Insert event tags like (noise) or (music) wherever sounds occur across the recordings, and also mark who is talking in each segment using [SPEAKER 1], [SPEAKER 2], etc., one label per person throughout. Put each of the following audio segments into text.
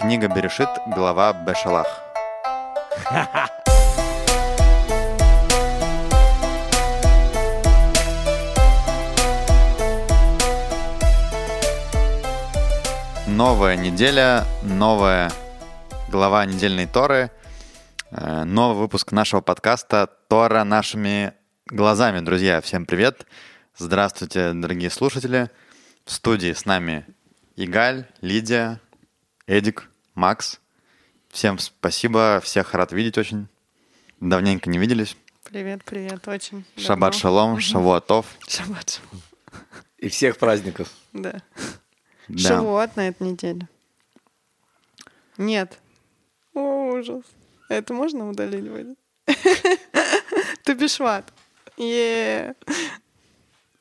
[SPEAKER 1] Книга Берешит, глава Бешалах. Новая неделя, новая глава недельной Торы, э, новый выпуск нашего подкаста «Тора нашими глазами». Друзья, всем привет! Здравствуйте, дорогие слушатели! В студии с нами Игаль, Лидия, Эдик, Макс. Всем спасибо, всех рад видеть очень. Давненько не виделись.
[SPEAKER 2] Привет, привет, очень.
[SPEAKER 1] Шаббат шалом, шавуатов.
[SPEAKER 2] Шаббат шалом.
[SPEAKER 3] И всех праздников.
[SPEAKER 2] Да.
[SPEAKER 1] Да.
[SPEAKER 2] Шавуат на этой неделе. Нет. О, ужас. Это можно удалить будет? (laughs) Тубишват. е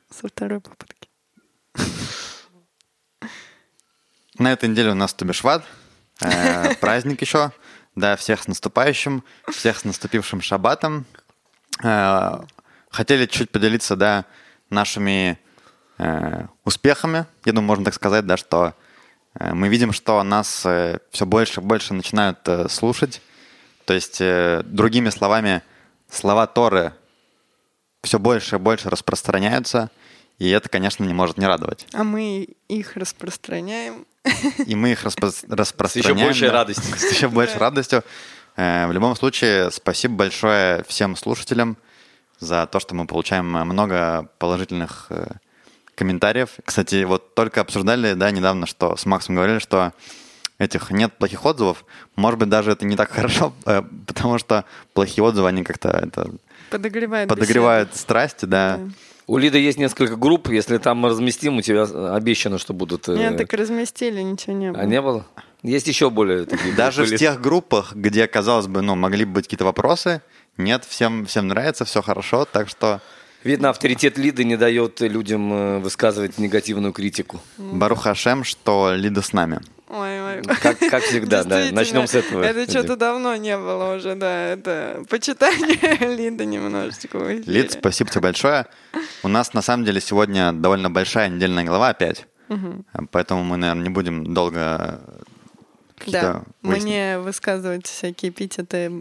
[SPEAKER 2] Со второй попытки.
[SPEAKER 1] На этой неделе у нас Тубишват, праздник еще. Да, всех с наступающим, всех с наступившим шаббатом. Э, хотели чуть поделиться, да, нашими э, успехами. Я думаю, можно так сказать, да, что э, мы видим, что нас э, все больше и больше начинают э, слушать. То есть, э, другими словами, слова Торы все больше и больше распространяются, и это, конечно, не может не радовать.
[SPEAKER 2] А мы их распространяем.
[SPEAKER 1] И мы их распро- (laughs)
[SPEAKER 3] С
[SPEAKER 1] распространяем.
[SPEAKER 3] еще большей
[SPEAKER 1] да,
[SPEAKER 3] радостью.
[SPEAKER 1] С еще большей радостью. Э, В любом случае, спасибо большое всем слушателям за то, что мы получаем много положительных э, комментариев. Кстати, вот только обсуждали, да, недавно, что с Максом говорили, что этих нет плохих отзывов. Может быть, даже это не так хорошо, (laughs) э, потому что плохие отзывы, они как-то это
[SPEAKER 2] Подогревает
[SPEAKER 1] подогревают страсти, да.
[SPEAKER 2] Да.
[SPEAKER 3] У Лиды есть несколько групп, если там мы разместим, у тебя обещано, что будут... э.
[SPEAKER 2] Нет, так разместили, ничего не было.
[SPEAKER 3] А не было? Есть еще более такие
[SPEAKER 1] Даже в тех группах, где, казалось бы, ну, могли бы быть какие-то вопросы, нет, всем, всем нравится, все хорошо, так что
[SPEAKER 3] Видно, авторитет Лиды не дает людям э, высказывать негативную критику.
[SPEAKER 1] Барух Хашем, что Лида с нами.
[SPEAKER 2] Ой, ой.
[SPEAKER 3] Как, как всегда, да. Начнем с этого.
[SPEAKER 2] Это что-то давно не было уже, да. Это почитание (laughs) Лида немножечко.
[SPEAKER 1] Лид, спасибо тебе большое. У нас, на самом деле, сегодня довольно большая недельная глава опять. Поэтому мы, наверное, не будем долго
[SPEAKER 2] Да,
[SPEAKER 1] выяснить.
[SPEAKER 2] мне высказывать всякие эпитеты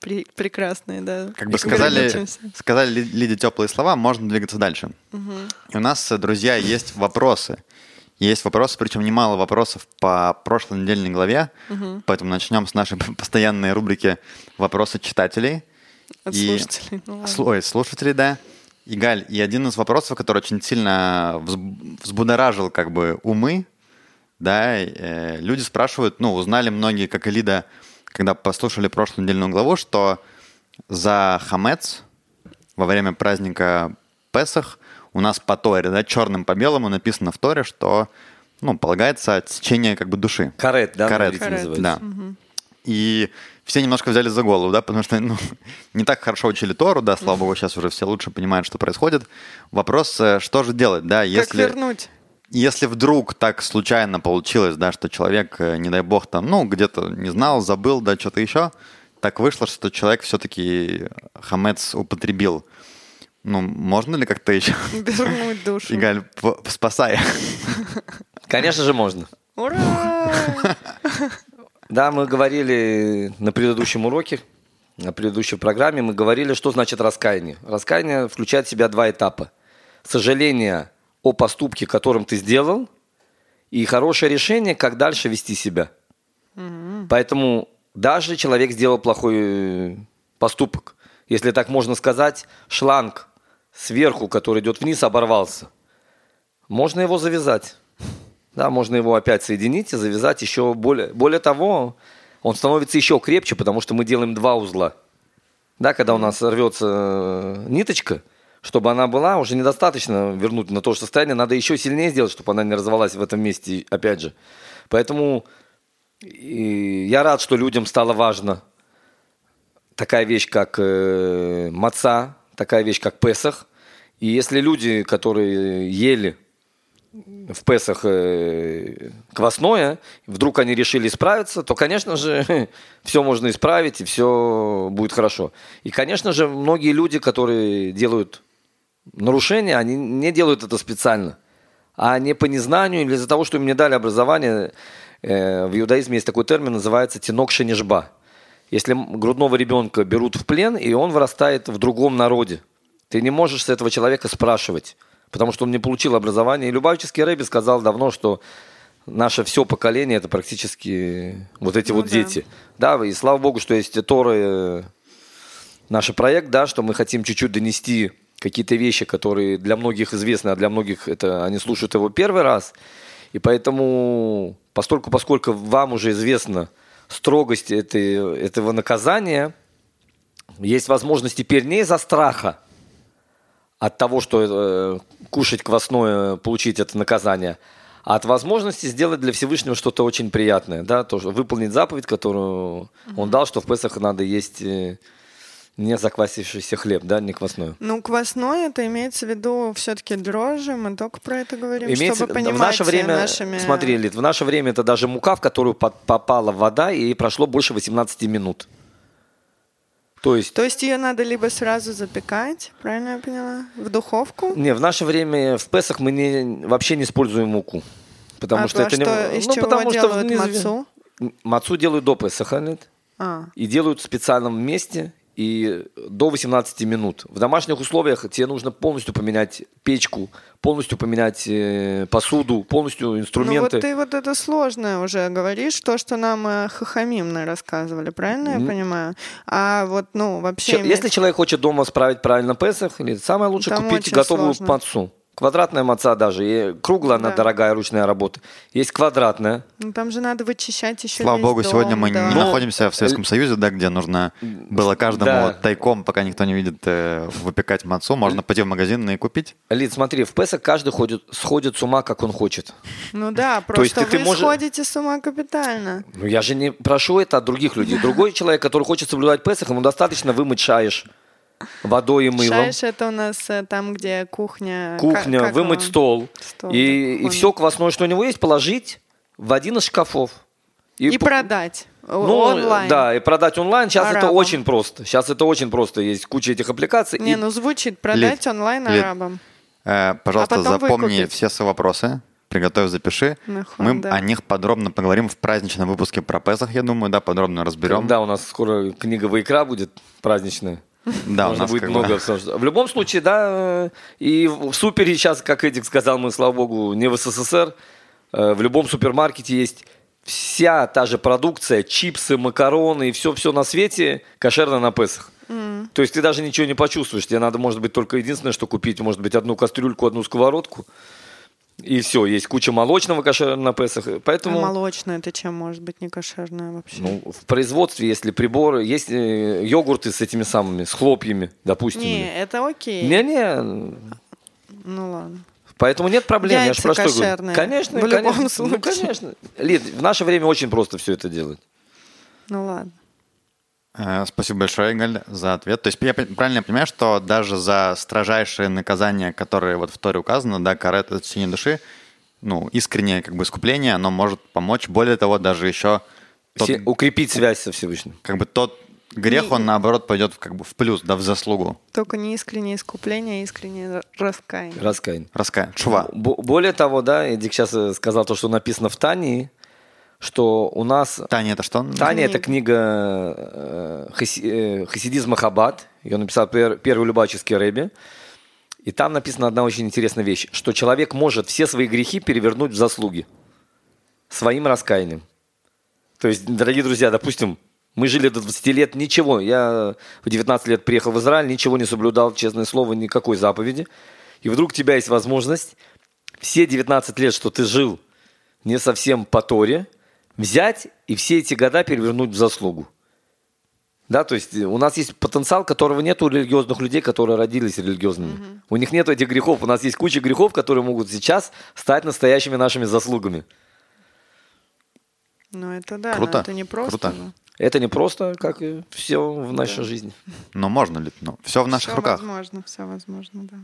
[SPEAKER 2] при- прекрасные, да.
[SPEAKER 1] Как бы сказали, сказали Ли- Лиде теплые слова, можно двигаться дальше. И у нас, друзья, есть вопросы. Есть вопросы, причем немало вопросов по прошлой недельной главе. Поэтому начнем с нашей (laughs) постоянной рубрики «Вопросы читателей».
[SPEAKER 2] От
[SPEAKER 1] И-
[SPEAKER 2] слушателей. ну ладно.
[SPEAKER 1] Ой, слушателей, да. И, Галь, и один из вопросов, который очень сильно взб- взбудоражил как бы умы, да, э, люди спрашивают, ну, узнали многие, как и Лида, когда послушали прошлую недельную главу, что за хамец во время праздника Песах у нас по Торе, да, черным по белому написано в Торе, что, ну, полагается отсечение как бы души.
[SPEAKER 3] Карет, да?
[SPEAKER 1] Карет,
[SPEAKER 2] Карет.
[SPEAKER 3] называется.
[SPEAKER 1] да. И все немножко взяли за голову, да, потому что (laughs) ну, не так хорошо учили Тору, да, слава богу, сейчас уже все лучше понимают, что происходит. Вопрос, э, что же делать, да,
[SPEAKER 2] Как
[SPEAKER 1] если,
[SPEAKER 2] вернуть?
[SPEAKER 1] если вдруг так случайно получилось, да, что человек, э, не дай бог, там, ну, где-то не знал, забыл, да, что-то еще, так вышло, что человек все-таки хамец употребил. Ну, можно ли как-то еще,
[SPEAKER 2] Вернуть душу.
[SPEAKER 1] Игаль, спасай?
[SPEAKER 3] Конечно же, можно.
[SPEAKER 2] Ура!
[SPEAKER 3] Да, мы говорили на предыдущем уроке, на предыдущей программе, мы говорили, что значит раскаяние. Раскаяние включает в себя два этапа. Сожаление о поступке, которым ты сделал, и хорошее решение, как дальше вести себя. Поэтому даже человек сделал плохой э, поступок, если так можно сказать, шланг сверху, который идет вниз, оборвался. Можно его завязать. Да, можно его опять соединить и завязать еще более. Более того, он становится еще крепче, потому что мы делаем два узла. Да, когда у нас рвется э, ниточка, чтобы она была, уже недостаточно вернуть на то же состояние, надо еще сильнее сделать, чтобы она не разорвалась в этом месте, опять же. Поэтому я рад, что людям стало важно такая вещь, как э, маца, такая вещь, как Песах. И если люди, которые ели в Песах э, квасное, вдруг они решили исправиться, то, конечно же, (laughs) все можно исправить, и все будет хорошо. И, конечно же, многие люди, которые делают нарушения, они не делают это специально, а не по незнанию или из-за того, что им не дали образование. Э, В иудаизме есть такой термин, называется тинок шенежба. Если грудного ребенка берут в плен, и он вырастает в другом народе, ты не можешь с этого человека спрашивать, потому что он не получил образование. И Любавический Рэби сказал давно, что наше все поколение это практически вот эти
[SPEAKER 2] Ну
[SPEAKER 3] вот
[SPEAKER 2] да.
[SPEAKER 3] дети. Да, и слава богу, что есть Торы, э, наш проект, да, что мы хотим чуть-чуть донести какие-то вещи, которые для многих известны, а для многих это они слушают его первый раз. И поэтому, постольку, поскольку вам уже известна строгость этой, этого наказания, есть возможность теперь не из-за страха от того, что э, кушать квасное, получить это наказание, а от возможности сделать для Всевышнего что-то очень приятное, да, тоже выполнить заповедь, которую он дал, что в Песах надо есть э, не заквасившийся хлеб, да, не квасное.
[SPEAKER 2] Ну, квасное, это имеется в виду все-таки дрожжи, мы только про это говорим,
[SPEAKER 3] Имеется-
[SPEAKER 2] чтобы понимать
[SPEAKER 3] в наше время,
[SPEAKER 2] нашими...
[SPEAKER 3] смотри, Лид, в наше время это даже мука, в которую под- попала вода, и прошло больше 18 минут. То есть,
[SPEAKER 2] То есть ее надо либо сразу запекать, правильно я поняла? В духовку?
[SPEAKER 3] не, в наше время в Песах мы не, вообще не используем муку. Потому
[SPEAKER 2] а
[SPEAKER 3] что
[SPEAKER 2] то,
[SPEAKER 3] это не...
[SPEAKER 2] что, из
[SPEAKER 3] ну,
[SPEAKER 2] чего
[SPEAKER 3] потому что
[SPEAKER 2] делают
[SPEAKER 3] вниз-
[SPEAKER 2] мацу?
[SPEAKER 3] Мацу делают до Песаха, Лид,
[SPEAKER 2] А,
[SPEAKER 3] и делают в специальном месте и до 18 минут. В домашних условиях тебе нужно полностью поменять печку, полностью поменять э, посуду, полностью
[SPEAKER 2] ну вот
[SPEAKER 3] инструменты.
[SPEAKER 2] ты вот это сложное уже говоришь, то, что нам э, Хахамим рассказывали, правильно я
[SPEAKER 3] М.
[SPEAKER 2] понимаю? А вот, ну, вообще...
[SPEAKER 3] Че-
[SPEAKER 2] иметь-
[SPEAKER 3] Если человек хочет дома справить правильно Песах, или самое лучше
[SPEAKER 2] Там
[SPEAKER 3] купить готовую
[SPEAKER 2] сложно.
[SPEAKER 3] мацу. Квадратная маца даже. И круглая она
[SPEAKER 2] Да.
[SPEAKER 3] дорогая ручная работа. Есть квадратная.
[SPEAKER 2] Ну, там же надо вычищать еще
[SPEAKER 1] Слава
[SPEAKER 2] весь
[SPEAKER 1] богу,
[SPEAKER 2] дом,
[SPEAKER 1] сегодня мы
[SPEAKER 2] да.
[SPEAKER 1] не находимся в Советском Союзе, да, где нужно было каждому
[SPEAKER 3] Да.
[SPEAKER 1] тайком, пока никто не видит, э, выпекать мацу. Можно пойти в магазин и купить.
[SPEAKER 3] Лид, смотри, в Песах каждый ходит, сходит с ума, как он хочет.
[SPEAKER 2] Ну да, (laughs)
[SPEAKER 3] есть
[SPEAKER 2] просто
[SPEAKER 3] ты- ты
[SPEAKER 2] вы
[SPEAKER 3] можешь-
[SPEAKER 2] сходите с ума капитально.
[SPEAKER 3] Ну, я же не прошу это от других людей. Другой человек, который хочет соблюдать Песах, ему достаточно вымыть шаиш водой и мылом.
[SPEAKER 2] Шаиш это у нас э, там, где кухня...
[SPEAKER 3] Кухня,
[SPEAKER 2] как- как
[SPEAKER 3] вымыть
[SPEAKER 2] его?
[SPEAKER 3] стол.
[SPEAKER 2] Стол,
[SPEAKER 3] и,
[SPEAKER 2] да,
[SPEAKER 3] и все квасное, что у него есть, положить в один из шкафов.
[SPEAKER 2] И,
[SPEAKER 3] по-
[SPEAKER 2] продать
[SPEAKER 3] Ну,
[SPEAKER 2] онлайн.
[SPEAKER 3] да, и продать онлайн. Сейчас это
[SPEAKER 2] Арабам.
[SPEAKER 3] очень просто. Сейчас это очень просто. Есть куча этих аппликаций.
[SPEAKER 2] Не,
[SPEAKER 3] И-
[SPEAKER 2] ну звучит продать онлайн
[SPEAKER 1] Лид.
[SPEAKER 2] арабам.
[SPEAKER 1] Э, Пожалуйста,
[SPEAKER 2] А
[SPEAKER 1] запомни
[SPEAKER 2] выкупить.
[SPEAKER 1] все свои вопросы. Приготовь, запиши.
[SPEAKER 2] Нахуй,
[SPEAKER 1] Мы
[SPEAKER 2] да.
[SPEAKER 1] о них подробно поговорим в праздничном выпуске про Песах, я думаю, да, подробно разберем.
[SPEAKER 3] Да, у нас скоро книга «Вайкра» будет праздничная.
[SPEAKER 1] Да,
[SPEAKER 3] Можно будет
[SPEAKER 1] бы-
[SPEAKER 3] много обсуждать. В любом случае, да, и в супере сейчас, как Эдик сказал, мы, слава богу, не в СССР, э, в любом супермаркете есть вся та же продукция, чипсы, макароны и все-все на свете кошерно на Песах. То есть ты даже ничего не почувствуешь. Тебе надо, может быть, только единственное, что купить, может быть, одну кастрюльку, одну сковородку. И все, есть куча молочного кошерного на Песах. Поэтому...
[SPEAKER 2] А молочное это чем может быть не кошерное вообще?
[SPEAKER 3] Ну, в производстве, если приборы, есть э, йогурты с этими самыми, с хлопьями, допустим.
[SPEAKER 2] не, это окей.
[SPEAKER 3] Не-не,
[SPEAKER 2] Ну ладно.
[SPEAKER 3] поэтому нет проблем. я
[SPEAKER 2] Яйца
[SPEAKER 3] ж про что говорю. Конечно,
[SPEAKER 2] В любом
[SPEAKER 3] конечно.
[SPEAKER 2] случае.
[SPEAKER 3] Ну, конечно. Лид, в наше время очень просто все это делать.
[SPEAKER 2] Ну ладно.
[SPEAKER 1] Э, Спасибо большое, Игаль, за ответ. То есть я правильно понимаю, что даже за строжайшие наказания, которые вот в Торе указаны, да, карет от течение души, ну, искреннее как бы искупление, оно может помочь. Более того, даже еще тот,
[SPEAKER 3] Все- укрепить связь со Всевышним.
[SPEAKER 1] как бы тот грех,
[SPEAKER 2] Не-
[SPEAKER 1] он наоборот пойдет в- как бы в плюс, да, в заслугу.
[SPEAKER 2] Только не искреннее искупление, а искреннее раскаяние.
[SPEAKER 3] Раскаяние.
[SPEAKER 1] Раскаяние. Чува.
[SPEAKER 3] Бо- Более того, да, Эдик сейчас э, сказал то, что написано в Тании, что у нас
[SPEAKER 1] Таня, это что?
[SPEAKER 3] Таня это
[SPEAKER 2] Книга.
[SPEAKER 3] э, э, Хасидизма Хаббат. Ее написал пер- первый любаческий рэби. И там написана одна очень интересная вещь, что человек может все свои грехи перевернуть в заслуги своим раскаянием. То есть, дорогие друзья, допустим, мы жили до 20 лет, ничего. Я в 19 лет приехал в Израиль, ничего не соблюдал, честное слово, никакой заповеди. И вдруг у тебя есть возможность все 19 лет, что ты жил не совсем по Торе, взять и все эти года перевернуть в заслугу. Да, то есть у нас есть потенциал, которого нет у религиозных людей, которые родились религиозными. У них нет этих грехов. У нас есть куча грехов, которые могут сейчас стать настоящими нашими заслугами.
[SPEAKER 2] Ну это да,
[SPEAKER 1] Круто,
[SPEAKER 2] но это не просто.
[SPEAKER 1] круто.
[SPEAKER 2] ну.
[SPEAKER 3] Это не просто, как и все в нашей жизни.
[SPEAKER 1] Ну, можно ли? Ну, все в наших
[SPEAKER 2] Всё
[SPEAKER 1] руках.
[SPEAKER 2] возможно, все возможно, да.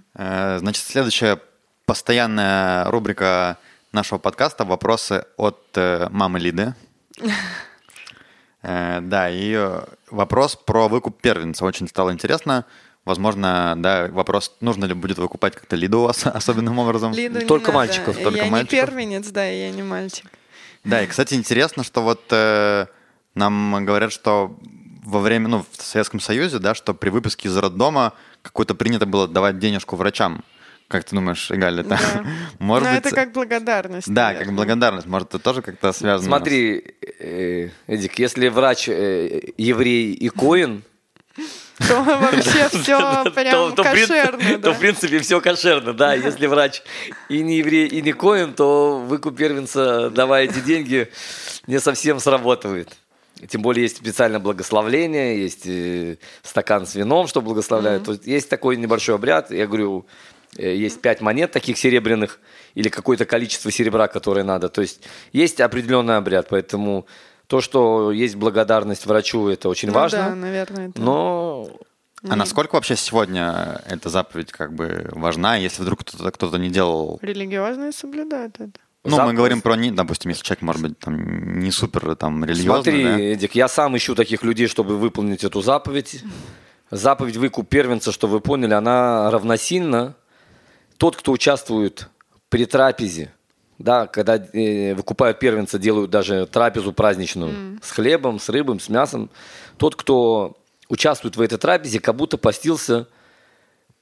[SPEAKER 1] Э, Значит, следующая постоянная рубрика нашего подкаста «Вопросы от э, мамы Лиды». Э, Да, и вопрос про выкуп первенца. Очень стало интересно. Возможно, да, вопрос, нужно ли будет выкупать как-то Лиду ос- (laughs) особенным образом.
[SPEAKER 2] Лиду не
[SPEAKER 3] Только
[SPEAKER 2] надо.
[SPEAKER 3] мальчиков,
[SPEAKER 2] Я
[SPEAKER 1] только
[SPEAKER 2] не
[SPEAKER 1] мальчиков.
[SPEAKER 2] первенец, да, и я не мальчик.
[SPEAKER 1] Да, и, кстати, интересно, что вот э, нам говорят, что во время, ну, в Советском Союзе, да, что при выпуске из роддома какое-то принято было давать денежку врачам. Как ты думаешь, Игаль, это
[SPEAKER 2] Да. (laughs)
[SPEAKER 1] может
[SPEAKER 2] Но
[SPEAKER 1] быть...
[SPEAKER 2] это как благодарность.
[SPEAKER 1] Да,
[SPEAKER 2] наверное.
[SPEAKER 1] как благодарность. Может, это тоже как-то связано?
[SPEAKER 3] Смотри, э, Эдик, если врач э, еврей и коин, (laughs)
[SPEAKER 2] То вообще (laughs) все прям
[SPEAKER 3] то в принципе-
[SPEAKER 2] кошерно,
[SPEAKER 3] то в принципе все кошерно, да. Если врач и не еврей, и не коин, то выкуп первенца, давая эти деньги, не совсем сработает. Тем более есть специальное благословление, есть э, стакан с вином, что благословляют. То есть такой небольшой обряд. Я говорю, есть пять монет таких серебряных или какое-то количество серебра, которое надо. То есть есть определенный обряд, поэтому то, что есть благодарность врачу, это очень
[SPEAKER 2] Ну
[SPEAKER 3] важно.
[SPEAKER 2] Да, наверное. это-
[SPEAKER 3] Но
[SPEAKER 1] А насколько вообще сегодня эта заповедь как бы важна, если вдруг кто-то кто не делал...
[SPEAKER 2] Религиозные соблюдают это.
[SPEAKER 1] Ну, мы
[SPEAKER 3] Заповедь.
[SPEAKER 1] говорим про, не, допустим, если человек, может быть, там не супер там религиозный,
[SPEAKER 3] Смотри,
[SPEAKER 1] да?
[SPEAKER 3] Эдик, я сам ищу таких людей, чтобы выполнить эту заповедь. Заповедь выкуп первенца, что вы поняли, она равносильна. Тот, кто участвует при трапезе, да, когда э, выкупают первенца, делают даже трапезу праздничную с хлебом, с рыбой, с мясом. Тот, кто участвует в этой трапезе, как будто постился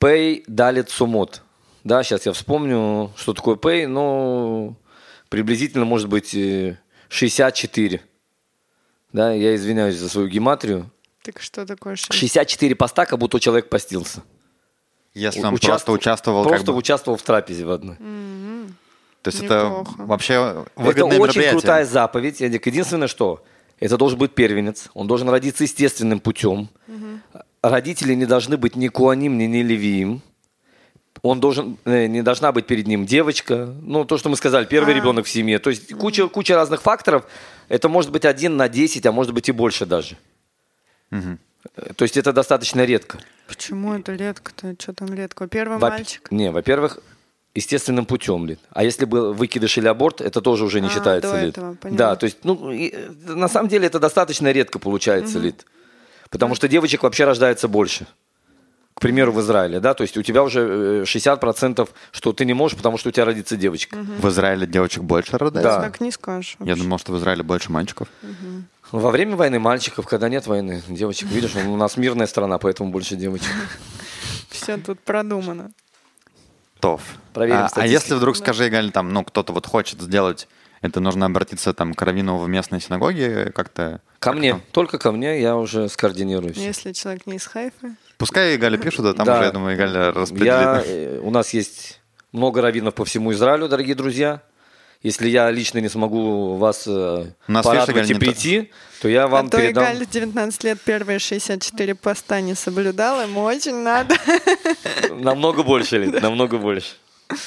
[SPEAKER 3] пей далит сумот. Да, сейчас я вспомню, что такое пей, но приблизительно может быть э, 64. Да, я извиняюсь за свою гематрию.
[SPEAKER 2] Так что такое шесть?
[SPEAKER 3] 64 поста, как будто человек постился.
[SPEAKER 1] Если он
[SPEAKER 3] Участвовал-
[SPEAKER 1] просто участвовал
[SPEAKER 3] Просто
[SPEAKER 1] как бы...
[SPEAKER 3] участвовал в трапезе в одной.
[SPEAKER 1] То есть это
[SPEAKER 2] Неплохо.
[SPEAKER 1] вообще
[SPEAKER 3] Это
[SPEAKER 1] выгодное
[SPEAKER 3] очень
[SPEAKER 1] мероприятие.
[SPEAKER 3] крутая заповедь. Эдик. Единственное, что это должен быть первенец. Он должен родиться естественным путем. Родители не должны быть ни куаним, ни, ни левиим. Он должен, э, не должна быть перед ним девочка. Ну, то, что мы сказали, первый
[SPEAKER 2] А.
[SPEAKER 3] ребенок в семье. То есть куча, куча разных факторов. Это может быть один на 10, а может быть и больше даже. Э, То есть это достаточно редко.
[SPEAKER 2] Почему это редко-то? Что там редко? Первый
[SPEAKER 3] Во-
[SPEAKER 2] мальчик?
[SPEAKER 3] Не, во-первых, естественным путем, Лид. А если был выкидыш или аборт, это тоже уже не
[SPEAKER 2] А,
[SPEAKER 3] считается,
[SPEAKER 2] до
[SPEAKER 3] Лид.
[SPEAKER 2] этого.
[SPEAKER 3] Да, то есть, ну, и, э, на самом деле это достаточно редко получается, Лид. Потому что девочек вообще рождается больше. К примеру, в Израиле, да, то есть у тебя уже э, 60%, что ты не можешь, потому что у тебя родится девочка.
[SPEAKER 1] В Израиле девочек больше рождается?
[SPEAKER 3] Да.
[SPEAKER 2] Так не скажешь.
[SPEAKER 1] Я
[SPEAKER 2] вообще.
[SPEAKER 1] думал, что в Израиле больше мальчиков.
[SPEAKER 3] Во время войны мальчиков, когда нет войны, девочек, видишь, у нас мирная страна, поэтому больше девочек.
[SPEAKER 2] Все тут продумано.
[SPEAKER 1] Тов.
[SPEAKER 3] Проверим
[SPEAKER 1] а, а если вдруг, скажи, Галь, там, ну, кто-то вот хочет сделать, это нужно обратиться там к Равину в местной синагоге как-то?
[SPEAKER 3] Ко
[SPEAKER 1] как
[SPEAKER 3] мне,
[SPEAKER 1] там?
[SPEAKER 3] только ко мне, я уже скоординирую всё.
[SPEAKER 2] Если человек не из Хайфы.
[SPEAKER 1] Пускай Галя пишут, а там
[SPEAKER 3] Да.
[SPEAKER 1] уже, я думаю, Галя
[SPEAKER 3] Я,
[SPEAKER 1] распределит.
[SPEAKER 3] э, у нас есть много раввинов по всему Израилю, дорогие друзья. Если я лично не смогу вас э,
[SPEAKER 1] нас,
[SPEAKER 3] порадовать и прийти, то я вам
[SPEAKER 2] а то
[SPEAKER 3] передам.
[SPEAKER 2] Игаль 19 лет первые 64 поста не соблюдал, ему очень надо.
[SPEAKER 3] Намного больше, Лид, (laughs) намного больше.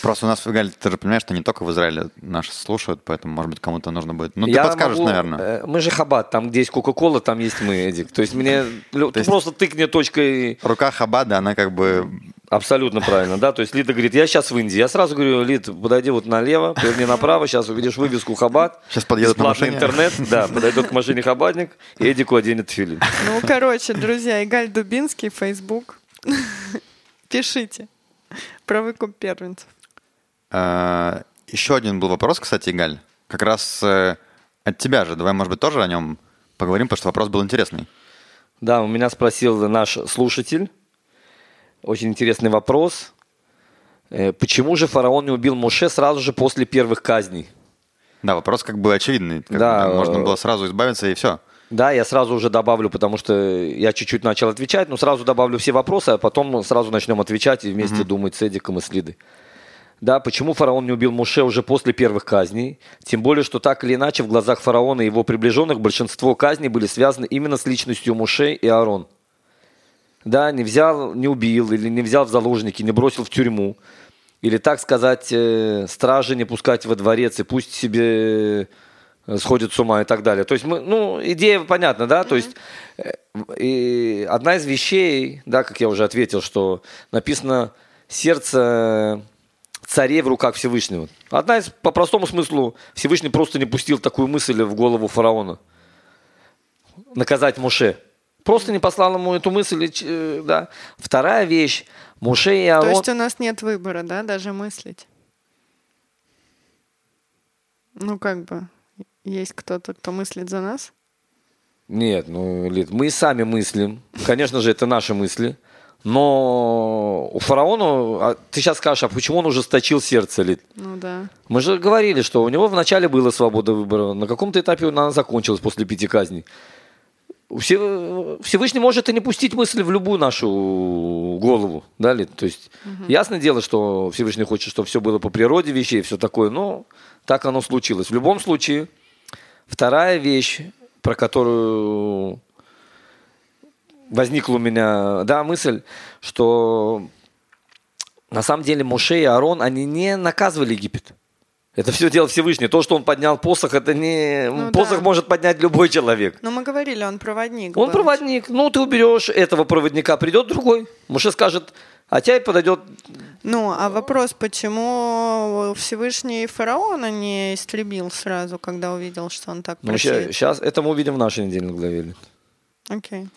[SPEAKER 1] Просто у нас, Галь, ты же понимаешь, что не только в Израиле наши слушают, поэтому, может быть, кому-то нужно будет. Ну, ты
[SPEAKER 3] Я
[SPEAKER 1] подскажешь,
[SPEAKER 3] могу-
[SPEAKER 1] наверное.
[SPEAKER 3] э, Мы же Хабат, там, где есть Кока-Кола, там есть мы, Эдик. То есть мне ты
[SPEAKER 1] есть-
[SPEAKER 3] просто тыкни точкой
[SPEAKER 1] Рука Хабада, она как бы...
[SPEAKER 3] абсолютно правильно, да. То есть Лида говорит, я сейчас в Индии. Я сразу говорю, Лид, подойди вот налево, поверни направо, сейчас увидишь вывеску Хабат.
[SPEAKER 1] Сейчас подъедут на машине.
[SPEAKER 3] интернет, да, подойдет к машине хабатник, и Эдику оденет филин.
[SPEAKER 2] Ну, короче, друзья, Игаль Дубинский, Facebook. (laughs) Пишите про выкуп первенцев.
[SPEAKER 1] Э, Еще один был вопрос, кстати, Галь. Как раз э, от тебя же. Давай, может быть, тоже о нем поговорим, потому что вопрос был интересный.
[SPEAKER 3] Да, у меня спросил наш слушатель. Очень интересный вопрос. Э, Почему же фараон не убил Моше сразу же после первых казней?
[SPEAKER 1] Да, вопрос как бы очевидный. Как
[SPEAKER 3] Да,
[SPEAKER 1] можно
[SPEAKER 3] э,
[SPEAKER 1] было сразу избавиться и все.
[SPEAKER 3] Да, я сразу уже добавлю, потому что я чуть-чуть начал отвечать, но сразу добавлю все вопросы, а потом сразу начнем отвечать и вместе думать с Эдиком и с Лидой. Да, почему фараон не убил Муше уже после первых казней? Тем более, что так или иначе в глазах фараона и его приближенных большинство казней были связаны именно с личностью Муше и Аарон. Да, не взял, не убил или не взял в заложники, не бросил в тюрьму. Или, так сказать, э, стражи не пускать во дворец и пусть себе сходит с ума и так далее. То есть, мы, ну, идея понятна, да? То есть, э, и одна из вещей, да, как я уже ответил, что написано сердце царей в руках Всевышнего. Одна из, по простому смыслу, Всевышний просто не пустил такую мысль в голову фараона. Наказать Муше. Просто не послал ему эту мысль. э, Да. Вторая вещь. Муше и
[SPEAKER 2] То
[SPEAKER 3] Аарон...
[SPEAKER 2] есть у нас нет выбора, да, даже мыслить? Ну, как бы. Есть кто-то, кто мыслит за нас?
[SPEAKER 3] Нет, ну, Лид, мы сами мыслим. Конечно же, это наши мысли. Но у фараона, а ты сейчас скажешь, а почему он ужесточил сердце, Лид?
[SPEAKER 2] Ну да.
[SPEAKER 3] Мы же говорили, что у него вначале была свобода выбора, на каком-то этапе она закончилась после пяти казней. Все- Всевышний может и не пустить мысль в любую нашу голову, да, Лид? То есть, ясное дело, что Всевышний хочет, чтобы все было по природе вещей, все такое, но так оно случилось. В любом случае, вторая вещь, про которую возникла у меня, да, мысль, что на самом деле Моше и Аарон, они не наказывали Египет. Это все дело Всевышний. То, что он поднял посох, это не...
[SPEAKER 2] Ну
[SPEAKER 3] посох
[SPEAKER 2] да.
[SPEAKER 3] может поднять любой человек.
[SPEAKER 2] Но мы говорили, он проводник.
[SPEAKER 3] Он
[SPEAKER 2] был.
[SPEAKER 3] проводник. Ну, ты уберешь этого проводника, придет другой. Моше скажет, а тебя подойдет...
[SPEAKER 2] Ну, а вопрос, почему Всевышний фараона не истребил сразу, когда увидел, что он так
[SPEAKER 3] Ну,
[SPEAKER 2] просеет?
[SPEAKER 3] сейчас это мы увидим в нашей недельной главе.
[SPEAKER 2] Окей,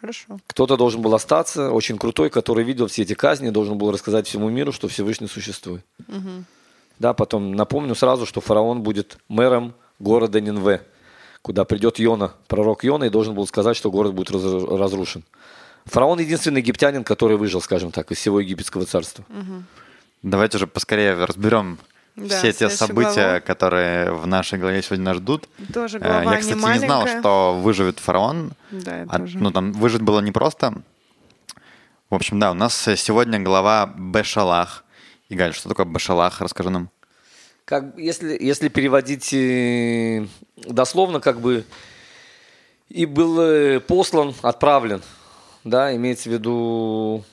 [SPEAKER 2] хорошо.
[SPEAKER 3] Кто-то должен был остаться, очень крутой, который видел все эти казни, должен был рассказать всему миру, что Всевышний существует. Да, потом напомню сразу, что фараон будет мэром города Нинве, куда придет Йона, пророк Йона, и должен был сказать, что город будет раз- разрушен. Фараон единственный египтянин, который выжил, скажем так, из всего египетского царства.
[SPEAKER 1] Давайте же поскорее разберем
[SPEAKER 2] Да,
[SPEAKER 1] все те события,
[SPEAKER 2] главу.
[SPEAKER 1] которые в нашей главе сегодня нас ждут.
[SPEAKER 2] Тоже
[SPEAKER 1] Э,
[SPEAKER 2] глава
[SPEAKER 1] Я, кстати,
[SPEAKER 2] не
[SPEAKER 1] не знал,
[SPEAKER 2] маленькая.
[SPEAKER 1] что выживет фараон.
[SPEAKER 2] Да, я
[SPEAKER 1] А,
[SPEAKER 2] тоже.
[SPEAKER 1] ну, там выжить было непросто. В общем, да, у нас сегодня глава Бешалах. Игаль, что такое Бешалах? Расскажи нам.
[SPEAKER 3] Как, если, если переводить э, дословно, как бы и был э, послан, отправлен, да, имеется в виду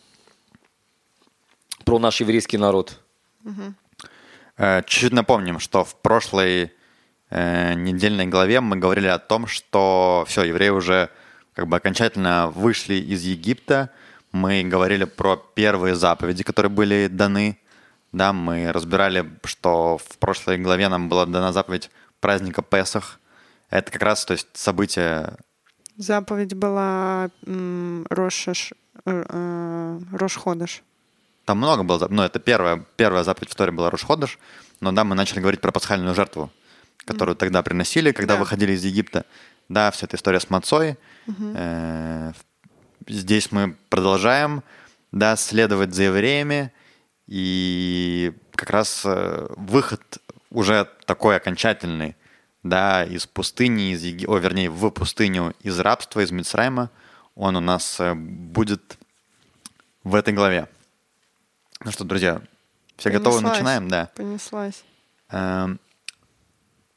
[SPEAKER 3] про наш еврейский народ.
[SPEAKER 1] Э, Чуть-чуть напомним, что в прошлой э, недельной главе мы говорили о том, что все, евреи уже как бы окончательно вышли из Египта. Мы говорили про первые заповеди, которые были даны. Да, мы разбирали, что в прошлой главе нам была дана заповедь праздника Песах. Это как раз, то есть, событие
[SPEAKER 2] Заповедь была Рошаш, э, э, Рошходыш.
[SPEAKER 1] Там много было, зап- ну, это первая, первая заповедь в Торе была Рушходыш, но да, мы начали говорить про пасхальную жертву, которую тогда приносили, когда
[SPEAKER 2] Да.
[SPEAKER 1] выходили из Египта. Да, вся эта история с мацой. В- Здесь мы продолжаем, да, следовать за евреями, и как раз выход уже такой окончательный, да, из пустыни, из Еги- о, вернее, в пустыню из рабства, из Мицрайма, он у нас э, будет в этой главе. Ну что, друзья, все готовы?
[SPEAKER 2] Понеслась.
[SPEAKER 1] Начинаем, да.
[SPEAKER 2] Понеслась.
[SPEAKER 1] Эм,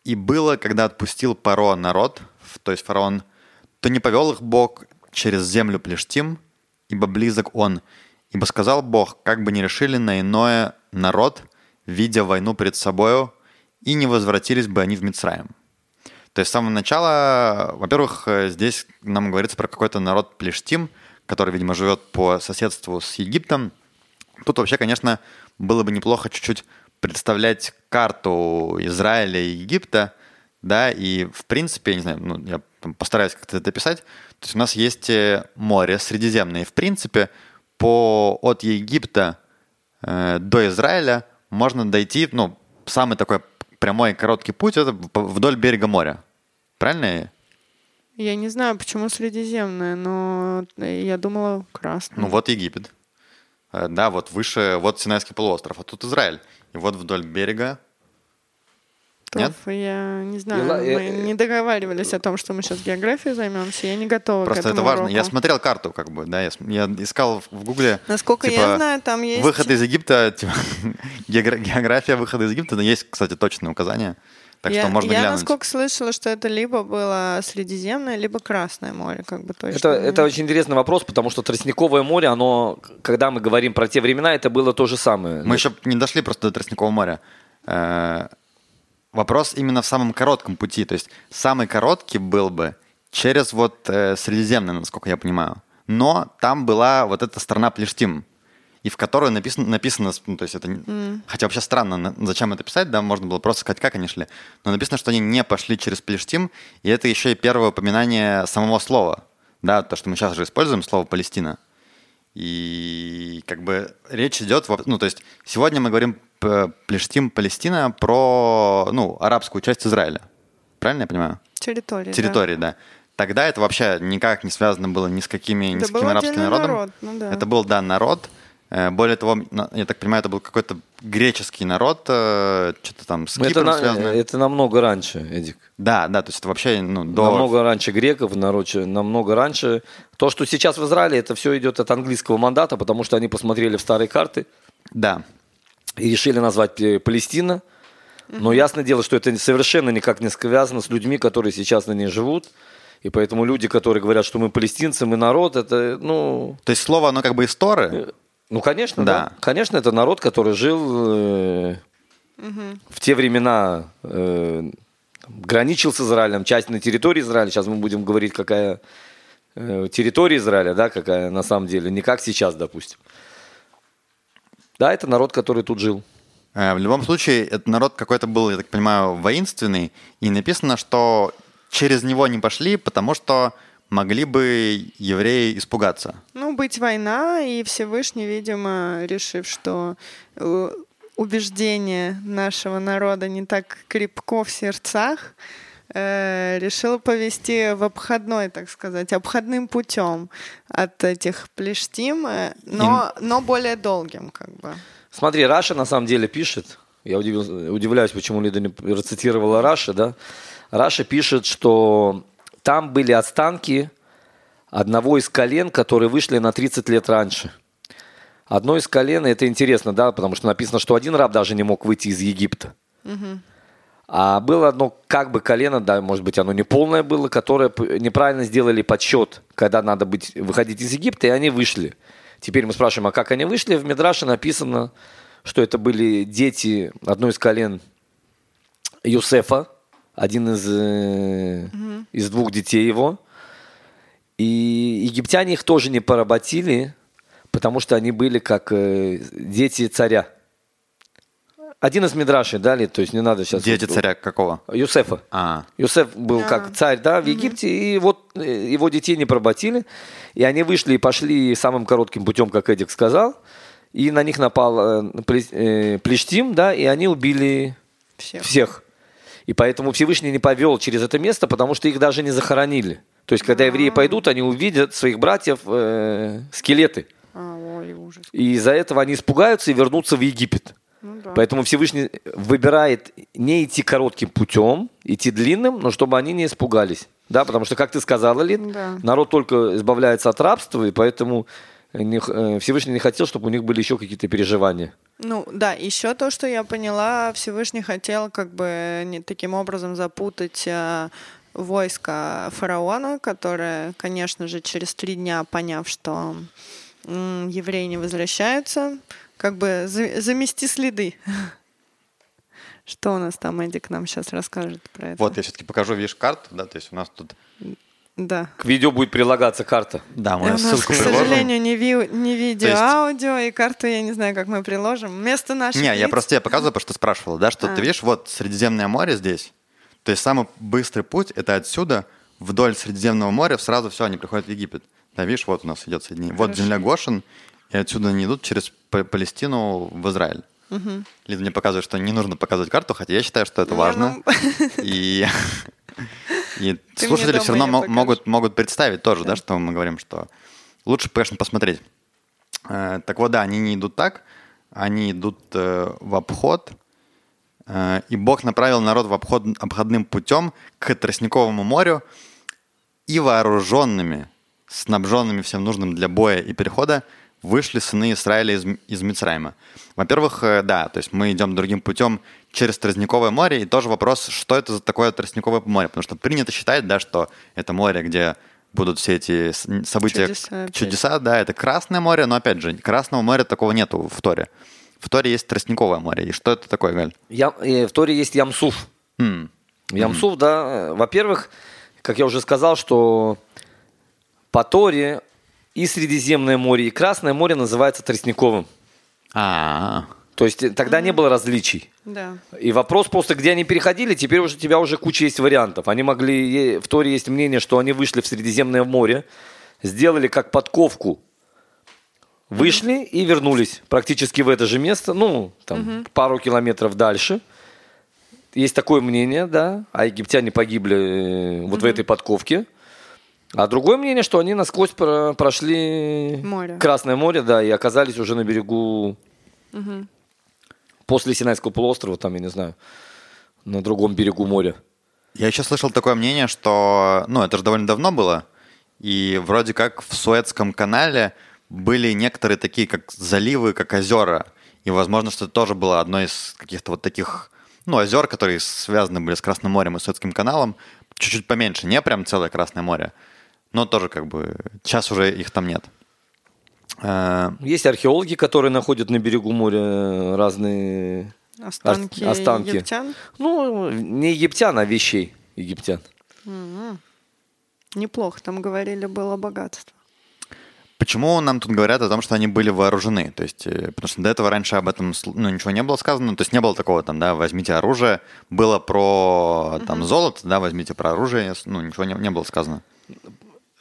[SPEAKER 1] И было, когда отпустил Паро народ, то есть фараон, то не повел их Бог через землю Плештим, ибо близок он. Ибо сказал Бог, как бы не решили на иное народ, видя войну перед собою, и не возвратились бы они в Мицраем. То есть с самого начала, во-первых, э, здесь нам говорится про какой-то народ Плештим, который, видимо, живет по соседству с Египтом. Тут вообще, конечно, было бы неплохо чуть-чуть представлять карту Израиля и Египта, да, и в принципе, я не знаю, ну, я постараюсь как-то это описать. То есть у нас есть э, море Средиземное, и в принципе по, от Египта э, до Израиля можно дойти, ну, самый такой прямой короткий путь это вдоль берега моря. Правильно? я?
[SPEAKER 2] Я не знаю, почему Средиземное, но я думала красное.
[SPEAKER 1] Ну вот Египет. Э, Да, вот выше, вот Синайский полуостров, а тут Израиль. И вот вдоль берега. Нет?
[SPEAKER 2] Я не знаю,
[SPEAKER 3] Ила- э,
[SPEAKER 2] мы
[SPEAKER 3] э,
[SPEAKER 2] не договаривались о том, что мы сейчас географией займемся. Я не готова к
[SPEAKER 1] Просто это
[SPEAKER 2] этому
[SPEAKER 1] важно. Я
[SPEAKER 2] уроку.
[SPEAKER 1] смотрел карту, как бы, да, я, я искал в Гугле.
[SPEAKER 2] Насколько
[SPEAKER 1] типа,
[SPEAKER 2] я знаю, там есть...
[SPEAKER 1] Выход из Египта, типа, (laughs) геогра- география выхода из Египта, но есть, кстати, точные указания. Так
[SPEAKER 2] я,
[SPEAKER 1] что можно
[SPEAKER 2] я
[SPEAKER 1] глянуть.
[SPEAKER 2] насколько слышала, что это либо было Средиземное, либо Красное море, как бы точно.
[SPEAKER 3] Это, это очень интересный вопрос, потому что Тростниковое море, оно, когда мы говорим про те времена, это было то же самое.
[SPEAKER 1] Мы еще не дошли просто до Тростникового моря. Вопрос именно в самом коротком пути. То есть самый короткий был бы через вот э, Средиземное, насколько я понимаю. Но там была вот эта страна Плештим, и в которой написано, написано ну, то есть это, не- хотя вообще странно, зачем это писать, да, можно было просто сказать, как они шли. Но написано, что они не пошли через Плештим, и это еще и первое упоминание самого слова, да, то, что мы сейчас же используем, слово Палестина. И как бы речь идет, ну то есть сегодня мы говорим Плештим, Палестина про, ну, арабскую часть Израиля. правильно я понимаю?
[SPEAKER 2] Территории.
[SPEAKER 1] Территории, да. Тогда это вообще никак не связано было ни с какими, ни
[SPEAKER 2] Да
[SPEAKER 1] с каким арабским народом.
[SPEAKER 2] народ, ну да.
[SPEAKER 1] Это был, да, народ. Э, Более того, я так понимаю, это был какой-то греческий народ, э, что-то там с
[SPEAKER 3] Ну, это,
[SPEAKER 1] Кипром
[SPEAKER 3] на-
[SPEAKER 1] связано.
[SPEAKER 3] это намного раньше, Эдик.
[SPEAKER 1] Да, да, то есть это вообще ну, до...
[SPEAKER 3] Намного раньше греков, нароче, намного раньше. То, что сейчас в Израиле, это все идет от английского мандата, потому что они посмотрели в старые карты
[SPEAKER 1] Да,
[SPEAKER 3] и решили назвать э, Палестина. Но ясное дело, что это совершенно никак не связано с людьми, которые сейчас на ней живут. И поэтому люди, которые говорят, что мы палестинцы, мы народ, это, ну,
[SPEAKER 1] то есть слово, оно как бы из Торы,
[SPEAKER 3] ну, конечно, да.
[SPEAKER 1] Да.
[SPEAKER 3] Конечно, это народ, который жил э, в те времена, э, граничил с Израилем, часть на территории Израиля. Сейчас мы будем говорить, какая э, территория Израиля, да, какая на самом деле, не как сейчас, допустим. Да, это народ, который тут жил.
[SPEAKER 1] Э, В любом случае, этот народ какой-то был, я так понимаю, воинственный, и написано, что через него не пошли, потому что могли бы евреи испугаться.
[SPEAKER 2] Ну, быть война, и Всевышний, видимо, решив, что э, убеждение нашего народа не так крепко в сердцах, э, решил повести в обходной, так сказать, обходным путем от этих плештим, э, но, но более долгим, как бы.
[SPEAKER 3] Смотри, Раша на самом деле пишет, я удивил- удивляюсь, почему Лида не процитировала Раша, да? Раша пишет, что там были останки одного из колен, которые вышли на 30 лет раньше. Одно из колен, это интересно, да, потому что написано, что один раб даже не мог выйти из Египта. А было одно как бы колено, да, может быть, оно не полное было, которое неправильно сделали подсчет, когда надо быть, выходить из Египта, и они вышли. Теперь мы спрашиваем, а как они вышли? В Мидраше написано, что это были дети одной из колен Юсефа, один из, э, из двух детей его. И египтяне их тоже не поработили, потому что они были как э, дети царя. Один из Мидрашей дали, то есть не надо сейчас...
[SPEAKER 1] Дети царя какого?
[SPEAKER 3] Юсефа.
[SPEAKER 1] А,
[SPEAKER 3] Юсеф был
[SPEAKER 2] А.
[SPEAKER 3] как царь, да, в Египте, и вот э, его детей не проботили, и они вышли и пошли самым коротким путем, как Эдик сказал, и на них напал э, э, Плештим, да, и они убили
[SPEAKER 2] Всех.
[SPEAKER 3] всех. И поэтому Всевышний не повел через это место, потому что их даже не захоронили. То есть, когда евреи пойдут, они увидят своих братьев э, скелеты.
[SPEAKER 2] А, ой, ужас.
[SPEAKER 3] И из-за этого они испугаются и вернутся в Египет.
[SPEAKER 2] Ну да.
[SPEAKER 3] Поэтому Всевышний выбирает не идти коротким путем, идти длинным, но чтобы они не испугались. Да, потому что, как ты сказала, Лин,
[SPEAKER 2] Да.
[SPEAKER 3] народ только избавляется от рабства, и поэтому не э, Всевышний не хотел, чтобы у них были еще какие-то переживания.
[SPEAKER 2] Ну да, еще то, что я поняла, Всевышний хотел как бы не таким образом запутать э, войско фараона, которое, конечно же, через три дня, поняв, что евреи не возвращаются, как бы за- замести следы. Что у нас там Эдик нам сейчас расскажет про это?
[SPEAKER 1] вот я все-таки покажу, видишь, карту, да, то есть у нас тут...
[SPEAKER 2] Да.
[SPEAKER 3] К видео будет прилагаться карта.
[SPEAKER 1] Да,
[SPEAKER 2] У
[SPEAKER 1] мы
[SPEAKER 2] нас,
[SPEAKER 1] ссылку
[SPEAKER 2] к
[SPEAKER 1] приложим.
[SPEAKER 2] сожалению, не, ви- не видео,
[SPEAKER 1] есть-
[SPEAKER 2] аудио, и карту я не знаю, как мы приложим. Вместо наших
[SPEAKER 1] Не, я
[SPEAKER 2] лиц-
[SPEAKER 1] просто тебе показываю, потому что спрашивал, да, что
[SPEAKER 2] А.
[SPEAKER 1] ты видишь, вот Средиземное море здесь, то есть самый быстрый путь это отсюда вдоль Средиземного моря сразу все, они приходят в Египет. Да, видишь, вот у нас идет соединение. Вот
[SPEAKER 2] Хорошо.
[SPEAKER 1] земля Гошин, и отсюда они идут через Палестину в Израиль. Лида мне показывает, что не нужно показывать карту, хотя я считаю, что это
[SPEAKER 2] Не,
[SPEAKER 1] важно.
[SPEAKER 2] ну,
[SPEAKER 1] И, (laughs) и
[SPEAKER 2] Ты
[SPEAKER 1] слушатели все равно могут, могут представить тоже, да, что мы говорим, что лучше, конечно, посмотреть. Э, Так вот, да, они не идут так, они идут э, в обход, э, и Бог направил народ в обход, обходным путем к Тростниковому морю и вооруженными, снабженными всем нужным для боя и перехода, вышли сыны Израиля из, из Мицраима. Во-первых, э, да, то есть мы идем другим путем через Тростниковое море, и тоже вопрос, что это за такое Тростниковое море, потому что принято считать, да, что это море, где будут все эти события,
[SPEAKER 2] Чудеса
[SPEAKER 1] чудеса, да, это Красное море, но опять же, Красного моря такого нету в Торе. В Торе есть Тростниковое море. И что это такое, Галь?
[SPEAKER 3] Я, э, в Торе есть Ямсуф.
[SPEAKER 1] М,
[SPEAKER 3] Ямсуф, да, э, во-первых, как я уже сказал, что по Торе и Средиземное море, и Красное море называется Тростниковым.
[SPEAKER 1] А,
[SPEAKER 3] То есть э, тогда не было различий.
[SPEAKER 2] Да.
[SPEAKER 3] И вопрос просто, где они переходили, теперь уже у тебя уже куча есть вариантов. Они могли, в Торе есть мнение, что они вышли в Средиземное море, сделали как подковку, вышли и вернулись практически в это же место, ну, там, пару километров дальше. есть такое мнение, да, а египтяне погибли э, вот в этой подковке. А другое мнение, что они насквозь про- прошли
[SPEAKER 2] Море.
[SPEAKER 3] Красное море, да, и оказались уже на берегу после Синайского полуострова, там, я не знаю, на другом берегу моря.
[SPEAKER 1] Я еще слышал такое мнение, что, ну, это же довольно давно было, и вроде как в Суэцком канале были некоторые такие, как заливы, как озера. И, возможно, что это тоже было одно из каких-то вот таких, ну, озер, которые связаны были с Красным морем и Суэцким каналом. Чуть-чуть поменьше, не прям целое Красное море, но тоже как бы сейчас уже их там нет. Э,
[SPEAKER 3] Есть археологи, которые находят на берегу моря разные
[SPEAKER 2] Останки,
[SPEAKER 3] останки.
[SPEAKER 2] египтян.
[SPEAKER 3] Ну, не египтян, а вещей египтян.
[SPEAKER 2] Неплохо, там говорили, было богатство.
[SPEAKER 1] Почему нам тут говорят о том, что они были вооружены? То есть, э, потому что до этого раньше об этом ну, ничего не было сказано. То есть не было такого там, да, возьмите оружие. Было про там золото, да, возьмите про оружие. Ну, ничего не, не было сказано.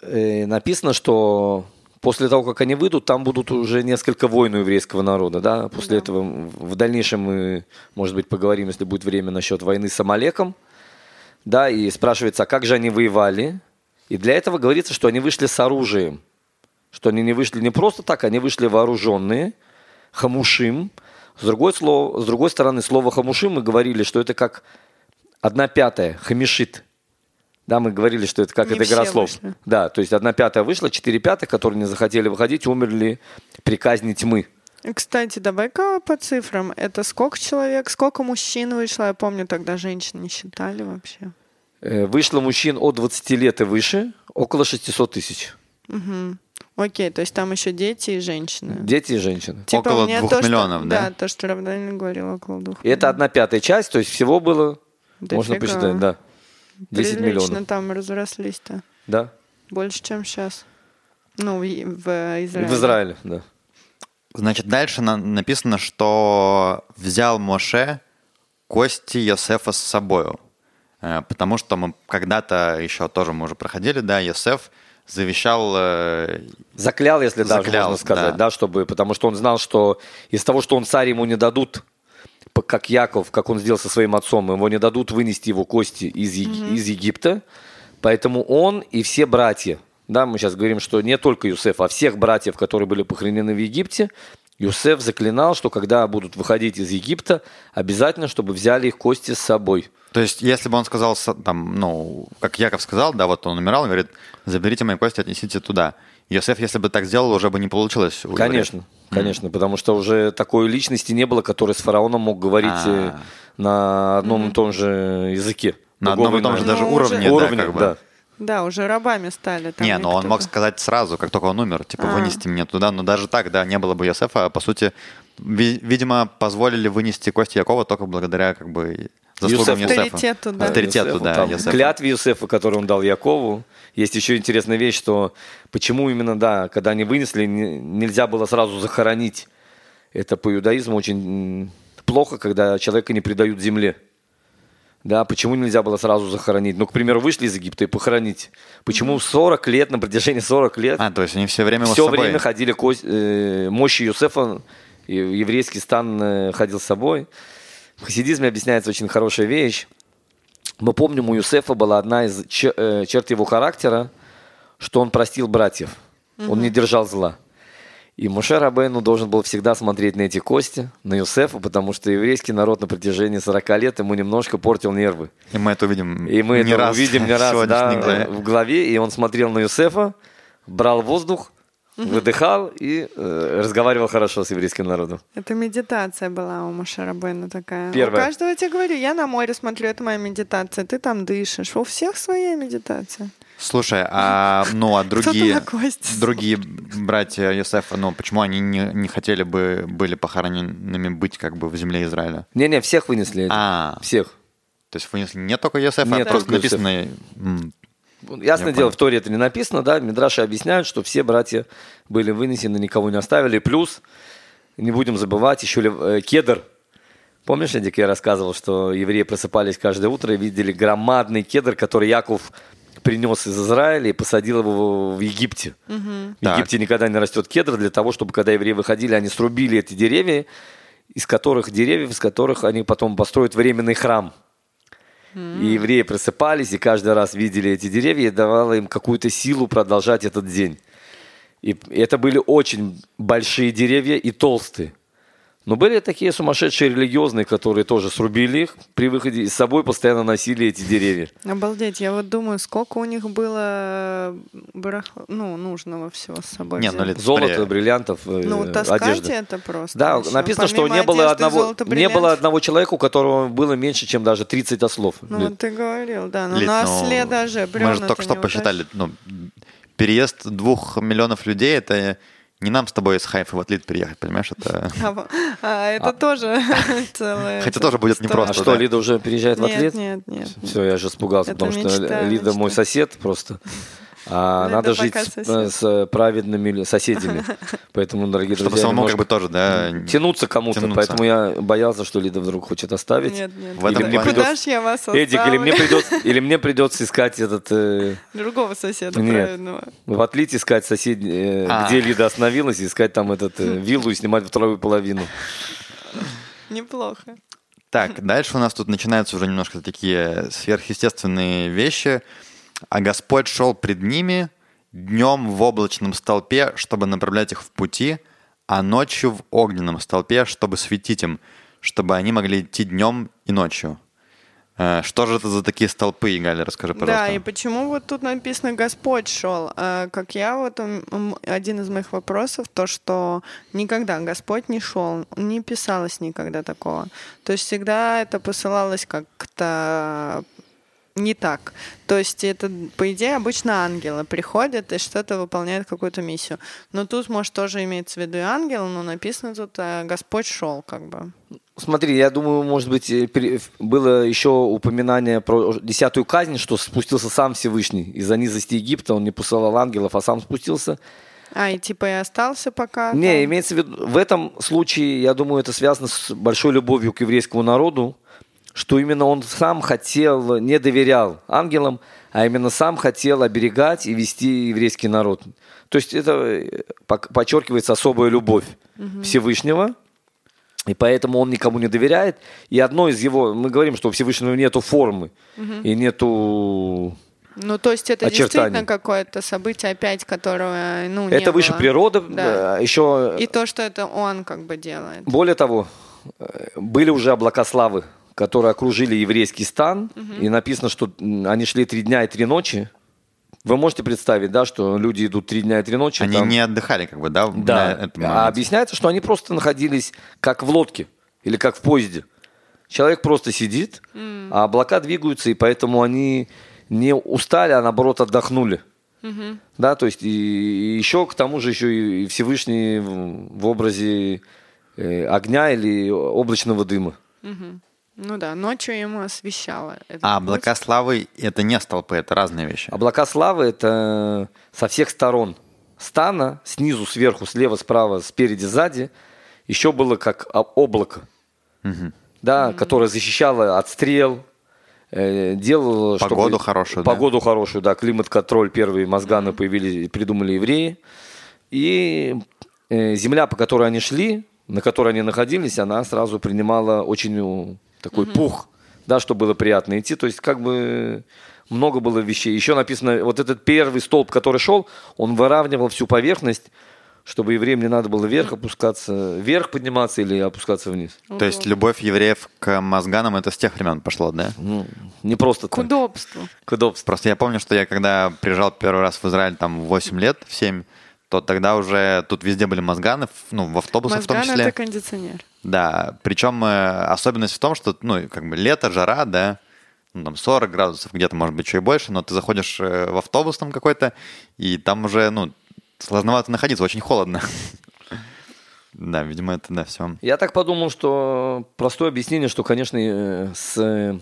[SPEAKER 3] Э, написано, что после того, как они выйдут, там будут уже несколько войн у еврейского народа. Да? После этого в дальнейшем мы, может быть, поговорим, если будет время, насчет войны с Амалеком. Да, и спрашивается, а как же они воевали? И для этого говорится, что они вышли с оружием. Что они не вышли не просто так, они вышли вооруженные, хамушим. С другой, слов- с другой стороны, слово хамушим мы говорили, что это как одна пятая, хамишит. Да, мы говорили, что это как
[SPEAKER 2] Не
[SPEAKER 3] это игра слов.
[SPEAKER 2] вышли.
[SPEAKER 3] Да, то есть одна пятая вышла, четыре пятых, которые не захотели выходить, умерли при казни тьмы.
[SPEAKER 2] Кстати, давай-ка по цифрам. Это сколько человек, сколько мужчин вышло? Я помню, тогда женщин не считали вообще.
[SPEAKER 3] Э, Вышло мужчин от 20 лет и выше около 600 тысяч.
[SPEAKER 2] Окей, то есть там еще дети и женщины.
[SPEAKER 3] Дети и женщины.
[SPEAKER 1] Около
[SPEAKER 2] мне
[SPEAKER 1] двух
[SPEAKER 2] то, что-
[SPEAKER 1] миллионов, да?
[SPEAKER 2] Да, то, что Равданин говорил, около двух
[SPEAKER 3] И это одна пятая часть, то есть всего было,
[SPEAKER 2] Дофига.
[SPEAKER 3] можно посчитать, да, 10
[SPEAKER 2] Прилично
[SPEAKER 3] миллионов.
[SPEAKER 2] там разрослись-то.
[SPEAKER 3] Да,
[SPEAKER 2] Больше, чем сейчас. Ну, в, Израиле.
[SPEAKER 3] в Израиле, да.
[SPEAKER 1] Значит, дальше на- написано, что взял Моше кости Йосефа с собою. Э, Потому что мы когда-то еще тоже мы уже проходили, да, Йосеф завещал э,
[SPEAKER 3] Заклял, если даже
[SPEAKER 1] Заклял,
[SPEAKER 3] можно сказать,
[SPEAKER 1] да.
[SPEAKER 3] да. чтобы, потому что он знал, что из того, что он царь ему не дадут, как Яков, как он сделал со своим отцом, ему не дадут вынести его кости из, Еги- из Египта, поэтому он и все братья, да, мы сейчас говорим, что не только Юсеф, а всех братьев, которые были похоронены в Египте, Юсеф заклинал, что когда будут выходить из Египта, обязательно, чтобы взяли их кости с собой.
[SPEAKER 1] То есть, если бы он сказал, там, ну, как Яков сказал, да, вот он умирал, он говорит, заберите мои кости, отнесите туда. Йосеф, если бы так сделал, уже бы не получилось. евреев.
[SPEAKER 3] Конечно, потому что уже такой личности не было, который с фараоном мог говорить э,
[SPEAKER 1] А.
[SPEAKER 3] на одном и том же языке.
[SPEAKER 1] На одном и том же даже
[SPEAKER 2] Ну,
[SPEAKER 1] уровне,
[SPEAKER 2] уже-
[SPEAKER 1] да, как бы.
[SPEAKER 3] да.
[SPEAKER 2] Да, уже рабами стали. там
[SPEAKER 1] не, но он мог сказать сразу, как только он умер, типа,
[SPEAKER 2] А.
[SPEAKER 1] вынести меня туда, но даже так, да, не было бы Йосефа, а, по сути, ви- видимо, позволили вынести кости Якова только благодаря, как бы, заслугам
[SPEAKER 3] Юсефу.
[SPEAKER 1] Йосефа.
[SPEAKER 2] Авторитету, да.
[SPEAKER 1] Авторитету,
[SPEAKER 3] Юсефу,
[SPEAKER 1] да,
[SPEAKER 3] там,
[SPEAKER 1] Йосефа.
[SPEAKER 3] клятве Юсефа, которую он дал Якову. Есть еще интересная вещь, что почему именно, да, когда они вынесли, не- нельзя было сразу захоронить. Это по иудаизму очень плохо, когда человека не предают земле. Да, почему нельзя было сразу захоронить? Ну, к примеру, вышли из Египта и похоронить. Почему 40 лет, на протяжении 40 лет
[SPEAKER 1] А, то есть они все время
[SPEAKER 3] все
[SPEAKER 1] собой.
[SPEAKER 3] время ходили кость, э, мощи Юсефа, еврейский стан э, ходил с собой. В хасидизме объясняется очень хорошая вещь. Мы помним, у Юсефа была одна из э, черт его характера, что он простил братьев. Он не держал зла. И Муше Рабейну должен был всегда смотреть на эти кости, на Юсефа, потому что еврейский народ на протяжении 40 лет ему немножко портил нервы.
[SPEAKER 1] И мы это увидим
[SPEAKER 3] И мы
[SPEAKER 1] не
[SPEAKER 3] это
[SPEAKER 1] раз
[SPEAKER 3] увидим (laughs) не раз да,
[SPEAKER 1] главе.
[SPEAKER 3] в главе. И он смотрел на Юсефа, брал воздух, выдыхал и э, разговаривал хорошо с еврейским народом.
[SPEAKER 2] Это медитация была у Машарабена такая.
[SPEAKER 3] Первая.
[SPEAKER 2] У каждого я тебе говорю, я на море смотрю, это моя медитация, ты там дышишь. У всех своя медитация.
[SPEAKER 1] Слушай, а ну а другие, другие братья Йосефа, ну почему они не, не хотели бы были похороненными быть как бы в земле Израиля?
[SPEAKER 3] Не-не, всех вынесли.
[SPEAKER 1] А,
[SPEAKER 3] Всех.
[SPEAKER 1] то есть вынесли не только Йосефа,
[SPEAKER 3] Нет
[SPEAKER 1] а просто написано... м,
[SPEAKER 3] Ясное
[SPEAKER 1] Я
[SPEAKER 3] дело,
[SPEAKER 1] понял.
[SPEAKER 3] в Торе это не написано, да, Мидраши объясняют, что все братья были вынесены, никого не оставили. Плюс, не будем забывать, еще ли- э, кедр. Помнишь, Эдик, я рассказывал, что евреи просыпались каждое утро и видели громадный кедр, который Яков принес из Израиля и посадил его в Египте. В
[SPEAKER 1] Так.
[SPEAKER 3] Египте никогда не растет кедр для того, чтобы, когда евреи выходили, они срубили эти деревья, из которых деревьев, из которых они потом построят временный храм. И евреи просыпались, и каждый раз видели эти деревья, и давало им какую-то силу продолжать этот день. И это были очень большие деревья и толстые. Но были такие сумасшедшие религиозные, которые тоже срубили их при выходе и с собой постоянно носили эти деревья.
[SPEAKER 2] Обалдеть, я вот думаю, сколько у них было барахла, ну, нужного всего с собой.
[SPEAKER 1] Не, ну, ли-
[SPEAKER 3] Золото, бриллиантов, э,
[SPEAKER 2] ну, таскать
[SPEAKER 3] одежда.
[SPEAKER 2] это просто.
[SPEAKER 3] Да,
[SPEAKER 2] ещё.
[SPEAKER 3] написано, что
[SPEAKER 2] Помимо
[SPEAKER 3] не было, одного,
[SPEAKER 2] золота,
[SPEAKER 3] не было одного человека, у которого было меньше, чем даже 30 ослов.
[SPEAKER 2] Ну, вот ты говорил, да. Ну,
[SPEAKER 1] Лид,
[SPEAKER 2] на
[SPEAKER 1] ну,
[SPEAKER 2] осле даже бревна
[SPEAKER 1] Мы же только что посчитали, ну, переезд двух миллионов людей, это не нам с тобой из Хайфа в Атлит приехать, понимаешь? Это... (laughs)
[SPEAKER 2] А, а это тоже (laughs) целое...
[SPEAKER 1] Хотя тоже будет
[SPEAKER 3] А
[SPEAKER 1] непросто.
[SPEAKER 3] что,
[SPEAKER 1] да.
[SPEAKER 3] Лида уже переезжает в
[SPEAKER 2] Нет,
[SPEAKER 3] атлет?
[SPEAKER 2] нет, нет.
[SPEAKER 3] Все, я же испугался,
[SPEAKER 2] Это
[SPEAKER 3] потому что
[SPEAKER 2] мечта,
[SPEAKER 3] Лида мой
[SPEAKER 2] мечта.
[SPEAKER 3] сосед просто. (laughs) А надо
[SPEAKER 2] пока
[SPEAKER 3] жить с, с праведными соседями. (laughs) Поэтому, дорогие
[SPEAKER 1] Чтобы
[SPEAKER 3] друзья,
[SPEAKER 1] самому как бы тоже, да,
[SPEAKER 3] тянуться кому-то.
[SPEAKER 1] тянуться.
[SPEAKER 3] Поэтому я боялся, что Лида вдруг хочет оставить.
[SPEAKER 2] Нет, нет.
[SPEAKER 1] В этом
[SPEAKER 2] Или
[SPEAKER 1] плане-
[SPEAKER 2] Куда ж я вас
[SPEAKER 3] Эдик, или мне,
[SPEAKER 2] оставлю?
[SPEAKER 3] придется, или мне придется искать этот... э,
[SPEAKER 2] Другого соседа
[SPEAKER 3] Нет.
[SPEAKER 2] праведного.
[SPEAKER 3] в Атлите искать сосед, э,
[SPEAKER 1] А.
[SPEAKER 3] где Лида остановилась, искать там этот э, (laughs) виллу и снимать вторую половину.
[SPEAKER 2] Неплохо.
[SPEAKER 1] Так, дальше у нас тут начинаются уже немножко такие сверхъестественные вещи. А Господь шел пред ними днем в облачном столпе, чтобы направлять их в пути, а ночью в огненном столпе, чтобы светить им, чтобы они могли идти днем и ночью. Э, Что же это за такие столпы, Галя, расскажи, пожалуйста.
[SPEAKER 2] Да, и почему вот тут написано «Господь шел»? А, Как я, вот один из моих вопросов, то, что никогда Господь не шел, не писалось никогда такого. То есть всегда это посылалось как-то не так. То есть это, по идее, обычно ангелы приходят и что-то выполняют какую-то миссию. Но тут, может, тоже имеется в виду и ангел, но написано тут э, «Господь шел», как бы.
[SPEAKER 3] Смотри, я думаю, может быть, э, было еще упоминание про десятую казнь, что спустился сам Всевышний. Из-за низости Египта он не посылал ангелов, а сам спустился.
[SPEAKER 2] А, и типа и остался пока?
[SPEAKER 3] Не,
[SPEAKER 2] там?
[SPEAKER 3] имеется в виду, в этом случае, я думаю, это связано с большой любовью к еврейскому народу, что именно он сам хотел, не доверял ангелам, а именно сам хотел оберегать и вести еврейский народ. То есть это э, подчеркивается особая любовь Всевышнего, и поэтому он никому не доверяет. И одно из его, мы говорим, что у Всевышнего нету формы и нету
[SPEAKER 2] Ну, то есть это
[SPEAKER 3] Очертания.
[SPEAKER 2] действительно какое-то событие опять, которого, ну, не
[SPEAKER 3] это выше
[SPEAKER 2] было.
[SPEAKER 3] природы.
[SPEAKER 2] Да.
[SPEAKER 3] Еще
[SPEAKER 2] И то, что это он как бы делает.
[SPEAKER 3] Более того, э, были уже облака славы, которые окружили еврейский стан, и написано, что они шли три дня и три ночи. Вы можете представить, да, что люди идут три дня и три ночи.
[SPEAKER 1] Они
[SPEAKER 3] там-
[SPEAKER 1] не отдыхали, как бы, да,
[SPEAKER 3] Да. а объясняется, что они просто находились как в лодке или как в поезде. Человек просто сидит, а облака двигаются, и поэтому они не устали, а наоборот отдохнули. Да, то есть и, и еще к тому же еще и Всевышний в, в образе э, огня или облачного дыма.
[SPEAKER 2] Ну да, ночью ему освещало.
[SPEAKER 1] А
[SPEAKER 2] путь.
[SPEAKER 1] облака славы — это не столпы, это разные вещи.
[SPEAKER 3] Облака славы это со всех сторон стана, снизу, сверху, слева, справа, спереди, сзади, еще было как а, облако, да, которое защищало от стрел, э, делало
[SPEAKER 1] Погоду
[SPEAKER 3] чтобы-
[SPEAKER 1] хорошую, да?
[SPEAKER 3] погоду хорошую, да, климат-контроль первые мозганы появились, придумали евреи, и э, земля, по которой они шли, на которой они находились, она сразу принимала очень такой пух, да, что было приятно идти. То есть как бы много было вещей. Еще написано, вот этот первый столб, который шел, он выравнивал всю поверхность, чтобы евреям не надо было вверх опускаться, вверх подниматься или опускаться вниз.
[SPEAKER 1] То есть любовь евреев к мозганам — это с тех времен пошло, да?
[SPEAKER 3] Ну, не просто
[SPEAKER 2] К
[SPEAKER 3] так.
[SPEAKER 2] удобству.
[SPEAKER 3] К удобству.
[SPEAKER 1] Просто я помню, что я когда приезжал первый раз в Израиль там в 8 лет, в 7, то тогда уже тут везде были мозганы, ну, в автобусах в том
[SPEAKER 2] Мозган —
[SPEAKER 1] числе.
[SPEAKER 2] это кондиционер.
[SPEAKER 1] Да, причем э, особенность в том, что, ну, как бы лето, жара, да, ну, там 40 градусов, где-то, может быть, чуть больше, но ты заходишь э, в автобус там какой-то, и там уже, ну, сложновато находиться, очень холодно. (laughs) Да, видимо, это, да, все.
[SPEAKER 3] Я так подумал, что простое объяснение, что, конечно, э, с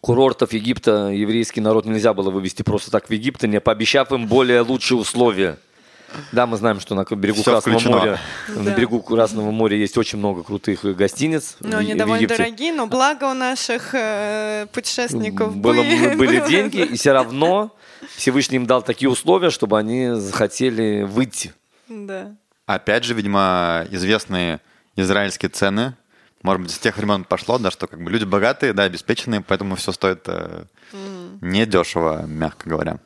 [SPEAKER 3] курортов Египта еврейский народ нельзя было вывести просто так в Египет, не пообещав им более лучшие условия. Да, мы знаем, что на берегу
[SPEAKER 1] Всё
[SPEAKER 3] Красного
[SPEAKER 1] включено.
[SPEAKER 3] моря, на
[SPEAKER 2] Да.
[SPEAKER 3] берегу Красного моря есть очень много крутых гостиниц.
[SPEAKER 2] Но
[SPEAKER 3] в-
[SPEAKER 2] они
[SPEAKER 3] в
[SPEAKER 2] довольно
[SPEAKER 3] Египте.
[SPEAKER 2] дорогие, но благо у наших э, путешественников
[SPEAKER 3] Было-
[SPEAKER 2] были.
[SPEAKER 3] были (laughs) деньги, и все равно Всевышний им дал такие условия, чтобы они захотели выйти.
[SPEAKER 2] Да.
[SPEAKER 1] Опять же, видимо, известные израильские цены может быть, с тех времен пошло, да, что как бы люди богатые, да, обеспеченные, поэтому все стоит э, недешево, мягко говоря.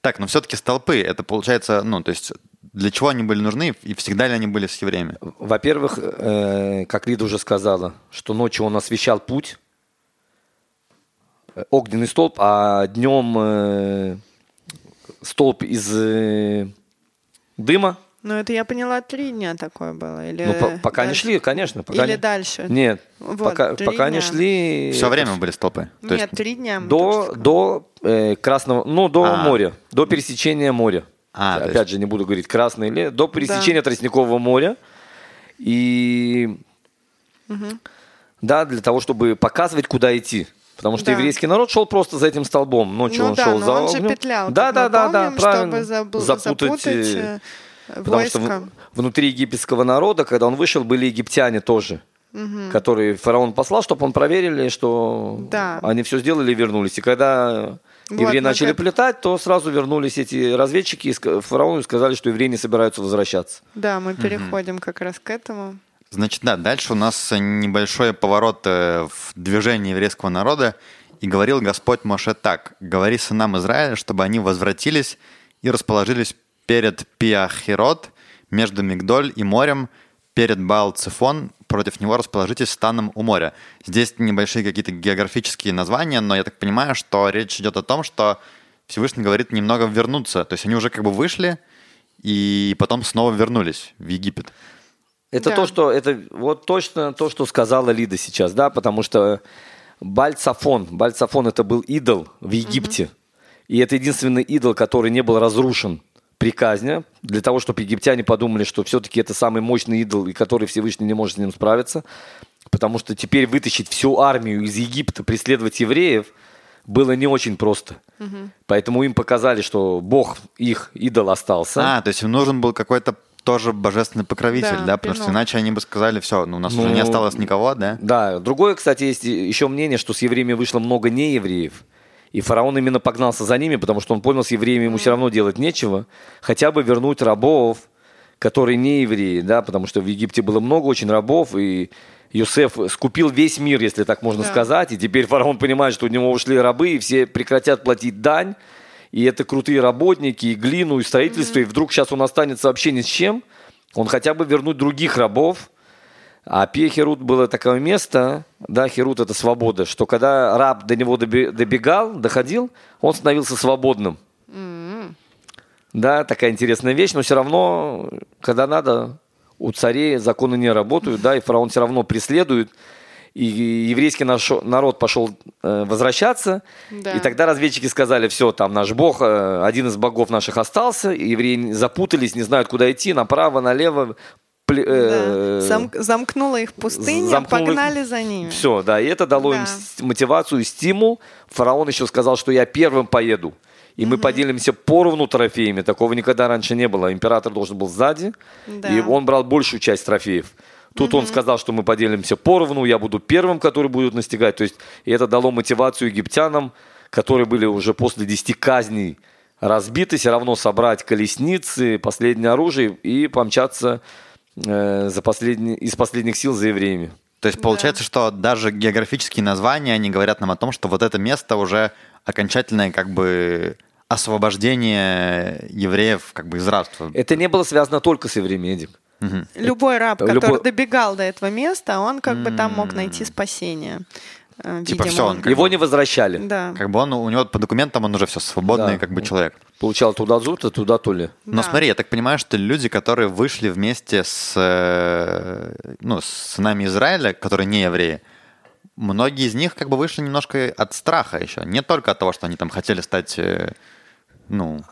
[SPEAKER 1] Так, но все-таки столпы, это получается, ну, то есть для чего они были нужны и всегда ли они были с евреями?
[SPEAKER 3] Во-первых, э, как Лида уже сказала, что ночью он освещал путь, э, огненный столб, а днем э, столб из э, дыма.
[SPEAKER 2] Ну, это я поняла, три дня такое было. Или
[SPEAKER 3] Ну, по- пока
[SPEAKER 2] дальше?
[SPEAKER 3] шли, конечно. Пока
[SPEAKER 2] Или
[SPEAKER 3] они-
[SPEAKER 2] дальше?
[SPEAKER 3] Нет,
[SPEAKER 2] Вот,
[SPEAKER 3] пока, пока
[SPEAKER 2] дня.
[SPEAKER 3] шли...
[SPEAKER 1] Все время были столпы. То
[SPEAKER 2] Нет,
[SPEAKER 1] есть-
[SPEAKER 2] три дня.
[SPEAKER 3] До, до э, Красного, ну, до
[SPEAKER 1] А.
[SPEAKER 3] моря, до пересечения моря.
[SPEAKER 1] А,
[SPEAKER 3] Опять
[SPEAKER 1] есть-
[SPEAKER 3] же, не буду говорить красное или до пересечения Тростникового моря. И да, для того, чтобы показывать, куда идти. Потому что
[SPEAKER 2] Да.
[SPEAKER 3] еврейский народ шел просто за этим столбом. Ночью
[SPEAKER 2] Ну
[SPEAKER 3] он
[SPEAKER 2] да,
[SPEAKER 3] шел
[SPEAKER 2] но
[SPEAKER 3] за
[SPEAKER 2] он же
[SPEAKER 3] огнем.
[SPEAKER 2] петлял,
[SPEAKER 3] Да, да, да, да,
[SPEAKER 2] помним,
[SPEAKER 3] правильно.
[SPEAKER 2] чтобы забл-
[SPEAKER 3] Запутать,
[SPEAKER 2] запутать
[SPEAKER 3] Потому что
[SPEAKER 2] войско.
[SPEAKER 3] в- внутри египетского народа, когда он вышел, были египтяне тоже, которые фараон послал, чтобы он проверили, что
[SPEAKER 2] Да.
[SPEAKER 3] они все сделали и вернулись. И когда
[SPEAKER 2] Вот,
[SPEAKER 3] евреи
[SPEAKER 2] мы
[SPEAKER 3] начали
[SPEAKER 2] как-
[SPEAKER 3] плетать, то сразу вернулись эти разведчики и ска- фараону и сказали, что евреи не собираются возвращаться.
[SPEAKER 2] Да, мы переходим как раз к этому.
[SPEAKER 1] Значит, да, дальше у нас небольшой поворот э, в движении еврейского народа. И говорил Господь Моше так, говори сынам Израиля, чтобы они возвратились и расположились перед Пиахирот, между Мигдоль и морем, перед Баал-Цифон, против него расположитесь станом у моря. Здесь небольшие какие-то географические названия, но я так понимаю, что речь идет о том, что Всевышний говорит немного вернуться. То есть они уже как бы вышли и потом снова вернулись в Египет.
[SPEAKER 3] Это
[SPEAKER 2] Да.
[SPEAKER 3] то, что это вот точно то, что сказала Лида сейчас, да, потому что Бальцафон, Бальцафон это был идол в Египте, и это единственный идол, который не был разрушен при казни, для того, чтобы египтяне подумали, что все-таки это самый мощный идол, и который Всевышний не может с ним справиться, потому что теперь вытащить всю армию из Египта, преследовать евреев, было не очень просто. Поэтому им показали, что Бог их идол остался.
[SPEAKER 1] А, то есть им нужен был какой-то тоже божественный покровитель,
[SPEAKER 2] Да,
[SPEAKER 1] да, потому что иначе они бы сказали, все, ну у нас уже
[SPEAKER 3] Ну,
[SPEAKER 1] не осталось никого, да?
[SPEAKER 3] Да, другое, кстати, есть еще мнение, что с евреями вышло много неевреев. И фараон именно погнался за ними, потому что он понял, с евреями ему все равно делать нечего. Хотя бы вернуть рабов, которые не евреи, да, потому что в Египте было много очень рабов, и Юсеф скупил весь мир, если так можно
[SPEAKER 2] Да.
[SPEAKER 3] сказать, и теперь фараон понимает, что у него ушли рабы, и все прекратят платить дань, и это крутые работники, и глину, и строительство, и вдруг сейчас он останется вообще ни с чем, он хотя бы вернуть других рабов, а Пия Херут было такое место, да, Херут это свобода, что когда раб до него добегал, доходил, он становился свободным. Да, такая интересная вещь, но все равно, когда надо, у царей законы не работают, да, и фараон все равно преследует, и еврейский наш народ пошел э, возвращаться,
[SPEAKER 2] Да.
[SPEAKER 3] и тогда разведчики сказали, все, там наш бог, э, один из богов наших остался, евреи запутались, не знают, куда идти, направо, налево, пле- э,
[SPEAKER 2] Да. Зам- замкнула их пустыня,
[SPEAKER 3] замкнула
[SPEAKER 2] погнали за ними.
[SPEAKER 3] все, да, и это дало им
[SPEAKER 2] Да.
[SPEAKER 3] с- мотивацию и стимул. Фараон еще сказал, что я первым поеду. И мы поделимся поровну трофеями. Такого никогда раньше не было. Император должен был сзади,
[SPEAKER 2] Да.
[SPEAKER 3] и он брал большую часть трофеев. Тут он сказал, что мы поделимся поровну, я буду первым, который будет настигать. То есть, и это дало мотивацию египтянам, которые были уже после 10 казней разбиты, все равно собрать колесницы, последнее оружие и помчаться э, за последний, из последних сил за евреями.
[SPEAKER 1] То есть получается, что даже географические названия, они говорят нам о том, что вот это место уже окончательное как бы освобождение евреев как бы из рабства.
[SPEAKER 3] Это не было связано только с евреями, Эдик.
[SPEAKER 2] Любой раб,
[SPEAKER 3] Любой-
[SPEAKER 2] который добегал до этого места, он как бы там мог найти спасение. Э,
[SPEAKER 1] Типа
[SPEAKER 2] видимо,
[SPEAKER 1] всё, он как
[SPEAKER 3] Его
[SPEAKER 1] бы-
[SPEAKER 3] не возвращали.
[SPEAKER 2] Да.
[SPEAKER 1] Как бы он, у него по документам он уже все свободный
[SPEAKER 3] Да.
[SPEAKER 1] как бы человек.
[SPEAKER 3] Получал туда зут, а туда то ли.
[SPEAKER 1] Но
[SPEAKER 2] Да.
[SPEAKER 1] смотри, я так понимаю, что люди, которые вышли вместе с, э, ну, с сынами Израиля, которые не евреи, многие из них как бы вышли немножко от страха еще. Не только от того, что они там хотели стать, э, ну,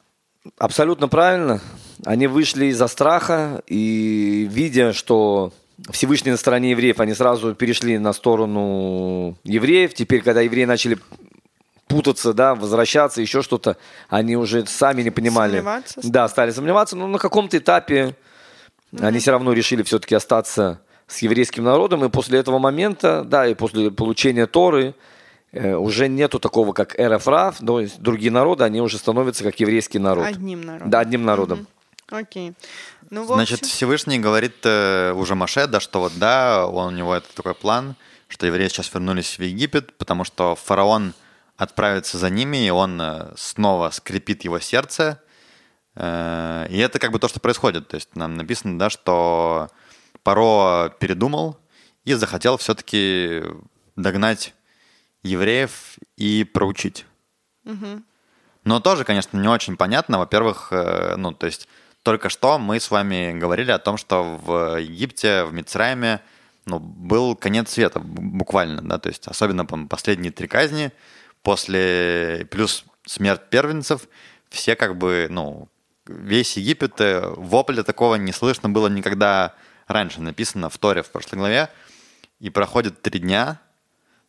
[SPEAKER 3] Абсолютно правильно. Они вышли из-за страха и видя, что Всевышний на стороне евреев, они сразу перешли на сторону евреев. Теперь, когда евреи начали путаться, да, возвращаться, еще что-то, они уже сами не понимали.
[SPEAKER 2] Сомневаться.
[SPEAKER 3] Да, стали сомневаться, но на каком-то этапе они все равно решили все-таки остаться с еврейским народом, и после этого момента, да, и после получения Торы, э, уже нету такого, как Эрафраф, то есть другие народы, они уже становятся как еврейский народ.
[SPEAKER 2] Одним народом.
[SPEAKER 3] Да, одним народом.
[SPEAKER 2] Окей. Ну, в
[SPEAKER 1] Значит,
[SPEAKER 2] общем,
[SPEAKER 1] Всевышний говорит э, уже Маше, да, что вот да, он, у него это такой план, что евреи сейчас вернулись в Египет, потому что фараон отправится за ними, и он э, снова скрипит его сердце. Э, и это как бы то, что происходит. То есть нам написано, да, что Паро передумал и захотел все-таки догнать евреев и проучить. Но тоже, конечно, не очень понятно. Во-первых, э, ну, то есть только что мы с вами говорили о том, что в Египте, в Мицрайме, ну, был конец света буквально, да, то есть особенно последние три казни, после плюс смерть первенцев, все как бы, ну, весь Египет, э, вопля такого не слышно было никогда раньше, написано в Торе в прошлой главе, и проходит три дня,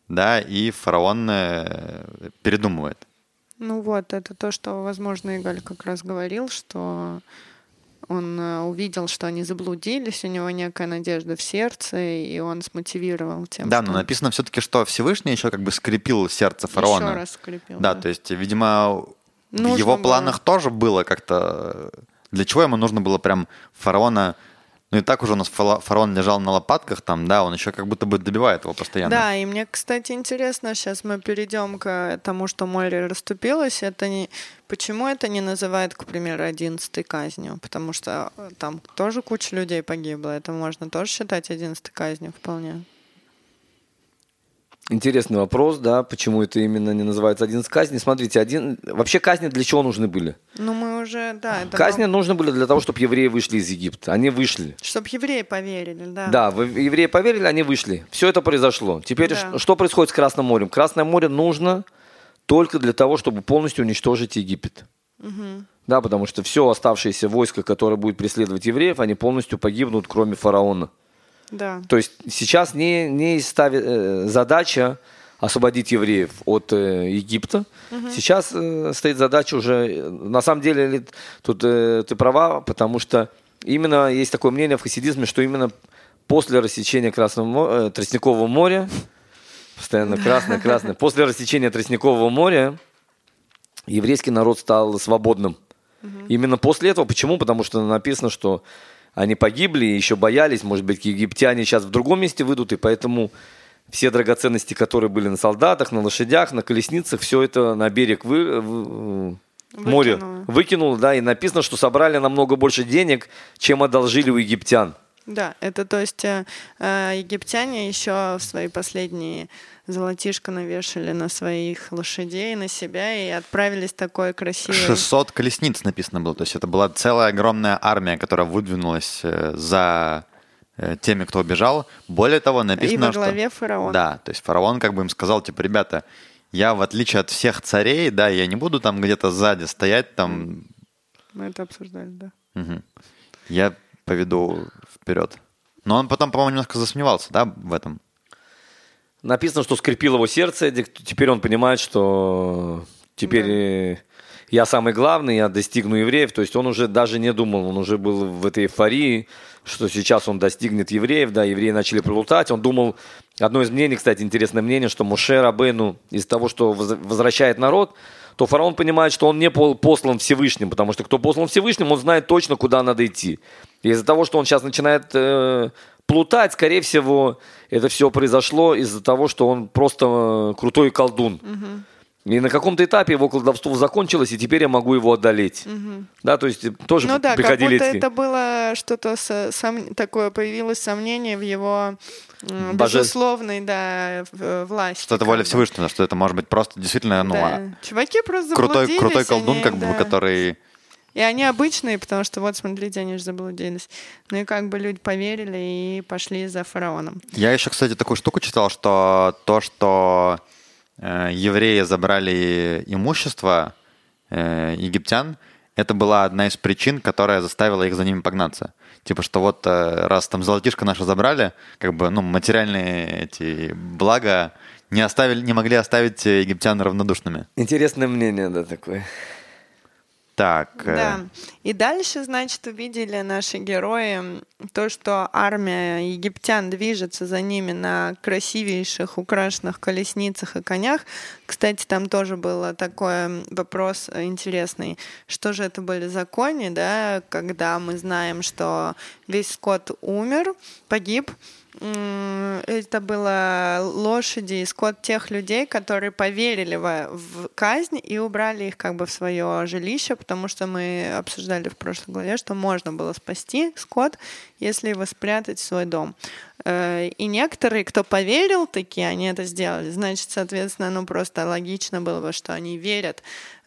[SPEAKER 1] да, и фараон э, передумывает.
[SPEAKER 2] ну вот, это то, что, возможно, Игаль как раз говорил, что он э, увидел, что они заблудились, у него некая надежда в сердце, и он смотивировал тем,
[SPEAKER 1] Да,
[SPEAKER 2] что
[SPEAKER 1] но написано все-таки, что Всевышний еще как бы скрепил сердце фараона.
[SPEAKER 2] еще раз скрепил.
[SPEAKER 1] Да, то есть, видимо, в
[SPEAKER 2] Нужно
[SPEAKER 1] его
[SPEAKER 2] было.
[SPEAKER 1] планах тоже было как-то... Для чего ему нужно было прям фараона... Ну и так уже у нас фараон лежал на лопатках там, да, он еще как будто бы добивает его постоянно.
[SPEAKER 2] Да, и мне, кстати, интересно, сейчас мы перейдем к тому, что море расступилось. Это не... Почему это не называют, к примеру, одиннадцатой казнью? Потому что э, там тоже куча людей погибла. Это можно тоже считать одиннадцатой казнью вполне.
[SPEAKER 3] Интересный вопрос, да, почему это именно не называется 11 казней. Смотрите, один... вообще казни для чего нужны были?
[SPEAKER 2] Ну, мы уже, да, это
[SPEAKER 3] Казни нужны были для того, чтобы евреи вышли из Египта. Они вышли.
[SPEAKER 2] Чтобы евреи поверили, да.
[SPEAKER 3] Да, евреи поверили, они вышли. Все это произошло. Теперь
[SPEAKER 2] Да.
[SPEAKER 3] что происходит с Красным морем? Красное море нужно только для того, чтобы полностью уничтожить Египет. Да, потому что все оставшееся войско, которое будет преследовать евреев, они полностью погибнут, кроме фараона.
[SPEAKER 2] Да.
[SPEAKER 3] То есть сейчас не, не ставит э, задача освободить евреев от э, Египта. Сейчас э, стоит задача уже, на самом деле, тут э, ты права, потому что именно есть такое мнение в хасидизме, что именно после рассечения Красного мо- э, Тростникового моря, постоянно красное, красное, после рассечения Тростникового моря еврейский народ стал свободным. Именно после этого. Почему? Потому что написано, что они погибли, и еще боялись, может быть, египтяне сейчас в другом месте выйдут, и поэтому все драгоценности, которые были на солдатах, на лошадях, на колесницах, все это на берег вы, вы- море
[SPEAKER 2] Выкинуло.
[SPEAKER 3] выкинуло, да, и написано, что собрали намного больше денег, чем одолжили у египтян.
[SPEAKER 2] Да, это то есть э, э, египтяне еще в свои последние золотишко навешали на своих лошадей, на себя и отправились такой красивой...
[SPEAKER 1] 600 колесниц написано было. То есть это была целая огромная армия, которая выдвинулась э, за э, теми, кто убежал. Более того, написано,
[SPEAKER 2] И во главе
[SPEAKER 1] что...
[SPEAKER 2] фараон.
[SPEAKER 1] Да, то есть фараон как бы им сказал, типа, ребята, я в отличие от всех царей, да, я не буду там где-то сзади стоять, там,
[SPEAKER 2] Мы это обсуждали, да.
[SPEAKER 1] Мгм. я поведу вперед. Но он потом, по-моему, немножко засомневался, да, в этом.
[SPEAKER 3] Написано, что скрепил его сердце, теперь он понимает, что теперь э, я самый главный, я достигну евреев. То есть он уже даже не думал, он уже был в этой эйфории, что сейчас он достигнет евреев, да, евреи начали прилутать. Он думал, одно из мнений, кстати, интересное мнение, что Муше Рабену из-за того, что воз- возвращает народ, то фараон понимает, что он не послан Всевышним, потому что кто послан Всевышним, он знает точно, куда надо идти. Из-за того, что он сейчас начинает э, плутать, скорее всего, это все произошло из-за того, что он просто э, крутой колдун. И на каком-то этапе его колдовство закончилось, и теперь я могу его одолеть. Да, то есть э, тоже
[SPEAKER 2] Ну да, как
[SPEAKER 3] приходили
[SPEAKER 2] будто
[SPEAKER 3] эти-
[SPEAKER 2] это было что-то со- сом- такое, появилось сомнение в его
[SPEAKER 3] Боже-
[SPEAKER 2] безусловной, да, в- власти.
[SPEAKER 1] Что это воля
[SPEAKER 2] бы.
[SPEAKER 1] Всевышнего, что это может быть просто действительно, ну,
[SPEAKER 2] Да.
[SPEAKER 1] а,
[SPEAKER 2] Чуваки просто
[SPEAKER 1] крутой, крутой колдун,
[SPEAKER 2] они,
[SPEAKER 1] как бы,
[SPEAKER 2] да.
[SPEAKER 1] который...
[SPEAKER 2] И они обычные, потому что вот, смотрите, они же заблудились. Ну и как бы люди поверили и пошли за фараоном.
[SPEAKER 1] Я еще, кстати, такую штуку читал, что то, что э, евреи забрали имущество э, египтян, это была одна из причин, которая заставила их за ними погнаться. Типа, что вот э, раз там золотишко наше забрали, как бы, ну, материальные эти блага не, оставили, не могли оставить египтян равнодушными.
[SPEAKER 3] Интересное мнение, да, такое.
[SPEAKER 1] Так. э,
[SPEAKER 2] Да. И дальше, значит, увидели наши герои то, что армия египтян движется за ними на красивейших украшенных колесницах и конях. Кстати, там тоже был такой вопрос интересный. Что же это были за кони, да, когда мы знаем, что весь скот умер, погиб, это было лошади и скот тех людей, которые поверили во- в казнь и убрали их как бы в свое жилище, потому что мы обсуждали в прошлой главе, что можно было спасти скот, если его спрятать в свой дом. Э, И некоторые, кто поверил таки, они это сделали. Значит, соответственно, ну просто логично было бы, что они верят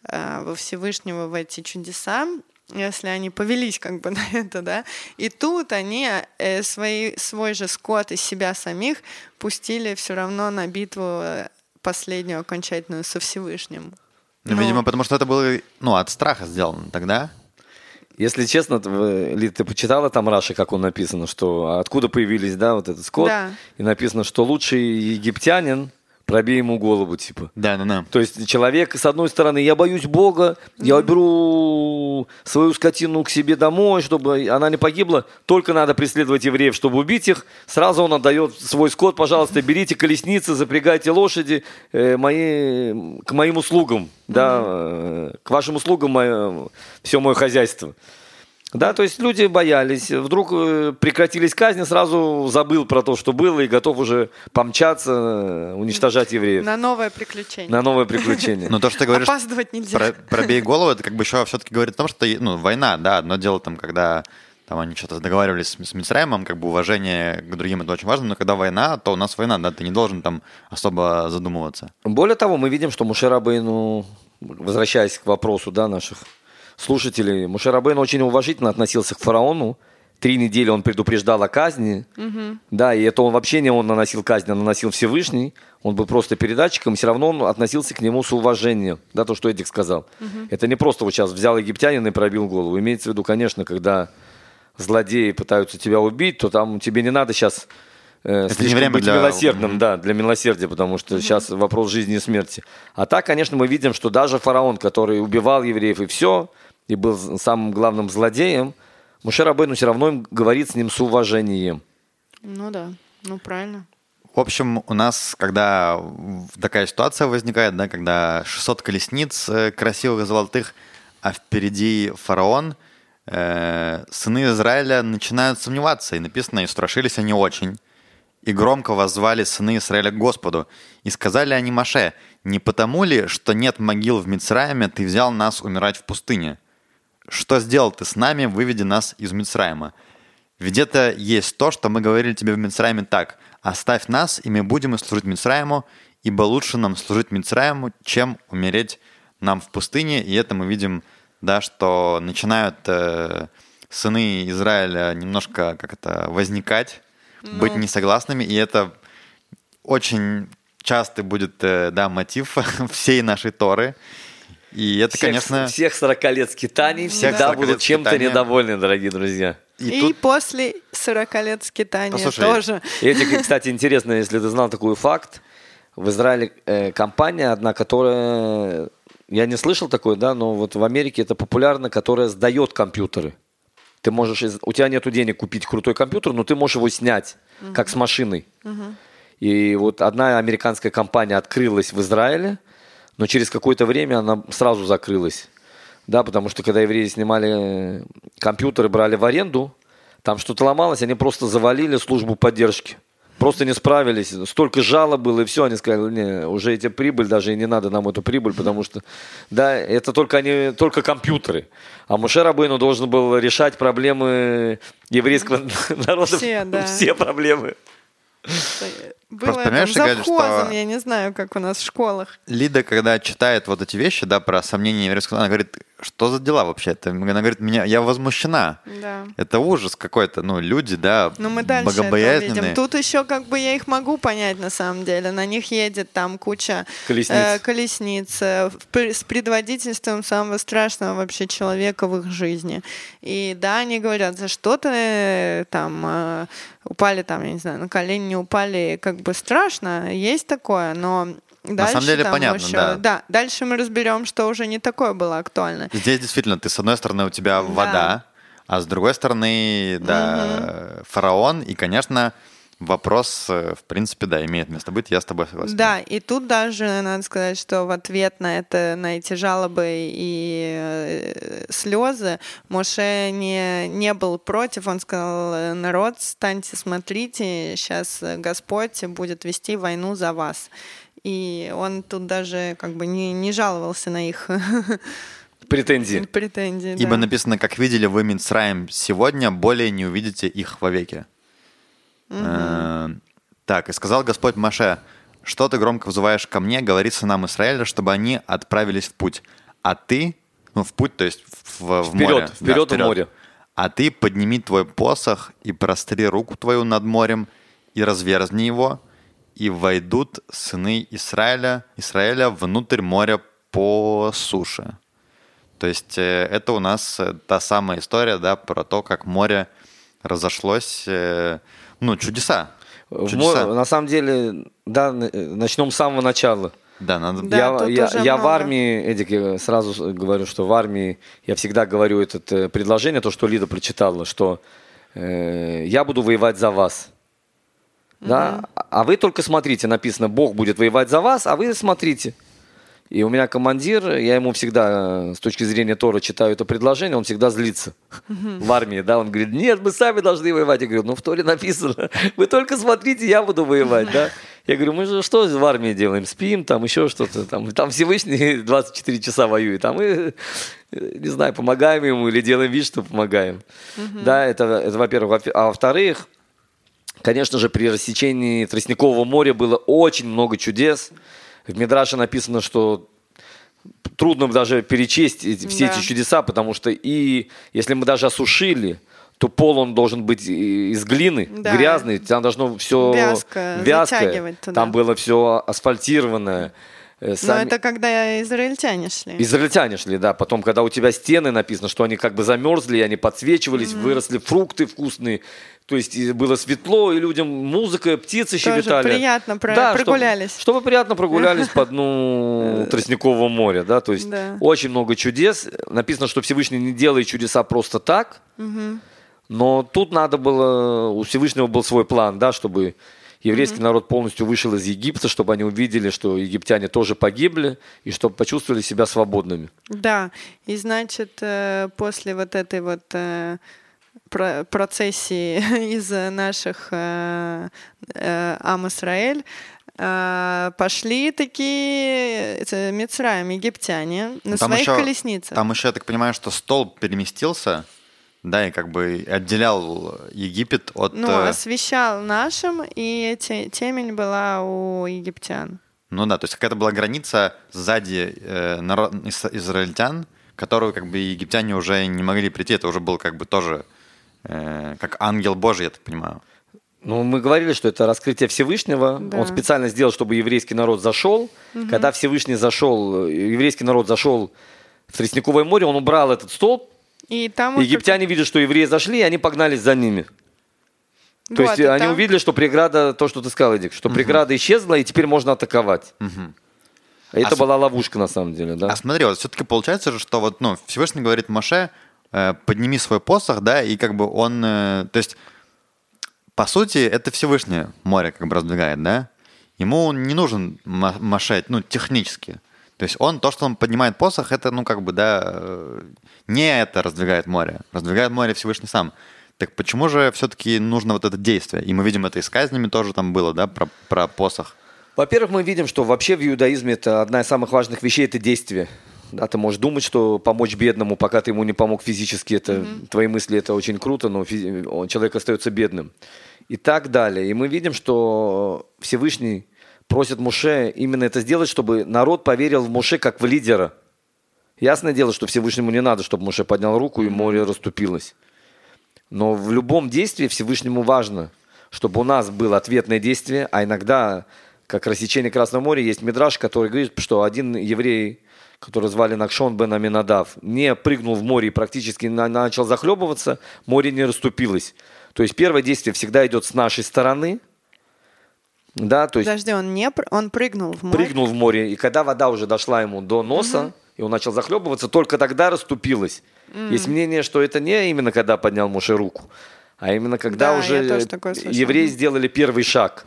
[SPEAKER 2] э, во Всевышнего, в эти чудеса, если они повелись как бы (laughs) на это, да, и тут они э, свои, свой же скот из себя самих пустили все равно на битву э, последнюю окончательную со Всевышним.
[SPEAKER 1] Ну, видимо, потому что это было, ну, от страха сделано тогда.
[SPEAKER 3] Если честно, Лид, ты почитала там Раши, как он написано, что откуда появились, да, вот этот скот,
[SPEAKER 2] Да.
[SPEAKER 3] и написано, что лучший египтянин, пробей ему голову, типа.
[SPEAKER 1] Да, да, да.
[SPEAKER 3] То есть человек, с одной стороны, я боюсь Бога, я беру свою скотину к себе домой, чтобы она не погибла, только надо преследовать евреев, чтобы убить их. Сразу он отдает свой скот, пожалуйста, берите колесницы, запрягайте лошади э, мои, к моим услугам, да, э, к вашим услугам мое, все мое хозяйство. Да, то есть люди боялись. Вдруг э, прекратились казни, сразу забыл про то, что было, и готов уже помчаться, э, уничтожать евреев
[SPEAKER 2] На новое приключение.
[SPEAKER 3] на новое приключение.
[SPEAKER 1] Но то, что ты говоришь,
[SPEAKER 2] Опаздывать нельзя.
[SPEAKER 1] про, пробей голову, это как бы еще все-таки говорит о том, что ну, война, да, одно дело там, когда там они что-то договаривались с, с Мицраемом, как бы уважение к другим это очень важно, но когда война, то у нас война, да, ты не должен там особо задумываться.
[SPEAKER 3] Более того, мы видим, что Мушерабейну, возвращаясь к вопросу да, наших слушателей, Мушерабейн очень уважительно относился к фараону. Три недели он предупреждал о казни. Да, и это он вообще не он наносил казнь, а наносил Всевышний. Он был просто передатчиком, и все равно он относился к нему с уважением. Да, то, что Эдик сказал. Это не просто вот сейчас взял египтянин и пробил голову. Имеется в виду, конечно, когда злодеи пытаются тебя убить, то там тебе не надо сейчас э,
[SPEAKER 1] не
[SPEAKER 3] слишком
[SPEAKER 1] время
[SPEAKER 3] быть
[SPEAKER 1] для-
[SPEAKER 3] милосердным, да, для милосердия, потому что сейчас вопрос жизни и смерти. А так, конечно, мы видим, что даже фараон, который убивал евреев и все, и был самым главным злодеем, Мушерабейну все равно им говорит с ним с уважением.
[SPEAKER 2] Ну да, ну правильно.
[SPEAKER 1] В общем, у нас, когда такая ситуация возникает, да, когда 600 колесниц э, красивых золотых, а впереди фараон, э, сыны Израиля начинают сомневаться, и написано, и страшились они очень. И громко воззвали сыны Израиля к Господу. И сказали они Маше, не потому ли, что нет могил в Мицраиме, ты взял нас умирать в пустыне? Что сделал ты с нами, выведи нас из Мицраима? Ведь это есть то, что мы говорили тебе в Мицраиме так. Оставь нас, и мы будем и служить Мицраиму, ибо лучше нам служить Мицраиму, чем умереть нам в пустыне. И это мы видим, да, что начинают э, сыны Израиля немножко как это возникать, быть несогласными, и это очень часто будет, э, да, мотив (laughs) всей нашей Торы. И это,
[SPEAKER 3] Всех,
[SPEAKER 1] конечно...
[SPEAKER 3] всех 40 лет скитаний
[SPEAKER 1] Всех
[SPEAKER 3] всегда
[SPEAKER 1] 40 лет
[SPEAKER 3] будут чем-то
[SPEAKER 1] скитания.
[SPEAKER 3] недовольны, дорогие друзья.
[SPEAKER 2] И,
[SPEAKER 1] тут
[SPEAKER 2] после 40 лет скитания
[SPEAKER 1] Послушай,
[SPEAKER 2] тоже.
[SPEAKER 3] И Этик, кстати, интересно, если ты знал такой факт. В Израиле э, компания одна, которая... Я не слышал такой, да, но вот в Америке это популярно, которая сдает компьютеры. Ты можешь... из- У тебя нету денег купить крутой компьютер, но ты можешь его снять, как с машиной. И вот одна американская компания открылась в Израиле, но через какое-то время она сразу закрылась. Да, потому что когда евреи снимали э, компьютеры, брали в аренду, там что-то ломалось, они просто завалили службу поддержки. Просто не справились. Столько жалоб было, и все. Они сказали, не, уже эти прибыль, даже и не надо нам эту прибыль, потому что, да, это только они, только компьютеры. А Муше Рабейну должен был решать проблемы еврейского (laughs) народа.
[SPEAKER 2] Все, да.
[SPEAKER 3] Все проблемы.
[SPEAKER 2] Было там
[SPEAKER 1] понимаешь, Галь,
[SPEAKER 2] завхозом,
[SPEAKER 1] что-
[SPEAKER 2] я не знаю, как у нас в школах.
[SPEAKER 1] Лида, когда читает вот эти вещи, да, про сомнения еврейского, она говорит, что за дела вообще? Это, она говорит, меня, я возмущена.
[SPEAKER 2] Да.
[SPEAKER 1] Это ужас какой-то, ну, люди, да,
[SPEAKER 2] Но мы дальше увидим. Тут еще как бы я их могу понять на самом деле. На них едет там куча
[SPEAKER 3] Колесниц.
[SPEAKER 2] э, колесниц э, в пр- с предводительством самого страшного вообще человека в их жизни. И да, они говорят, за что ты э, там э, упали там, я не знаю, на колени не упали, как бы страшно, есть такое, но Дальше
[SPEAKER 1] самом деле понятно,
[SPEAKER 2] еще-
[SPEAKER 1] да.
[SPEAKER 2] дальше мы разберем, что уже не такое было актуально.
[SPEAKER 1] Здесь действительно, ты с одной стороны у тебя вода, а с другой стороны, да, фараон, и, конечно, вопрос, э, в принципе, да, имеет место быть, я с тобой согласен.
[SPEAKER 2] Да, и тут даже надо сказать, что в ответ на это, на эти жалобы и э, слезы, Моше не, не был против, он сказал, «Э, народ, станьте, смотрите, сейчас Господь будет вести войну за вас. И он тут даже как бы не, не жаловался на их (laughs)
[SPEAKER 3] Претензии.
[SPEAKER 2] претензии.
[SPEAKER 1] Ибо
[SPEAKER 2] да.
[SPEAKER 1] написано, как видели вы Мицраем сегодня, более не увидите их вовеки. Э, Так, и сказал Господь Маше, что ты громко взываешь ко мне, говори сынам Израиля, чтобы они отправились в путь. А ты, ну в путь, то есть в, в
[SPEAKER 3] Вперед,
[SPEAKER 1] море. Да,
[SPEAKER 3] вперед в море.
[SPEAKER 1] А ты подними твой посох и простри руку твою над морем и разверзни его, и войдут сыны Израиля, Израиля внутрь моря по суше. То есть э, это у нас э, та самая история, да, про то, как море разошлось, ну, чудеса. Чудеса.
[SPEAKER 3] На самом деле, да, э, начнем с самого начала.
[SPEAKER 1] Да, надо...
[SPEAKER 2] Да,
[SPEAKER 3] я я, я в армии, Эдик, я сразу говорю, что в армии я всегда говорю это э, предложение, то, что Лида прочитала, что э, я буду воевать за вас. Да? А- А вы только смотрите, написано, Бог будет воевать за вас, а вы смотрите. И у меня командир, я ему всегда э, с точки зрения Тора читаю это предложение, он всегда злится (laughs) в армии, да, он говорит, нет, мы сами должны воевать. Я говорю, ну в Торе написано, (laughs) вы только смотрите, я буду воевать, да. Я говорю, мы же что в армии делаем, спим, там еще что-то, там, там Всевышний (laughs) 24 часа воюет, а мы, э, не знаю, помогаем ему или делаем вид, что помогаем. Да, это, это во-первых. Во- А во-вторых, Конечно же, при рассечении Тростникового моря было очень много чудес. В Мидраше написано, что трудно даже перечесть все
[SPEAKER 2] Да.
[SPEAKER 3] эти чудеса, потому что и если мы даже осушили, то пол он должен быть из глины,
[SPEAKER 2] Да.
[SPEAKER 3] грязный, там должно все
[SPEAKER 2] Вязкое, затягивать туда.
[SPEAKER 3] там было все асфальтированное. Э,
[SPEAKER 2] Но
[SPEAKER 3] сами-
[SPEAKER 2] это когда израильтяне шли.
[SPEAKER 3] Израильтяне шли, да. Потом, когда у тебя стены написано, что они как бы замерзли, они подсвечивались, выросли фрукты вкусные. То есть было светло, и людям музыка, птицы
[SPEAKER 2] Тоже
[SPEAKER 3] щебетали.
[SPEAKER 2] приятно про-
[SPEAKER 3] Да,
[SPEAKER 2] прогулялись.
[SPEAKER 3] Чтобы, приятно прогулялись (laughs) по дну Тростникового моря, да. То есть
[SPEAKER 2] Да.
[SPEAKER 3] очень много чудес. Написано, что Всевышний не делает чудеса просто так. Но тут надо было, у Всевышнего был свой план, да, чтобы еврейский народ полностью вышел из Египта, чтобы они увидели, что египтяне тоже погибли, и чтобы почувствовали себя свободными.
[SPEAKER 2] Да, и значит, э, после вот этой вот э, процессии (laughs) из наших э, э, Ам Исраэль э, пошли такие Мицраем, египтяне, на
[SPEAKER 1] Ну, Там
[SPEAKER 2] своих
[SPEAKER 1] еще-
[SPEAKER 2] колесницах.
[SPEAKER 1] Там еще, я так понимаю, что стол переместился, да, и как бы отделял Египет от...
[SPEAKER 2] Ну, освещал нашим, и те- темень была у египтян.
[SPEAKER 1] Ну да, то есть какая-то была граница сзади э, народ, израильтян, которую как бы египтяне уже не могли прийти. Это уже был как бы тоже э, как ангел Божий, я так понимаю.
[SPEAKER 3] Ну, мы говорили, что это раскрытие Всевышнего.
[SPEAKER 2] Да.
[SPEAKER 3] Он специально сделал, чтобы еврейский народ зашел. Когда Всевышний зашел, еврейский народ зашел в Тростниковое море, он убрал этот столб.
[SPEAKER 2] И там
[SPEAKER 3] Египтяне видят, что евреи зашли, и они погнались за ними. То
[SPEAKER 2] Вот,
[SPEAKER 3] есть
[SPEAKER 2] и
[SPEAKER 3] э, они
[SPEAKER 2] там-
[SPEAKER 3] увидели, что преграда, то, что ты сказал, Эдик, что преграда исчезла, и теперь можно атаковать. Это
[SPEAKER 1] А с-
[SPEAKER 3] была ловушка, на самом деле, да?
[SPEAKER 1] А смотри, вот все-таки получается же, что вот, ну, Всевышний говорит Маше, подними свой посох, да, и как бы он, э, то есть, по сути, это Всевышнее море как бы раздвигает, да? Ему не нужен Ма- Маше, ну, технически. То есть он, то, что он поднимает посох, это, ну, как бы, да, э, не это раздвигает море. Раздвигает море Всевышний сам. Так почему же все-таки нужно вот это действие? И мы видим это и с казнями тоже там было, да, про, про посох.
[SPEAKER 3] Во-первых, мы видим, что вообще в иудаизме это одна из самых важных вещей – это действие. Да, ты можешь думать, что помочь бедному, пока ты ему не помог физически, это твои мысли, это очень круто, но физи- он, человек остается бедным. И так далее. И мы видим, что Всевышний просит Муше именно это сделать, чтобы народ поверил в Муше как в лидера. Ясное дело, что Всевышнему не надо, чтобы Муше поднял руку и море расступилось. Но в любом действии Всевышнему важно, чтобы у нас было ответное действие, а иногда, как рассечение Красного моря, есть мидраж, который говорит, что один еврей, который звали Накшон бен Аминадав, не прыгнул в море и практически на- начал захлебываться, море не расступилось. То есть первое действие всегда идет с нашей стороны, Да, то есть
[SPEAKER 2] Подожди, он не он прыгнул в море.
[SPEAKER 3] прыгнул в море, и когда вода уже дошла ему до носа, и он начал захлебываться, только тогда расступилась. Есть мнение, что это не именно когда поднял Моше руку, а именно когда
[SPEAKER 2] Да,
[SPEAKER 3] уже
[SPEAKER 2] слышала.
[SPEAKER 3] евреи сделали первый шаг.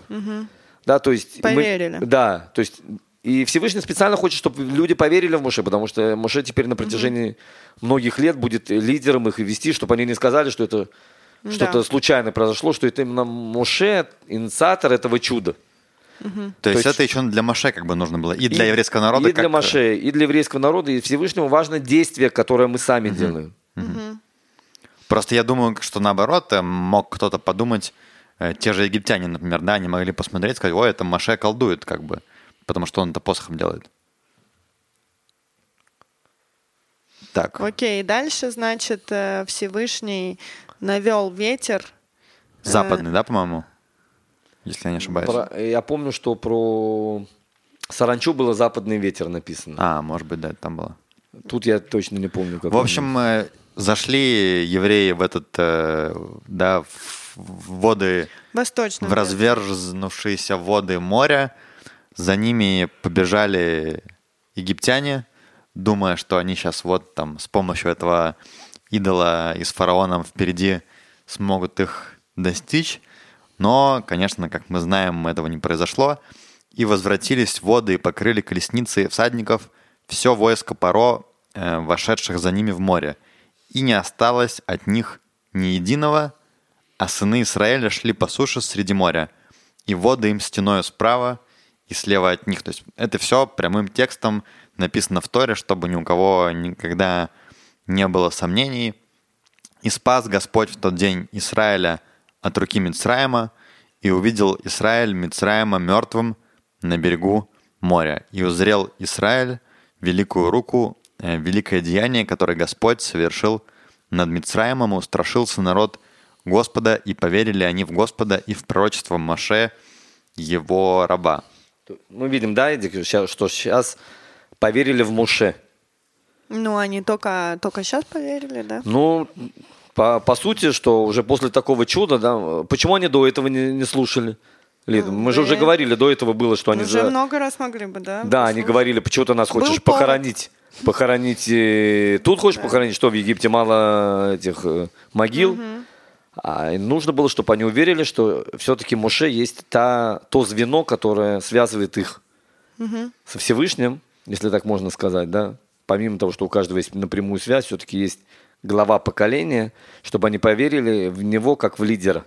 [SPEAKER 3] Да, то есть мы-
[SPEAKER 2] Поверили.
[SPEAKER 3] да, то есть и Всевышний специально хочет, чтобы люди поверили в Моше, потому что Моше теперь на протяжении многих лет будет лидером их и вести, чтобы они не сказали, что это
[SPEAKER 2] Да.
[SPEAKER 3] что-то случайно произошло, что это именно Моше инициатор этого чуда.
[SPEAKER 1] То есть
[SPEAKER 3] есть-
[SPEAKER 1] это еще для Маше как бы нужно было. И для
[SPEAKER 3] И-
[SPEAKER 1] еврейского народа.
[SPEAKER 3] И для
[SPEAKER 1] как-
[SPEAKER 3] Маше, и для еврейского народа, и Всевышнему важно действие, которое мы сами делаем.
[SPEAKER 1] Просто я думаю, что наоборот, э, мог кто-то подумать, э, те же египтяне, например, да, они могли посмотреть, сказать, ой, это Маше колдует, как бы, потому что он это посохом делает. Так,
[SPEAKER 2] Окей, дальше, значит, э, Всевышний навел ветер.
[SPEAKER 1] западный, да, по-моему? Если я не ошибаюсь.
[SPEAKER 3] Про- я помню, что про Саранчу было западный ветер написано.
[SPEAKER 1] А, может быть, да, это там было.
[SPEAKER 3] Тут я точно не помню. Как
[SPEAKER 1] В общем, э, зашли евреи в этот, э, да, в в воды
[SPEAKER 2] Восточный.
[SPEAKER 1] в разверзнувшиеся воды моря. За ними побежали египтяне, думая, что они сейчас вот там с помощью этого идола и с фараоном впереди смогут их достичь. Но, конечно, как мы знаем, этого не произошло. И возвратились воды и покрыли колесницы всадников все войско Паро, э, вошедших за ними в море. И не осталось от них ни единого, а сыны Израиля шли по суше среди моря, и воды им стеною справа и слева от них. То есть это все прямым текстом написано в Торе, чтобы ни у кого никогда не было сомнений. И спас Господь в тот день Израиля от руки Мицраима, и увидел Израиль Мицраима мертвым на берегу моря. И узрел Израиль великую руку, э, великое деяние, которое Господь совершил над Мицраимом, и устрашился народ Господа, и поверили они в Господа и в пророчество Маше, его раба.
[SPEAKER 3] Мы видим, да, что сейчас поверили в Муше.
[SPEAKER 2] Ну, они только, только сейчас поверили, да?
[SPEAKER 3] Ну, по, по сути, что уже после такого чуда, да, почему они до этого не, не слушали? Лида, мы же уже говорили, до этого было, что они
[SPEAKER 2] Уже
[SPEAKER 3] за...
[SPEAKER 2] много раз могли бы, да?
[SPEAKER 3] Да, они
[SPEAKER 2] послушать.
[SPEAKER 3] говорили, почему ты нас
[SPEAKER 2] Был
[SPEAKER 3] хочешь
[SPEAKER 2] повод.
[SPEAKER 3] похоронить. Похоронить... э, Тут хочешь похоронить, что в Египте мало этих э, могил. А нужно было, чтобы они уверили, что все-таки Моше есть та, то звено, которое связывает их со Всевышним, если так можно сказать, да. Помимо того, что у каждого есть напрямую связь, все-таки есть глава поколения, чтобы они поверили в него как в лидера.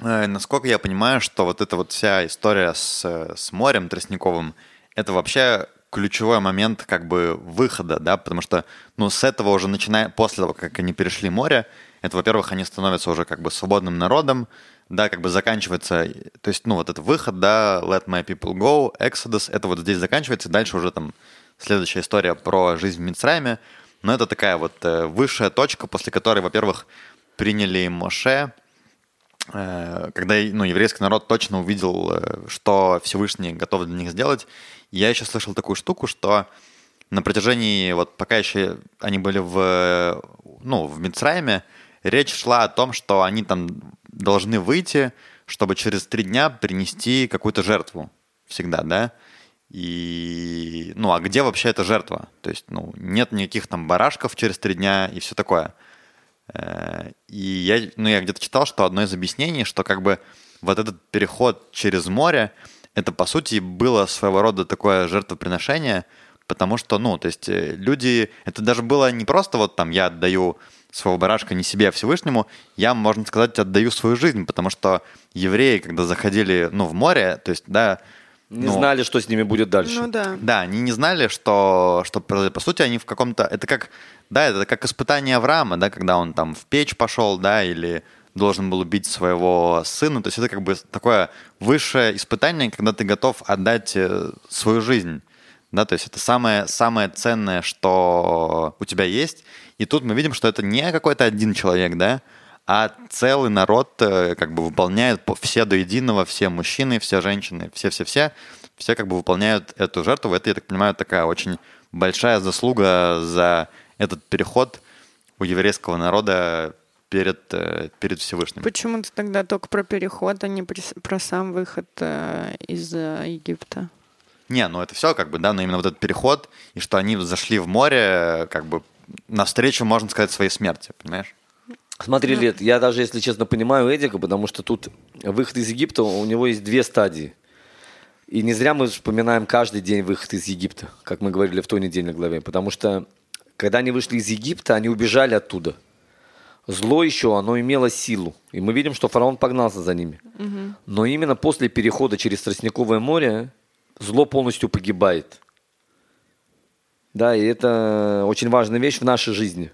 [SPEAKER 1] Э, Насколько я понимаю, что вот эта вот вся история с, с морем тростниковым, это вообще ключевой момент как бы выхода, да, потому что, ну, с этого уже начиная, после того, как они перешли море, это, во-первых, они становятся уже как бы свободным народом, да, как бы заканчивается, то есть, ну, вот этот выход, да, Let My People Go, Exodus, это вот здесь заканчивается, и дальше уже там следующая история про жизнь в Мицрайме, но это такая вот э, высшая точка, после которой, во-первых, приняли Моше, э, когда ну, еврейский народ точно увидел, э, что Всевышний готов для них сделать. Я еще слышал такую штуку, что на протяжении, вот пока еще они были в, ну, в Мицрайме, речь шла о том, что они там должны выйти, чтобы через три дня принести какую-то жертву всегда, да? И, ну, а где вообще эта жертва? То есть, ну, нет никаких там барашков через три дня и все такое. Э, И я, ну, я где-то читал, что одно из объяснений, что как бы вот этот переход через море, это по сути было своего рода такое жертвоприношение, потому что, ну, то есть э, люди, это даже было не просто вот там я отдаю своего барашка не себе, а Всевышнему, я, можно сказать, отдаю свою жизнь, потому что евреи, когда заходили, ну, в море, то есть, да,
[SPEAKER 3] Не
[SPEAKER 1] ну,
[SPEAKER 3] знали, что с ними будет дальше.
[SPEAKER 2] Ну да.
[SPEAKER 1] да, они не знали, что, что произойдет. По сути, они в каком-то... Это как, да, это как испытание Авраама, да, когда он там в печь пошел, да, или должен был убить своего сына. То есть это как бы такое высшее испытание, когда ты готов отдать э, свою жизнь. Да, то есть это самое, самое ценное, что у тебя есть. И тут мы видим, что это не какой-то один человек, да, а целый народ э, как бы выполняет по- все до единого, все мужчины, все женщины, все-все-все, все как бы выполняют эту жертву. Это, я так понимаю, такая очень большая заслуга за этот переход у еврейского народа перед, э, перед Всевышним.
[SPEAKER 2] Почему ты тогда только про переход, а не про сам выход э, из Египта?
[SPEAKER 1] Не, ну это все как бы, да, но именно вот этот переход, и что они зашли в море, как бы навстречу, можно сказать, своей смерти, понимаешь?
[SPEAKER 3] Смотри, Лет, я даже, если честно, понимаю Эдика, потому что тут выход из Египта, у него есть две стадии. И не зря мы вспоминаем каждый день выход из Египта, как мы говорили в той недельной главе. Потому что, когда они вышли из Египта, они убежали оттуда. Зло еще, оно имело силу. И мы видим, что фараон погнался за ними. Но именно после перехода через Тростниковое море зло полностью погибает. Да, и это очень важная вещь в нашей жизни.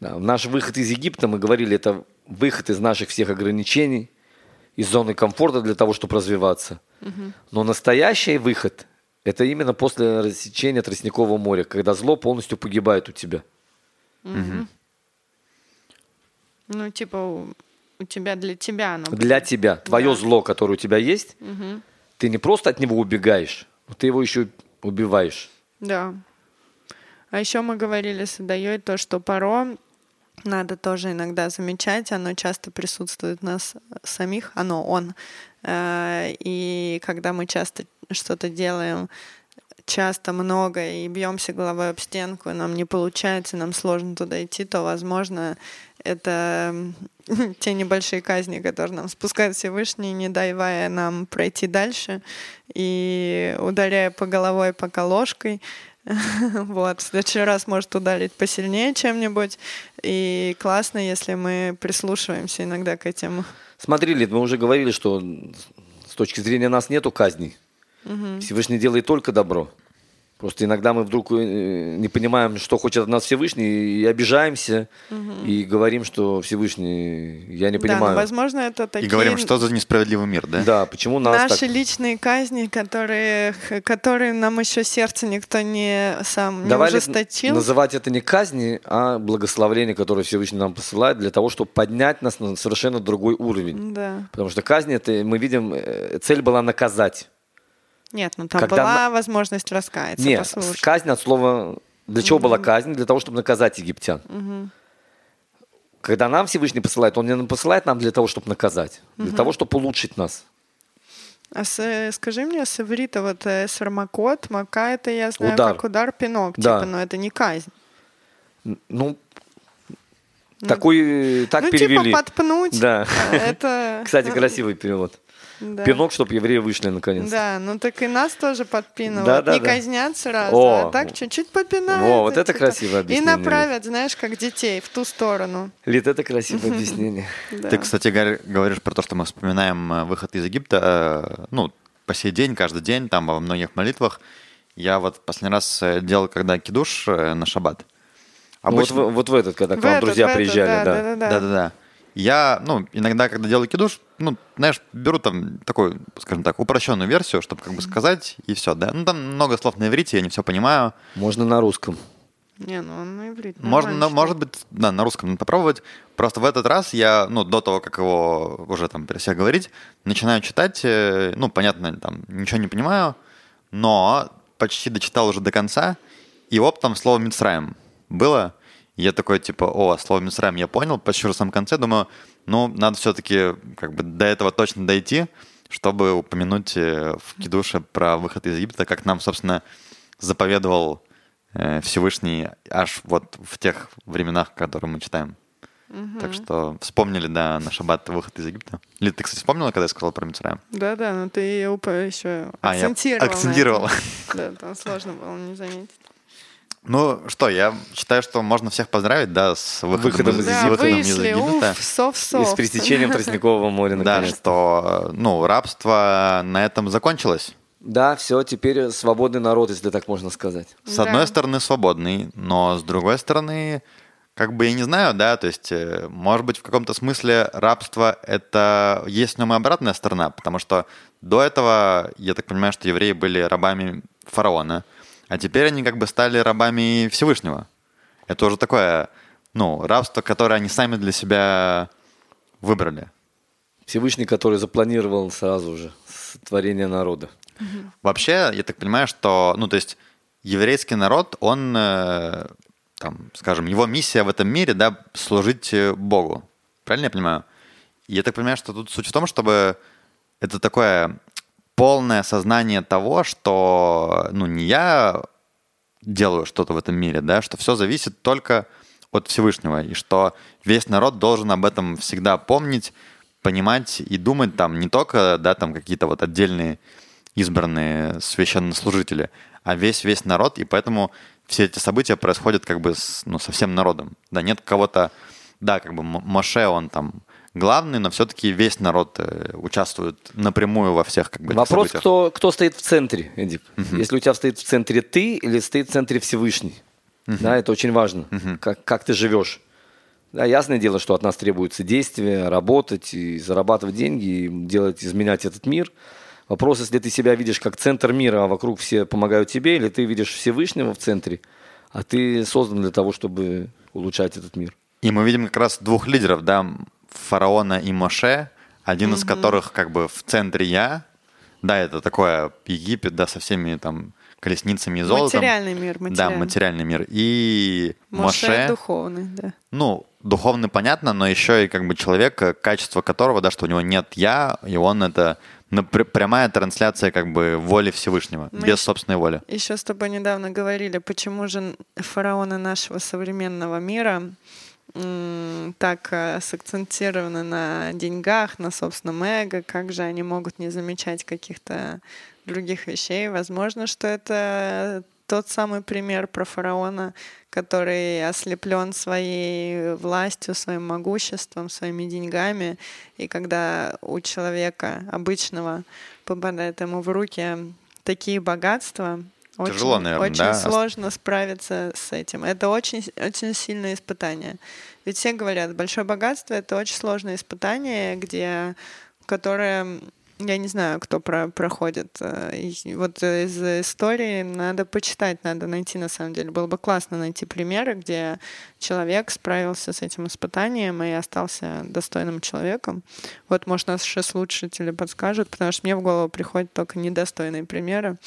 [SPEAKER 3] Да, наш выход из Египта, мы говорили, это выход из наших всех ограничений, из зоны комфорта для того, чтобы развиваться. Но настоящий выход – это именно после рассечения Тростникового моря, когда зло полностью погибает у тебя.
[SPEAKER 2] Ну, типа, у, у тебя для тебя оно.
[SPEAKER 3] Для тебя. Твое
[SPEAKER 2] Да.
[SPEAKER 3] зло, которое у тебя есть, ты не просто от него убегаешь, но ты его еще убиваешь.
[SPEAKER 2] Да. А еще мы говорили с Адаей то, что паро надо тоже иногда замечать, оно часто присутствует в нас самих, оно, он. Э, И когда мы часто что-то делаем, часто много и бьемся головой об стенку, и нам не получается, нам сложно туда идти, то, возможно, это (laughs) те небольшие казни, которые нам спускает Всевышний, не давая нам пройти дальше и ударяя по головой пока ложкой. (laughs) Вот, в следующий раз может ударить посильнее чем-нибудь. И классно, если мы прислушиваемся иногда к этим.
[SPEAKER 3] Смотри, Лид, мы уже говорили, что с точки зрения нас нету казней. Всевышний делает только добро. Просто иногда мы вдруг э, не понимаем, что хочет от нас Всевышний, и обижаемся, и говорим, что Всевышний, я не
[SPEAKER 2] Да,
[SPEAKER 3] понимаю.
[SPEAKER 2] но, возможно, это такие
[SPEAKER 1] И говорим, что за несправедливый мир, да?
[SPEAKER 3] Да, почему нас
[SPEAKER 2] наши
[SPEAKER 3] так...
[SPEAKER 2] личные казни, которые, которые нам еще сердце никто не сам не
[SPEAKER 3] Давай ли
[SPEAKER 2] ужесточил.
[SPEAKER 3] называть это не казни, а благословление, которое Всевышний нам посылает для того, чтобы поднять нас на совершенно другой уровень.
[SPEAKER 2] Да.
[SPEAKER 3] Потому что казни, это мы видим, э, цель была наказать.
[SPEAKER 2] Нет, ну там
[SPEAKER 3] Когда
[SPEAKER 2] была возможность раскаяться,
[SPEAKER 3] Нет,
[SPEAKER 2] послушать.
[SPEAKER 3] казнь от слова... Для чего была казнь? Для того, чтобы наказать египтян. Когда нам Всевышний посылает, Он не посылает нам для того, чтобы наказать, для того, чтобы улучшить нас.
[SPEAKER 2] А с- скажи мне, с иврита вот э, сармакот, мака, это я знаю
[SPEAKER 3] Удар.
[SPEAKER 2] как удар пинок,
[SPEAKER 3] Да.
[SPEAKER 2] типа, но это не казнь.
[SPEAKER 3] Н- Ну, такой, э, так
[SPEAKER 2] ну,
[SPEAKER 3] перевели.
[SPEAKER 2] типа подпнуть.
[SPEAKER 3] Да.
[SPEAKER 2] Это... (laughs)
[SPEAKER 3] Кстати, красивый перевод.
[SPEAKER 2] Да.
[SPEAKER 3] Пинок, чтобы евреи вышли наконец.
[SPEAKER 2] Да, ну так и нас тоже подпинывают.
[SPEAKER 3] Да, да,
[SPEAKER 2] не
[SPEAKER 3] да.
[SPEAKER 2] казнят сразу,
[SPEAKER 3] О,
[SPEAKER 2] а так чуть-чуть попинают.
[SPEAKER 3] во, вот это красивое
[SPEAKER 2] И
[SPEAKER 3] объяснение.
[SPEAKER 2] направят, знаешь, как детей в ту сторону.
[SPEAKER 3] Лид, это красивое (laughs) объяснение.
[SPEAKER 1] Ты, кстати, говор- говоришь про то, что мы вспоминаем э, выход из Египта, э, ну, по сей день, каждый день, там, во многих молитвах. Я вот последний раз э, делал, когда кидуш на шаббат.
[SPEAKER 3] Ну, Вот, в, вот в этот, когда к вам друзья приезжали, да.
[SPEAKER 2] да, да, да.
[SPEAKER 1] Да-да-да. Я, ну, иногда, когда делаю кидуш, ну, знаешь, беру там такую, скажем так, упрощенную версию, чтобы как бы сказать, и все, да. Ну, там много слов на иврите, я не все понимаю.
[SPEAKER 3] Можно на русском.
[SPEAKER 2] Не, ну он на иврит.
[SPEAKER 1] Можно, ну, может быть, да, на русском надо попробовать. Просто в этот раз я, ну, до того, как его уже там при всех говорить, начинаю читать, э, ну, понятно, там, ничего не понимаю, но почти дочитал уже до конца, и оптом слово «Мицраем» было. Я такой, типа, о, слово «Мицраем» я понял, почти в самом конце, думаю, ну, надо все-таки как бы до этого точно дойти, чтобы упомянуть э, в Кидуше про выход из Египта, как нам, собственно, заповедовал э, Всевышний аж вот в тех временах, которые мы читаем. Так что вспомнили, да, на шаббат выход из Египта. Ли, ты, кстати, вспомнила, когда я сказал про Мицраем?
[SPEAKER 2] Да, да, но ты еще
[SPEAKER 1] А, я
[SPEAKER 2] акцентировал. на
[SPEAKER 1] акцентировал.
[SPEAKER 2] этом. Да, там сложно было не заметить.
[SPEAKER 1] Ну что, я считаю, что можно всех поздравить, да, с выходом,
[SPEAKER 3] Выходом
[SPEAKER 1] из,
[SPEAKER 2] Да,
[SPEAKER 1] из Египта.
[SPEAKER 2] уф, сов-сов.
[SPEAKER 3] И с пересечением Тростникового моря, (laughs)
[SPEAKER 1] Да,
[SPEAKER 3] наконец.
[SPEAKER 1] что, ну, рабство на этом закончилось.
[SPEAKER 3] Да, все, теперь свободный народ, если так можно сказать.
[SPEAKER 1] С
[SPEAKER 2] Да.
[SPEAKER 1] одной стороны, свободный, но с другой стороны, как бы я не знаю, да, то есть, э, может быть, в каком-то смысле рабство это есть в нем и обратная сторона, потому что до этого, я так понимаю, что евреи были рабами фараона, а теперь они как бы стали рабами Всевышнего. Это уже такое, ну, рабство, которое они сами для себя выбрали.
[SPEAKER 3] Всевышний, который запланировал сразу же сотворение народа.
[SPEAKER 1] Вообще, я так понимаю, что, ну, то есть, еврейский народ, он, э, там, скажем, его миссия в этом мире, да, служить э, Богу. Правильно я понимаю? Я так понимаю, что тут суть в том, чтобы это такое полное сознание того, что, ну, не я делаю что-то в этом мире, да, что все зависит только от Всевышнего, и что весь народ должен об этом всегда помнить, понимать и думать там не только, да, там какие-то вот отдельные избранные священнослужители, а весь весь народ, и поэтому все эти события происходят как бы с, ну, со всем народом. Да, нет кого-то, да, как бы Моше, он там главный, но все-таки весь народ э, участвует напрямую во всех как бы,
[SPEAKER 3] Вопрос,
[SPEAKER 1] событиях.
[SPEAKER 3] кто, кто стоит в центре, Эдик. Угу. Если у тебя стоит в центре ты или стоит в центре Всевышний. Угу. Да, это очень важно, угу. как, как ты живешь. Да, ясное дело, что от нас требуется действие, работать и зарабатывать деньги, и делать, изменять этот мир. Вопрос, если ты себя видишь как центр мира, а вокруг все помогают тебе, или ты видишь Всевышнего в центре, а ты создан для того, чтобы улучшать этот мир.
[SPEAKER 1] И мы видим как раз двух лидеров, да, фараона и Моше, один из которых как бы в центре я. Да, это такое Египет, да, со всеми там колесницами и золотом.
[SPEAKER 2] Материальный мир,
[SPEAKER 1] материальный. Да, материальный мир. И Моше... Моше
[SPEAKER 2] духовный, да.
[SPEAKER 1] Ну, духовный понятно, но еще и как бы человек, качество которого, да, что у него нет я, и он это прямая трансляция как бы воли Всевышнего, Мы без собственной воли.
[SPEAKER 2] Еще с тобой недавно говорили, почему же фараоны нашего современного мира так э, сакцентированы на деньгах, на собственном эго, как же они могут не замечать каких-то других вещей. Возможно, что это тот самый пример про фараона, который ослеплен своей властью, своим могуществом, своими деньгами. И когда у человека обычного попадает ему в руки такие богатства,
[SPEAKER 1] Тяжело,
[SPEAKER 2] очень,
[SPEAKER 1] наверное,
[SPEAKER 2] очень
[SPEAKER 1] да?
[SPEAKER 2] сложно справиться с этим. Это очень, очень сильное испытание. Ведь все говорят, большое богатство — это очень сложное испытание, где, которое я не знаю, кто про проходит. Э, и вот из истории надо почитать, надо найти, на самом деле. Было бы классно найти примеры, где человек справился с этим испытанием и остался достойным человеком. Вот, может, наши слушатели подскажут, потому что мне в голову приходят только недостойные примеры.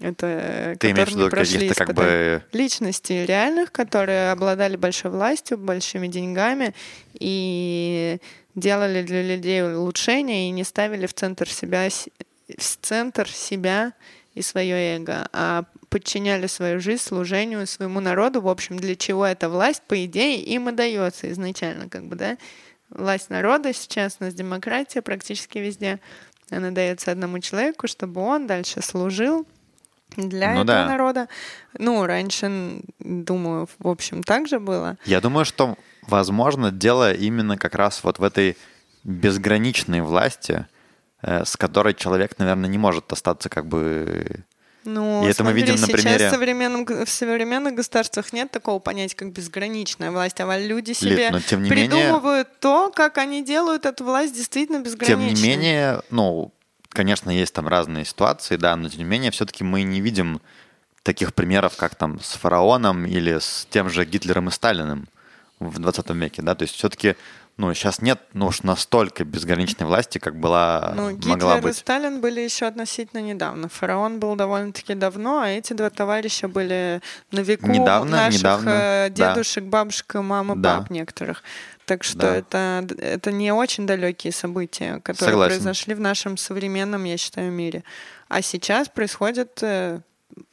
[SPEAKER 2] Это
[SPEAKER 1] Ты имеешь в виду каких-то как бы...
[SPEAKER 2] Личности реальных, которые обладали большой властью, большими деньгами и делали для людей улучшения и не ставили в центр себя, в центр себя и свое эго, а подчиняли свою жизнь служению своему народу. В общем, для чего эта власть, по идее, им и дается изначально, как бы, да? Власть народа сейчас у нас демократия практически везде. Она дается одному человеку, чтобы он дальше служил для ну, этого да. народа. Ну, раньше, думаю, в общем, так же было.
[SPEAKER 1] Я думаю, что Возможно, дело именно как раз вот в этой безграничной власти, э, с которой человек, наверное, не может остаться как бы...
[SPEAKER 2] Ну, и это смотри, мы видим на примере... Сейчас в современном, в современных государствах нет такого понятия, как безграничная власть, а люди себе Лид, но тем не придумывают менее... то, как они делают эту власть действительно безграничной.
[SPEAKER 1] Тем не менее, ну, конечно, есть там разные ситуации, да, но тем не менее все-таки мы не видим таких примеров, как там с фараоном или с тем же Гитлером и Сталиным в 20 веке, да, то есть все-таки ну, сейчас нет ну, уж настолько безграничной власти, как была,
[SPEAKER 2] ну,
[SPEAKER 1] Гитлер могла быть.
[SPEAKER 2] и Сталин были еще относительно недавно. Фараон был довольно-таки давно, а эти два товарища были на веку
[SPEAKER 1] недавно,
[SPEAKER 2] наших
[SPEAKER 1] недавно,
[SPEAKER 2] э, дедушек, да. бабушек, мам и да. пап некоторых. Так что да. это, это не очень далекие события, которые Согласен. произошли в нашем современном, я считаю, мире. А сейчас происходит э,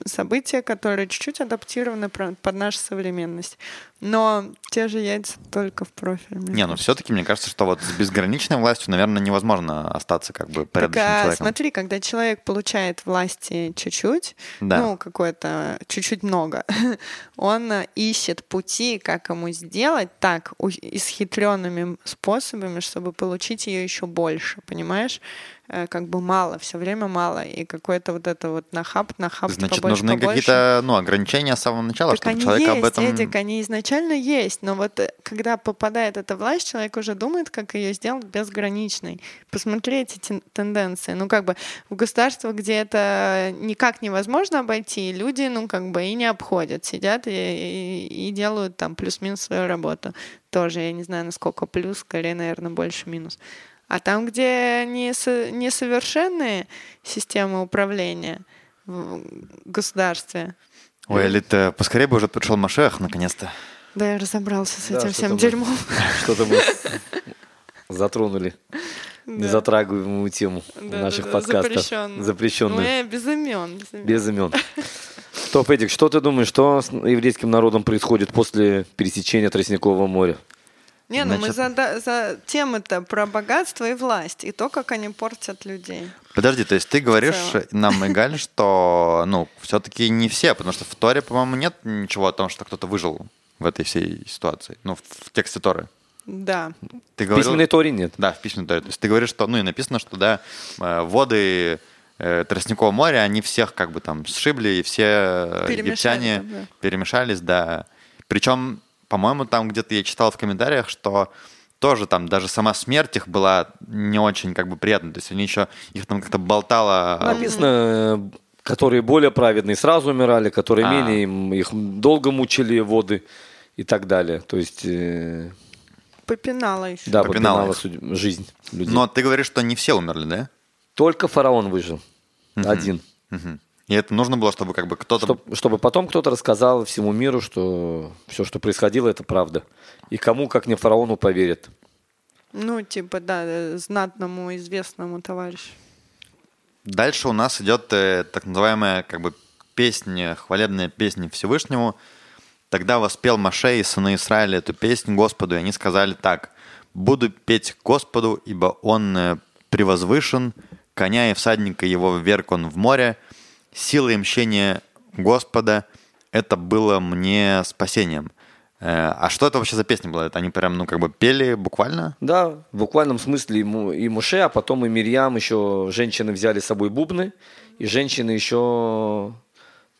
[SPEAKER 2] события, которые чуть-чуть адаптированы под нашу современность. Но те же яйца только в профиль.
[SPEAKER 1] Не, ну все-таки мне кажется, что вот с безграничной властью, наверное, невозможно остаться как бы порядочным
[SPEAKER 2] так, а,
[SPEAKER 1] человеком.
[SPEAKER 2] Смотри, когда человек получает власти чуть-чуть, да. ну, какое-то чуть-чуть много, (laughs) он ищет пути, как ему сделать так, исхитренными способами, чтобы получить ее еще больше, понимаешь? Э, как бы мало, все время мало, и какой-то вот это вот нахап, нахап,
[SPEAKER 1] Значит,
[SPEAKER 2] побольше,
[SPEAKER 1] нужны какие-то ну, ограничения с самого начала, так чтобы человек
[SPEAKER 2] есть,
[SPEAKER 1] об этом...
[SPEAKER 2] Эдик, они изначально есть, но вот э, когда попадает эта власть, человек уже думает, как ее сделать безграничной. Посмотри эти тенденции. Ну, как бы в государствах, где это никак невозможно обойти, люди, ну, как бы и не обходят, сидят и, и, и делают там плюс-минус свою работу. Тоже, я не знаю, насколько плюс, скорее, наверное, больше минус. А там, где несовершенные системы управления в государстве,
[SPEAKER 1] Ой, Элита, поскорее бы уже пришел Машех, наконец-то.
[SPEAKER 2] Да, я разобрался с
[SPEAKER 3] Да,
[SPEAKER 2] этим всем
[SPEAKER 3] мы-
[SPEAKER 2] дерьмом. (laughs)
[SPEAKER 3] Что-то мы затронули незатрагиваемую тему
[SPEAKER 2] Да,
[SPEAKER 3] наших
[SPEAKER 2] да, да,
[SPEAKER 3] подкастов.
[SPEAKER 2] запрещенную.
[SPEAKER 3] Запрещенную.
[SPEAKER 2] Ну, я без имен. Без имен.
[SPEAKER 3] Без имен. Топ, Эдик, что ты думаешь, что с еврейским народом происходит после пересечения Тростникового моря?
[SPEAKER 2] Не, ну мы
[SPEAKER 1] Значит-
[SPEAKER 2] за, за темы-то про богатство и власть, и то, как они портят людей.
[SPEAKER 1] Подожди, то есть ты говоришь нам, Игаль, что, ну, все-таки не все, потому что в Торе, по-моему, нет ничего о том, что кто-то выжил в этой всей ситуации, ну, в, в тексте Торы.
[SPEAKER 2] Да.
[SPEAKER 1] Ты
[SPEAKER 3] В
[SPEAKER 1] говорил...
[SPEAKER 3] письменной Торе нет.
[SPEAKER 1] Да, в письменной Торе. То есть ты говоришь, что, ну, и написано, что, да, э, воды э, Тростникового моря, они всех как бы там сшибли, и все э, египтяне
[SPEAKER 2] да.
[SPEAKER 1] перемешались, да. Причем, по-моему, там где-то я читал в комментариях, что тоже там даже сама смерть их была не очень как бы приятна. То есть они еще, их там как-то болтало...
[SPEAKER 3] Написано, которые более праведные сразу умирали, которые
[SPEAKER 1] А.
[SPEAKER 3] менее, им- их долго мучили воды и так далее. То есть, э,
[SPEAKER 2] Попинала еще.
[SPEAKER 3] да,
[SPEAKER 1] Попинала
[SPEAKER 3] попинала судь- жизнь людей.
[SPEAKER 1] Но ты говоришь, что не все умерли, да?
[SPEAKER 3] Только фараон выжил. Один.
[SPEAKER 1] Мгм. И это нужно было, чтобы как бы кто-то...
[SPEAKER 3] Чтоб- чтобы потом кто-то рассказал всему миру, что все, что происходило, это правда. И кому, как не фараону, поверят.
[SPEAKER 2] Ну, типа, да, э, знатному, известному товарищу.
[SPEAKER 1] Дальше у нас идет э, так называемая как бы песня, хвалебная песня Всевышнему. Тогда воспел Маше и сыны Израиля эту песнь Господу, и они сказали так. «Буду петь Господу, ибо Он э, превозвышен, коня и всадника его вверг Он в море, сила и мщение Господа — это было мне спасением». Э, А что это вообще за песня была? Это они прям, ну, как бы пели буквально?
[SPEAKER 3] Да, в буквальном смысле и, Му- и Муше, а потом и Мирьям, еще женщины взяли с собой бубны, и женщины еще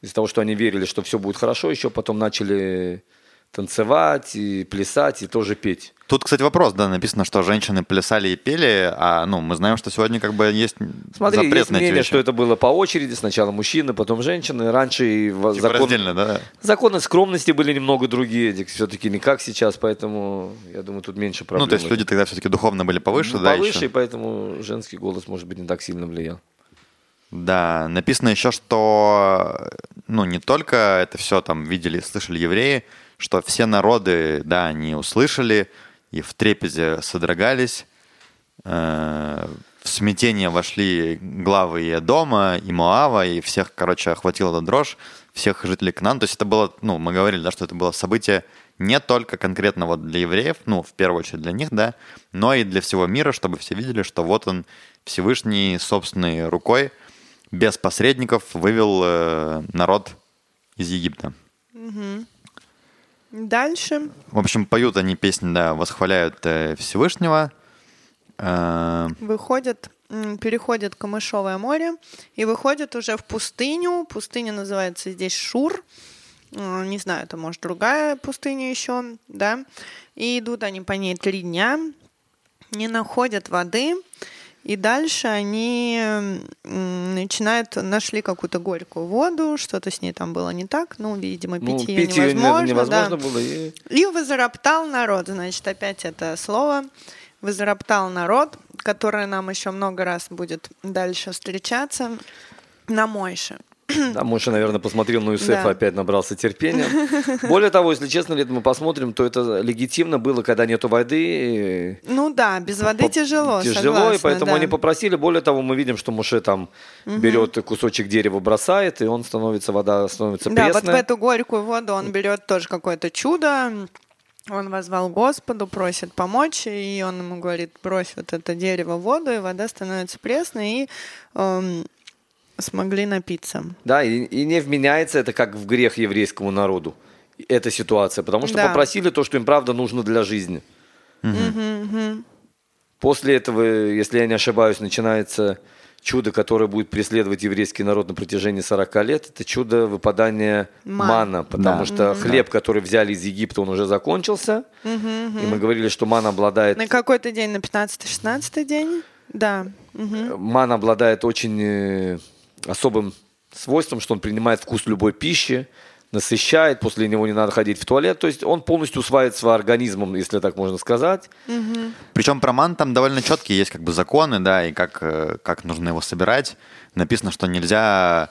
[SPEAKER 3] из-за того, что они верили, что все будет хорошо, еще потом начали танцевать и плясать и тоже петь.
[SPEAKER 1] Тут, кстати, вопрос, да, написано, что женщины плясали и пели, а, ну, мы знаем, что сегодня как бы есть
[SPEAKER 3] Смотри,
[SPEAKER 1] запрет
[SPEAKER 3] есть
[SPEAKER 1] на
[SPEAKER 3] мнение, что это было по очереди, сначала мужчины, потом женщины. Раньше и
[SPEAKER 1] Типа
[SPEAKER 3] закон-
[SPEAKER 1] да?
[SPEAKER 3] законы скромности были немного другие, все-таки не как сейчас, поэтому я думаю, тут меньше проблем.
[SPEAKER 1] Ну, то есть люди тогда все-таки духовно были повыше,
[SPEAKER 3] Ну,
[SPEAKER 1] да,
[SPEAKER 3] повыше, и
[SPEAKER 1] еще?
[SPEAKER 3] поэтому женский голос, может быть, не так сильно влиял.
[SPEAKER 1] Да, написано еще, что, ну, не только это все там видели и слышали евреи, что все народы, да, они услышали и в трепезе содрогались, э, в смятение вошли главы и дома, и Моава, и всех, короче, охватила эта дрожь, всех жителей Канана. То есть это было, ну, мы говорили, да, что это было событие не только конкретно вот для евреев, ну, в первую очередь для них, да, но и для всего мира, чтобы все видели, что вот он Всевышний собственной рукой, без посредников, вывел э, народ из Египта.
[SPEAKER 2] Дальше.
[SPEAKER 1] В общем, поют они песни, да, восхваляют э, Всевышнего. Э,
[SPEAKER 2] выходят, переходят Камышовое море и выходят уже в пустыню. Пустыня называется здесь Шур. М, Не знаю, это может другая пустыня еще, да. И идут они по ней три дня, не находят воды. И дальше они начинают, нашли какую-то горькую воду, что-то с ней там было не так, ну, видимо,
[SPEAKER 3] Ну,
[SPEAKER 2] пить ее
[SPEAKER 3] пить ее
[SPEAKER 2] невозможно. да.
[SPEAKER 3] невозможно было. И...
[SPEAKER 2] И возроптал народ. Значит, опять это слово. Возроптал народ, которое нам еще много раз будет дальше встречаться на Мойше. (clears throat)
[SPEAKER 3] Да, Моша, наверное, посмотрел на Юсефа,
[SPEAKER 2] Да.
[SPEAKER 3] опять набрался терпения. (laughs) Более того, если честно, если мы посмотрим, то это легитимно было, когда нету воды.
[SPEAKER 2] Ну да, без воды
[SPEAKER 3] По-
[SPEAKER 2] тяжело,
[SPEAKER 3] Тяжело, и
[SPEAKER 2] согласна,
[SPEAKER 3] поэтому
[SPEAKER 2] да.
[SPEAKER 3] они попросили. Более того, мы видим, что Муше там берет кусочек дерева, бросает, и он становится, вода становится
[SPEAKER 2] Да,
[SPEAKER 3] пресная.
[SPEAKER 2] вот в эту горькую воду он берет тоже какое-то чудо. Он возвал Господу, просит помочь, и он ему говорит, брось вот это дерево в воду, и вода становится пресной, и эм, смогли напиться.
[SPEAKER 3] Да, и, и не вменяется это как в грех еврейскому народу, эта ситуация, потому что
[SPEAKER 2] Да.
[SPEAKER 3] попросили то, что им правда нужно для жизни. После этого, если я не ошибаюсь, начинается чудо, которое будет преследовать еврейский народ на протяжении 40 лет. Это чудо выпадания
[SPEAKER 2] Ман.
[SPEAKER 3] мана, потому
[SPEAKER 1] Да.
[SPEAKER 3] что хлеб, который взяли из Египта, он уже закончился. И мы говорили, что ман обладает,
[SPEAKER 2] На какой-то день, на 15-16 день? Да. Мгм.
[SPEAKER 3] ман обладает очень э, особым свойством, что он принимает вкус любой пищи, насыщает, после него не надо ходить в туалет. То есть он полностью усваивается организмом, если так можно сказать.
[SPEAKER 1] Причем про ман там довольно четкие есть как бы законы, да, и как, э, как нужно его собирать. Написано, что нельзя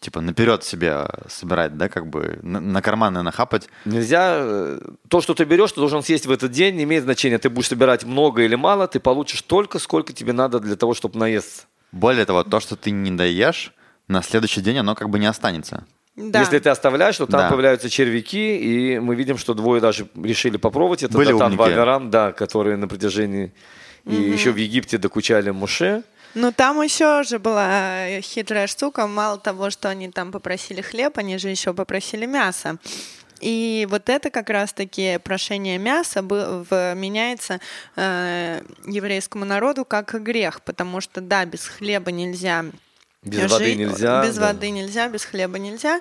[SPEAKER 1] типа наперед себе собирать, да, как бы на, на карманы нахапать.
[SPEAKER 3] Нельзя... э, То, что ты берешь, ты должен съесть в этот день, не имеет значения, ты будешь собирать много или мало, ты получишь только, сколько тебе надо для того, чтобы наесться.
[SPEAKER 1] Более того, то, что ты не доешь, на следующий день оно как бы не останется.
[SPEAKER 2] Да.
[SPEAKER 3] Если ты оставляешь, то там
[SPEAKER 1] Да.
[SPEAKER 3] появляются червяки, и мы видим, что двое даже решили попробовать. Это
[SPEAKER 1] Были
[SPEAKER 3] Датан. Ваверам, да, которые на протяжении... И еще в Египте докучали Муше.
[SPEAKER 2] Ну, там еще же была э, хитрая штука. Мало того, что они там попросили хлеб, они же еще попросили мясо. И вот это как раз-таки прошение мяса меняется э, еврейскому народу как грех, потому что, да, без хлеба нельзя
[SPEAKER 3] Без воды
[SPEAKER 2] жить,
[SPEAKER 3] нельзя.
[SPEAKER 2] Без
[SPEAKER 3] да.
[SPEAKER 2] воды нельзя, без хлеба нельзя.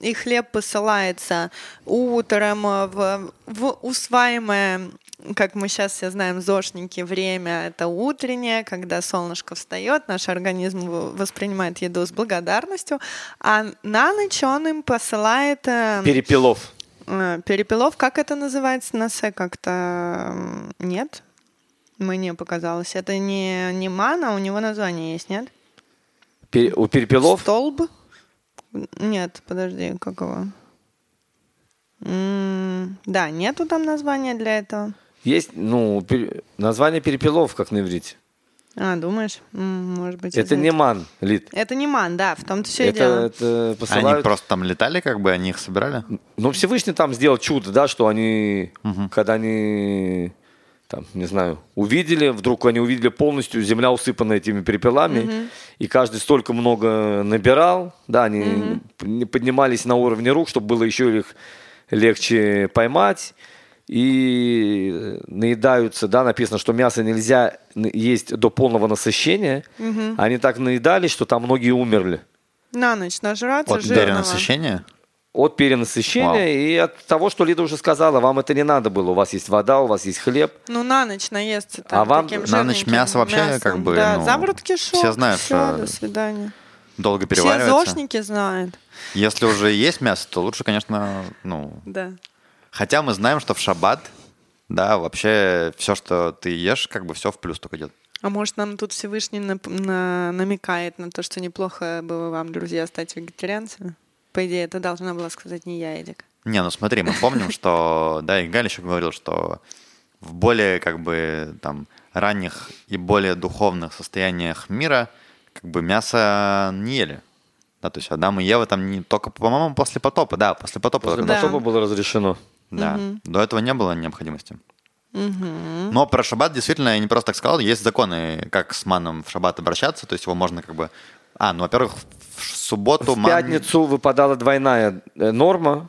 [SPEAKER 2] И хлеб посылается утром э, в, в усваиваемое, как мы сейчас все знаем, зошники, время это утреннее, когда солнышко встает, наш организм воспринимает еду с благодарностью, а на ночь он им посылает э,
[SPEAKER 3] Перепелов.
[SPEAKER 2] Э, перепелов. Как это называется на се? Как-то нет? Мне показалось. Это не, не мана, у него название есть, нет?
[SPEAKER 3] Пе- У перепелов
[SPEAKER 2] Столб? Нет, подожди, какого? М, Да, нету там названия для этого.
[SPEAKER 3] есть, ну, пер- название перепелов, как на иврите.
[SPEAKER 2] А, думаешь? Может быть.
[SPEAKER 3] Это не ман, Лид.
[SPEAKER 2] Это не ман, да, в том-то все и
[SPEAKER 3] Это,
[SPEAKER 2] дело.
[SPEAKER 3] это
[SPEAKER 1] Они
[SPEAKER 3] посылают...
[SPEAKER 1] просто там летали, как бы, они их собирали?
[SPEAKER 3] Ну, Всевышний там сделал чудо, да, что они, когда они, там, не знаю, увидели, вдруг они увидели полностью земля усыпана этими перепелами, и каждый столько много набирал, да, они не поднимались на уровне рук, чтобы было еще их легче поймать, и э, наедаются, да, написано, что мясо нельзя есть до полного насыщения, они так наедались, что там многие умерли.
[SPEAKER 2] На ночь нажраться
[SPEAKER 1] От
[SPEAKER 2] жирного.
[SPEAKER 1] перенасыщения?
[SPEAKER 3] От перенасыщения
[SPEAKER 1] Вау.
[SPEAKER 3] и от того, что Лида уже сказала, вам это не надо было. У вас есть вода, у вас есть хлеб.
[SPEAKER 2] Ну, на ночь наесться
[SPEAKER 3] А вам
[SPEAKER 2] таким
[SPEAKER 1] на ночь мясо вообще
[SPEAKER 2] мясом.
[SPEAKER 1] как бы,
[SPEAKER 2] Да,
[SPEAKER 1] ну,
[SPEAKER 2] заворот кишок.
[SPEAKER 1] все знают,
[SPEAKER 2] всё,
[SPEAKER 1] что
[SPEAKER 2] до свидания.
[SPEAKER 1] Долго
[SPEAKER 2] Все
[SPEAKER 1] переваривается?
[SPEAKER 2] зошники знают.
[SPEAKER 1] Если уже есть мясо, то лучше, конечно, ну...
[SPEAKER 2] Да.
[SPEAKER 1] Хотя мы знаем, что в шаббат, да, вообще все, что ты ешь, как бы все в плюс только идет.
[SPEAKER 2] А может, нам тут Всевышний нап- на- намекает на то, что неплохо было вам, друзья, стать вегетарианцами? По идее, это должна была сказать не я, Эдик.
[SPEAKER 1] Не, ну смотри, мы помним, что, да, и Галь еще говорил, что в более, как бы, там, ранних и более духовных состояниях мира, как бы, мясо не ели. Да, то есть Адам и Ева там не только, по-моему, после потопа, да, после потопа.
[SPEAKER 3] После потопа было разрешено.
[SPEAKER 1] Да, до этого не было необходимости.
[SPEAKER 2] Мгм.
[SPEAKER 1] Но про шаббат действительно, я не просто так сказал, есть законы, как с маном в шаббат обращаться, то есть его можно как бы... А, ну, во-первых, в субботу
[SPEAKER 3] В
[SPEAKER 1] ман-
[SPEAKER 3] пятницу выпадала двойная э, норма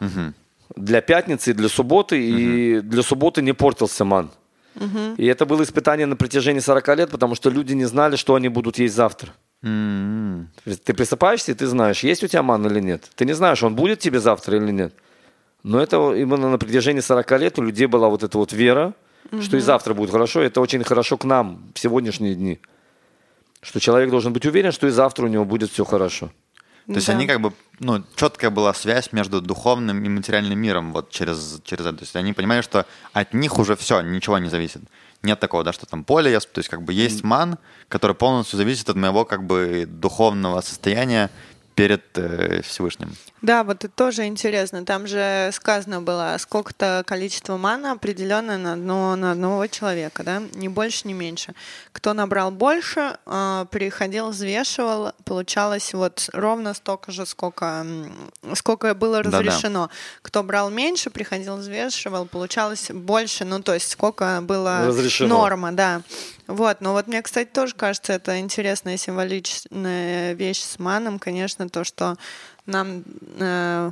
[SPEAKER 3] для пятницы и для субботы, и для субботы не портился ман. И это было испытание на протяжении 40 лет, потому что люди не знали, что они будут есть завтра. То есть Ты просыпаешься, и ты знаешь, есть у тебя ман или нет. Ты не знаешь, он будет тебе завтра или нет. Но это именно на протяжении 40 лет у людей была вот эта вот вера, что и завтра будет хорошо. Это очень хорошо к нам в сегодняшние дни. Что человек должен быть уверен, что и завтра у него будет все хорошо.
[SPEAKER 1] То есть
[SPEAKER 2] Да.
[SPEAKER 1] они как бы, ну, четкая была связь между духовным и материальным миром вот через, через это. То есть они понимали, что от них уже все, ничего не зависит. Нет такого, да, что там поле ест. То есть как бы есть ман, который полностью зависит от моего как бы духовного состояния перед э, Всевышним.
[SPEAKER 2] Да, вот это тоже интересно. Там же сказано было, сколько-то количество мана определенное на, одно, на одного человека, да, не больше, не меньше. Кто набрал больше, э, приходил, взвешивал, получалось вот ровно столько же, сколько, сколько было
[SPEAKER 1] Да-да.
[SPEAKER 2] разрешено. Кто брал меньше, приходил, взвешивал, получалось больше, ну то есть сколько было
[SPEAKER 3] Разрешено.
[SPEAKER 2] норма, да. Вот, но вот мне, кстати, тоже кажется, это интересная символичная вещь с маном, конечно, то, что нам, э,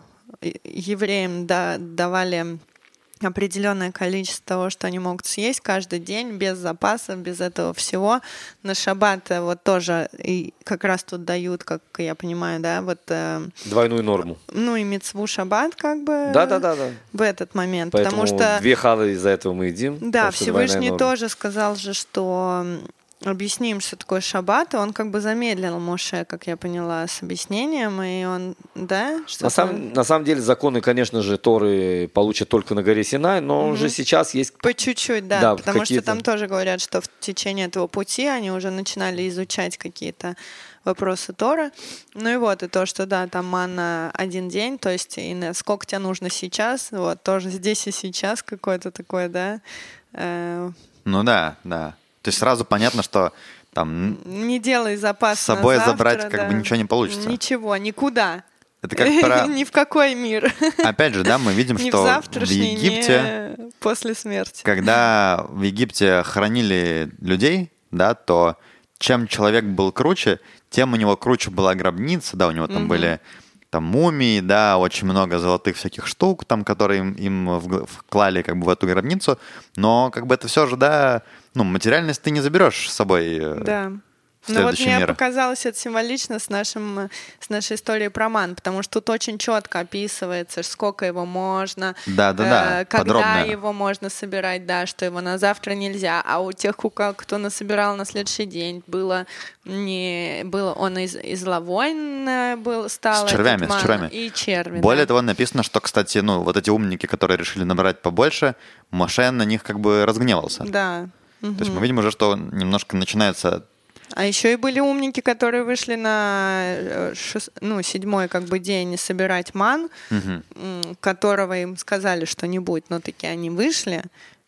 [SPEAKER 2] евреям, да, давали определенное количество того, что они могут съесть каждый день без запасов, без этого всего. На шаббат э, вот тоже и как раз тут дают, как я понимаю, да, вот э,
[SPEAKER 3] Двойную норму.
[SPEAKER 2] ну и мецву шаббат как бы
[SPEAKER 3] Да-да-да.
[SPEAKER 2] в этот момент,
[SPEAKER 3] Поэтому
[SPEAKER 2] потому что
[SPEAKER 3] две халы из-за этого мы едим.
[SPEAKER 2] да, Всевышний тоже сказал же, что объясним, что такое шаббат, и он как бы замедлил Моше, как я поняла, с объяснением, и он, да?
[SPEAKER 3] На, сам, на самом деле законы, конечно же, Торы получат только на горе Синай, но угу. уже сейчас есть...
[SPEAKER 2] По чуть-чуть, да, да потому что там тоже говорят, что в течение этого пути они уже начинали изучать какие-то вопросы Тора. Ну и вот, и то, что, да, там манна один день, то есть и на сколько тебе нужно сейчас, вот, тоже здесь и сейчас какое-то такое, да. Э...
[SPEAKER 1] Ну да, да. То есть сразу понятно, что там...
[SPEAKER 2] Не делай запас
[SPEAKER 1] С собой
[SPEAKER 2] завтра,
[SPEAKER 1] забрать
[SPEAKER 2] да.
[SPEAKER 1] как бы ничего не получится.
[SPEAKER 2] Ничего, никуда.
[SPEAKER 1] Это как про... (laughs)
[SPEAKER 2] Ни в какой мир.
[SPEAKER 1] Опять же, да, мы видим, (laughs) что в Египте...
[SPEAKER 2] после смерти.
[SPEAKER 1] Когда в Египте хранили людей, да, то чем человек был круче, тем у него круче была гробница, да, у него там mm-hmm. были там мумии, да, очень много золотых всяких штук, там, которые им, им вклали как бы в эту гробницу, но как бы это все же, да, ну, материальность ты не заберешь с собой. Э,
[SPEAKER 2] да. Ну вот мне мира. показалось это символично с, нашим, с нашей историей про ман, потому что тут очень четко описывается, сколько его можно,
[SPEAKER 1] да, да, да,
[SPEAKER 2] э, когда подробно. его можно собирать, да, что его на завтра нельзя, а у тех, кто насобирал на следующий день, было не было он из, из лавойн был стал
[SPEAKER 1] с червями,
[SPEAKER 2] ман,
[SPEAKER 1] с червями
[SPEAKER 2] и черви.
[SPEAKER 1] Более
[SPEAKER 2] да.
[SPEAKER 1] того, написано, что, кстати, ну вот эти умники, которые решили набрать побольше, Моше на них как бы разгневался.
[SPEAKER 2] Да.
[SPEAKER 1] То угу. есть мы видим уже, что немножко начинается
[SPEAKER 2] а еще и были умники, которые вышли на э, шест... ну, седьмой как бы день собирать ман, угу. которого им сказали, что не будет, но таки они вышли.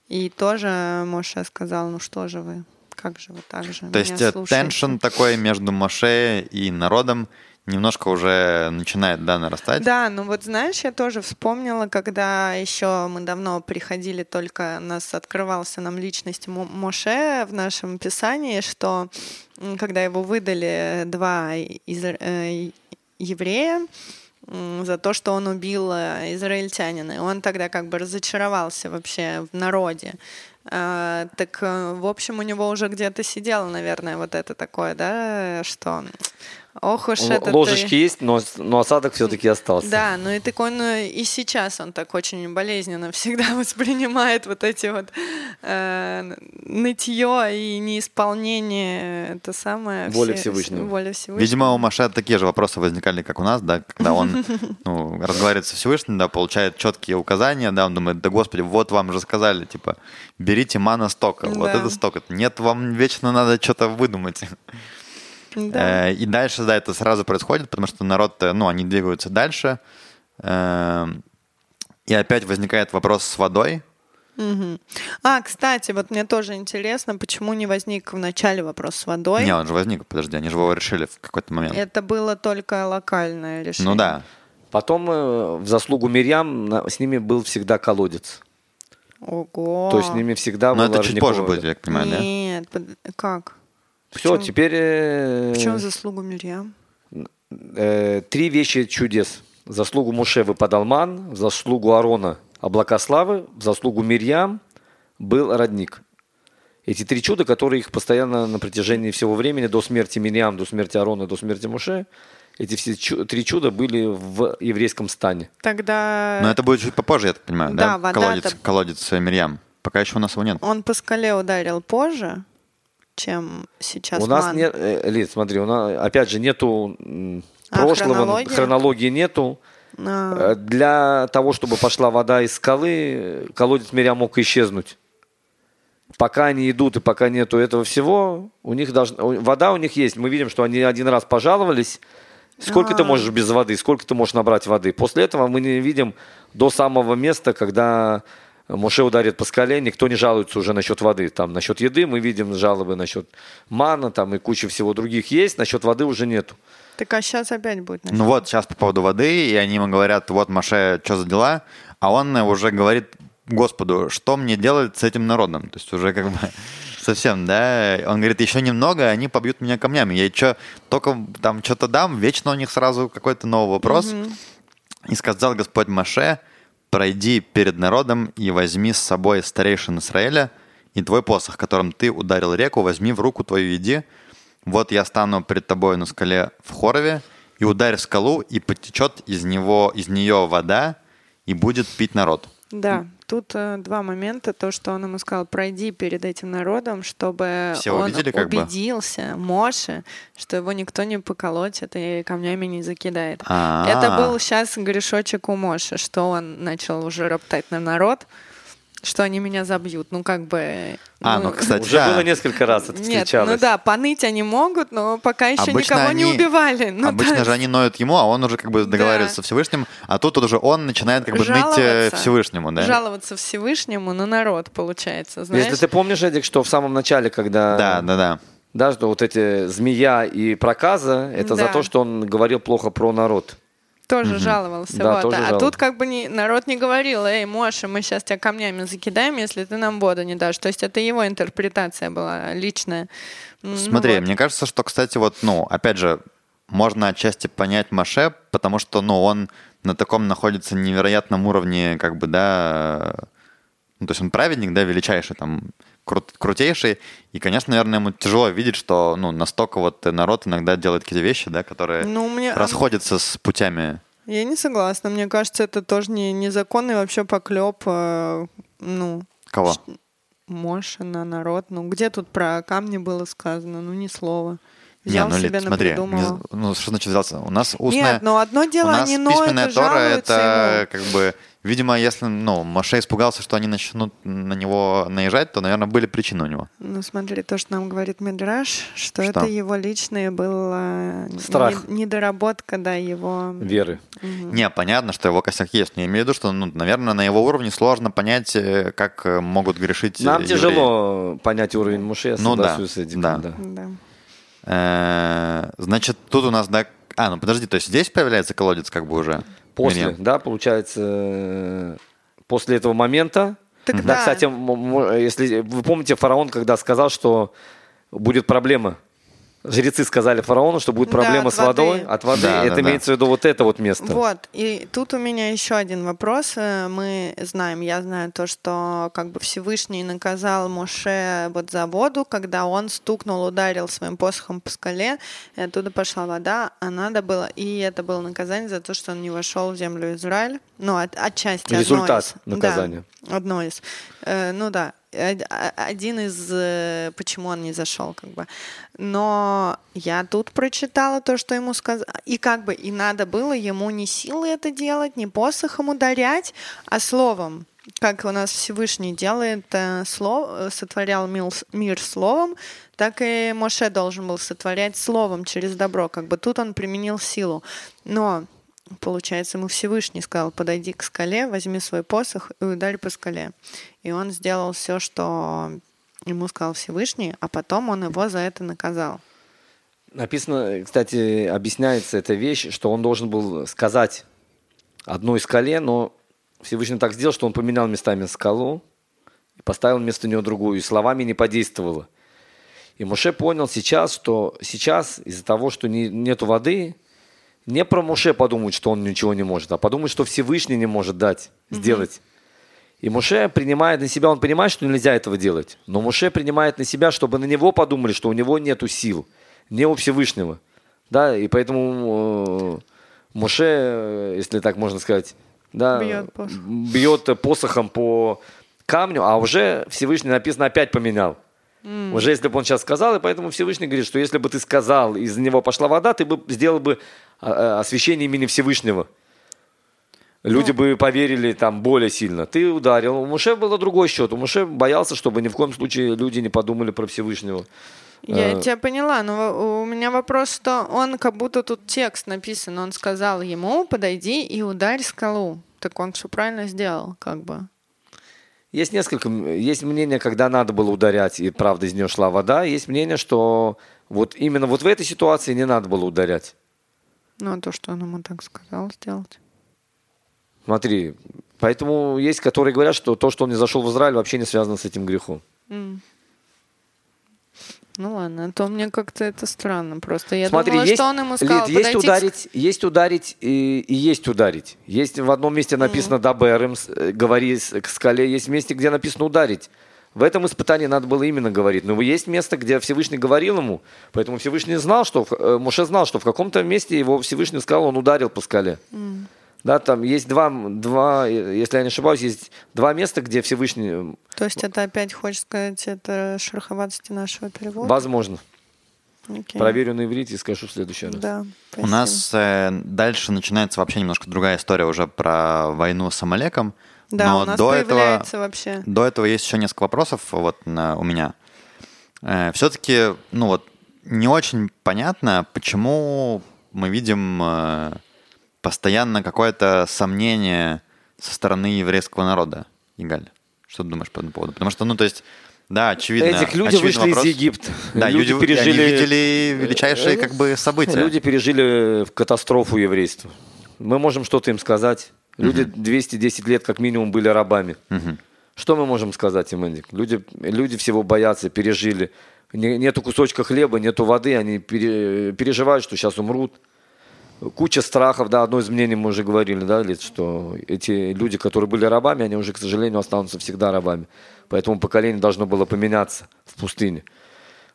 [SPEAKER 2] И тоже Моше сказал, ну что же вы, как же вы так же
[SPEAKER 1] То есть э, теншн такой между Моше и народом немножко уже начинает, да, нарастать.
[SPEAKER 2] Да, ну вот знаешь, я тоже вспомнила, когда еще мы давно приходили, только нас открывался нам личность Моше в нашем писании, что когда его выдали два из, э, еврея, за то, что он убил э, израильтянина. И он тогда как бы разочаровался вообще в народе. А, так, э, в общем, у него уже где-то сидело, наверное, вот это такое, да, что Ох уж это
[SPEAKER 3] Ложечки ты... есть, но, но осадок все-таки остался.
[SPEAKER 2] Да, ну и так он э, и сейчас он так очень болезненно (laughs) всегда воспринимает вот эти вот э, нытье и неисполнение, это самое...
[SPEAKER 3] Воля все, Всевышнего.
[SPEAKER 2] Воля Всевышнего.
[SPEAKER 1] Видимо, у Маши такие же вопросы возникали, как у нас, да, когда он (laughs) ну, разговаривает со Всевышним, да, получает четкие указания, да, он думает, да, Господи, вот вам же сказали, типа, берите мана стока, да. вот это сток. Нет, вам вечно надо что-то выдумать. Да. Э, и дальше, да, это сразу происходит, потому что народ, э, ну, они двигаются дальше. Э, и опять возникает вопрос с водой.
[SPEAKER 2] Угу. А, кстати, вот мне тоже интересно, почему не возник в начале вопрос с водой?
[SPEAKER 1] Не, он же возник, подожди, они же его решили в какой-то момент.
[SPEAKER 2] Это было только локальное решение.
[SPEAKER 1] Ну да.
[SPEAKER 3] Потом в заслугу Мирьям с ними был всегда колодец.
[SPEAKER 2] Ого.
[SPEAKER 3] То есть с ними всегда
[SPEAKER 1] Но это чуть позже будет, я понимаю,
[SPEAKER 2] Нет, да? Нет, как?
[SPEAKER 3] Все, чем, теперь... Э,
[SPEAKER 2] в чем заслугу Мирьям?
[SPEAKER 3] Э, три вещи чудес. В заслугу Муше выпадал ман, в заслугу Арона облака славы, в заслугу Мирьям был родник. Эти три чуда, которые их постоянно на протяжении всего времени, до смерти Мирьям, до смерти Арона, до смерти Муше, эти все чу- три чуда были в еврейском стане.
[SPEAKER 2] Тогда...
[SPEAKER 1] Но это будет чуть попозже, я так понимаю, да?
[SPEAKER 2] да? Вода
[SPEAKER 1] колодец, колодец Мирьям. Пока еще у нас его нет.
[SPEAKER 2] Он по скале ударил позже, чем сейчас.
[SPEAKER 3] У нас ман. нет, э, Лид, смотри, у нас опять же нету а, прошлого, хронология? хронологии нету. А. Э, для того, чтобы пошла вода из скалы, колодец Миря мог исчезнуть. Пока они идут и пока нету этого всего, у них должна, вода у них есть. Мы видим, что они один раз пожаловались. Сколько А-а-а. ты а. можешь без воды, сколько ты можешь набрать воды. После этого мы не видим до самого места, когда Моше ударит по скале, никто не жалуется уже насчет воды. Там насчет еды мы видим жалобы насчет мана, там и куча всего других есть, насчет воды уже нету.
[SPEAKER 2] Так а сейчас опять будет.
[SPEAKER 1] Насчет. Ну вот, сейчас по поводу воды, и они ему говорят, вот, Маше, что за дела? А он уже говорит Господу, что мне делать с этим народом? То есть уже как бы (laughs) совсем, да? Он говорит, еще немного, они побьют меня камнями. Я что, только там что-то дам, вечно у них сразу какой-то новый вопрос. Угу. И сказал Господь Маше, пройди перед народом и возьми с собой старейшин Израиля, и твой посох, которым ты ударил реку, возьми в руку твою иди. Вот я стану пред тобой на скале в Хорове, и ударь скалу, и потечет из, него, из нее вода, и будет пить народ.
[SPEAKER 2] Да. Тут э, два момента. То, что он ему сказал, пройди перед этим народом, чтобы
[SPEAKER 1] Все
[SPEAKER 2] он
[SPEAKER 1] увидели, как бы?
[SPEAKER 2] убедился, Моше, что его никто не поколотит и камнями не закидает.
[SPEAKER 1] А.
[SPEAKER 2] Это был сейчас грешочек у Моши, что он начал уже роптать на народ, что они меня забьют. Ну, как бы...
[SPEAKER 1] А, ну, кстати,
[SPEAKER 3] Уже
[SPEAKER 1] да.
[SPEAKER 3] было несколько раз это
[SPEAKER 2] Нет,
[SPEAKER 3] встречалось.
[SPEAKER 2] ну да, поныть они могут, но пока еще
[SPEAKER 1] Обычно
[SPEAKER 2] никого не
[SPEAKER 1] они-
[SPEAKER 2] убивали. Ну,
[SPEAKER 1] Обычно
[SPEAKER 2] да.
[SPEAKER 1] же они ноют ему, а он уже как бы договаривается со Всевышним, а тут уже он начинает как бы ныть э,
[SPEAKER 2] Жаловаться.
[SPEAKER 1] Всевышнему, да?
[SPEAKER 2] Жаловаться Всевышнему на народ, получается, знаешь?
[SPEAKER 3] Если ты помнишь, Эдик, что в самом начале, когда...
[SPEAKER 1] Да, да, да.
[SPEAKER 3] Да, что вот эти змея и проказа, это за
[SPEAKER 2] Да.
[SPEAKER 3] то, что он говорил плохо про народ.
[SPEAKER 2] Тоже жаловался.
[SPEAKER 3] Да,
[SPEAKER 2] вот.
[SPEAKER 3] тоже
[SPEAKER 2] а
[SPEAKER 3] жаловался.
[SPEAKER 2] тут как бы не, народ не говорил, эй, Моша, мы сейчас тебя камнями закидаем, если ты нам воду не дашь. То есть это его интерпретация была личная. Ну
[SPEAKER 1] Смотри,
[SPEAKER 2] вот.
[SPEAKER 1] мне кажется, что, кстати, вот, ну, опять же, можно отчасти понять Маше, потому что, ну, он на таком находится невероятном уровне, как бы, да, ну, то есть он праведник, да, величайший, там, крут- крутейший, и, конечно, наверное, ему тяжело видеть, что, ну, настолько вот народ иногда делает какие-то вещи, да, которые
[SPEAKER 2] Ну, мне-
[SPEAKER 1] расходятся с путями.
[SPEAKER 2] Я не согласна. Мне кажется, это тоже не, незаконный вообще поклеп. э, ну,
[SPEAKER 1] Кого?
[SPEAKER 2] Моша на народ. Ну, где тут про камни было сказано? Ну, ни слова.
[SPEAKER 1] Не,
[SPEAKER 2] Взял
[SPEAKER 1] ну, Лид,
[SPEAKER 2] себе,
[SPEAKER 1] смотри, не- ну, что значит взялся? У нас устная...
[SPEAKER 2] Нет, ну одно дело,
[SPEAKER 1] У нас
[SPEAKER 2] они ноют
[SPEAKER 1] письменная Тора это
[SPEAKER 2] ему.
[SPEAKER 1] как бы, видимо, если, ну, Моше испугался, что они начнут на него наезжать, то, наверное, были причины у него.
[SPEAKER 2] Ну, смотри, то, что нам говорит Мидраш, что,
[SPEAKER 1] Что?
[SPEAKER 2] это его личное было
[SPEAKER 3] Страх.
[SPEAKER 2] не- недоработка, да, его...
[SPEAKER 3] Веры.
[SPEAKER 1] Не, понятно, что его косяк есть, но я имею в виду, что, ну, наверное, на его уровне сложно понять, э, как э, могут грешить
[SPEAKER 3] Нам
[SPEAKER 1] э,
[SPEAKER 3] тяжело понять уровень Муше, я
[SPEAKER 1] Ну да,
[SPEAKER 3] с этим.
[SPEAKER 1] да.
[SPEAKER 3] да.
[SPEAKER 2] Да.
[SPEAKER 1] евреи. Э, Значит, тут у нас, да... А, ну подожди, то есть здесь появляется колодец как бы уже?
[SPEAKER 3] После,
[SPEAKER 1] Мирьям?
[SPEAKER 3] да, получается, э, после этого момента.
[SPEAKER 2] Так
[SPEAKER 3] да,
[SPEAKER 2] да.
[SPEAKER 3] кстати, если вы помните, фараон, когда сказал, что будет проблема. Жрецы сказали фараону, что будет
[SPEAKER 2] Да,
[SPEAKER 3] проблема
[SPEAKER 2] от
[SPEAKER 3] с водой,
[SPEAKER 2] воды.
[SPEAKER 3] от воды.
[SPEAKER 1] Да,
[SPEAKER 3] это
[SPEAKER 1] да, да.
[SPEAKER 3] имеется в виду вот это вот место.
[SPEAKER 2] Вот, и тут у меня еще один вопрос. Э, Мы знаем, я знаю то, что как бы Всевышний наказал Моше вот за воду, когда он стукнул, ударил своим посохом по скале, и оттуда пошла вода, а надо было, и это было наказание за то, что он не вошел в землю Израиль. Ну, от, отчасти одно
[SPEAKER 3] Результат
[SPEAKER 2] из.
[SPEAKER 3] наказания.
[SPEAKER 2] Да, одно из. Э, ну да, один из, э, почему он не зашел, как бы. Но я тут прочитала то, что ему сказали. И как бы и надо было ему не силой это делать, не посохом ударять, а словом. Как у нас Всевышний делает э, слово, сотворял мил- мир словом, так и Моше должен был сотворять словом через добро. Как бы тут он применил силу. Но Получается, ему Всевышний сказал, подойди к скале, возьми свой посох и ударь по скале. И он сделал все, что ему сказал Всевышний, а потом он его за это наказал.
[SPEAKER 3] Написано, кстати, объясняется эта вещь, что он должен был сказать одной скале, но Всевышний так сделал, что он поменял местами скалу и поставил вместо нее другую, и словами не подействовало. И Муше понял сейчас, что сейчас из-за того, что не, нету воды, не про Муше подумать, что он ничего не может, а подумать, что Всевышний не может дать, сделать. И Муше принимает на себя, он понимает, что нельзя этого делать. Но Муше принимает на себя, чтобы на него подумали, что у него нету сил, не у Всевышнего. Да, и поэтому э, Муше, если так можно сказать, да,
[SPEAKER 2] Бьет посохом.
[SPEAKER 3] бьет посохом по камню, а уже Всевышний написано опять поменял. Уже если бы он сейчас сказал, и поэтому Всевышний говорит, что если бы ты сказал, из него пошла вода, ты бы сделал бы а, а, освящение имени Всевышнего. Люди бы поверили там более сильно. Ты ударил. У Муше было другой счет. У Муше боялся, чтобы ни в коем случае люди не подумали про Всевышнего.
[SPEAKER 2] Я
[SPEAKER 3] Э.
[SPEAKER 2] тебя поняла, но у меня вопрос, что он как будто тут текст написан, он сказал ему, подойди и ударь скалу. Так он все правильно сделал, как бы.
[SPEAKER 3] Есть несколько, есть мнение, когда надо было ударять, и правда из нее шла вода. Есть мнение, что вот именно вот в этой ситуации не надо было ударять.
[SPEAKER 2] Ну, а то, что он ему так сказал сделать.
[SPEAKER 3] Смотри, поэтому есть, которые говорят, что то, что он не зашел в Израиль, вообще не связано с этим грехом.
[SPEAKER 2] М. Ну ладно, а то мне как-то это странно. Просто я
[SPEAKER 3] Смотри,
[SPEAKER 2] думала,
[SPEAKER 3] есть,
[SPEAKER 2] что он ему сказал,
[SPEAKER 3] Лид, есть ударить, есть ударить и, и есть ударить. Есть в одном месте написано «даберем», с- э, говори к скале, есть месте, где написано «ударить». В этом испытании надо было именно говорить. Но есть место, где Всевышний говорил ему, поэтому Всевышний знал, что, э, Моше знал, что в каком-то месте его Всевышний сказал, он ударил по скале. Да, там есть два, два, если я не ошибаюсь, есть два места, где Всевышний...
[SPEAKER 2] То есть это опять, хочешь сказать, это шероховатости нашего перевода?
[SPEAKER 3] Возможно.
[SPEAKER 2] Окей.
[SPEAKER 3] Проверю на иврите и скажу в следующий раз.
[SPEAKER 2] Да,
[SPEAKER 1] У нас э, дальше начинается вообще немножко другая история уже про войну с Амалеком.
[SPEAKER 2] Да,
[SPEAKER 1] но
[SPEAKER 2] у нас
[SPEAKER 1] до этого,
[SPEAKER 2] появляется вообще...
[SPEAKER 1] до этого есть еще несколько вопросов вот на- у меня. все-таки, ну вот, не очень понятно, почему мы видим э, постоянно какое-то сомнение со стороны еврейского народа. Игаль, что ты думаешь по этому поводу? Потому что, ну, то есть, да, очевидно...
[SPEAKER 3] Этих люди вышли
[SPEAKER 1] вопрос.
[SPEAKER 3] из Египта.
[SPEAKER 1] Да, люди,
[SPEAKER 3] люди
[SPEAKER 1] пережили... они видели величайшие как бы события.
[SPEAKER 3] Люди пережили катастрофу еврейства. Мы можем что-то им сказать. Люди 210 лет как минимум были рабами. Что мы можем сказать им, Эндик? Люди, люди всего боятся, пережили. Не- нету кусочка хлеба, нету воды, они пере- переживают, что сейчас умрут. Куча страхов, да, одно из мнений мы уже говорили, да, Лид, что эти люди, которые были рабами, они уже, к сожалению, останутся всегда рабами. Поэтому поколение должно было поменяться в пустыне.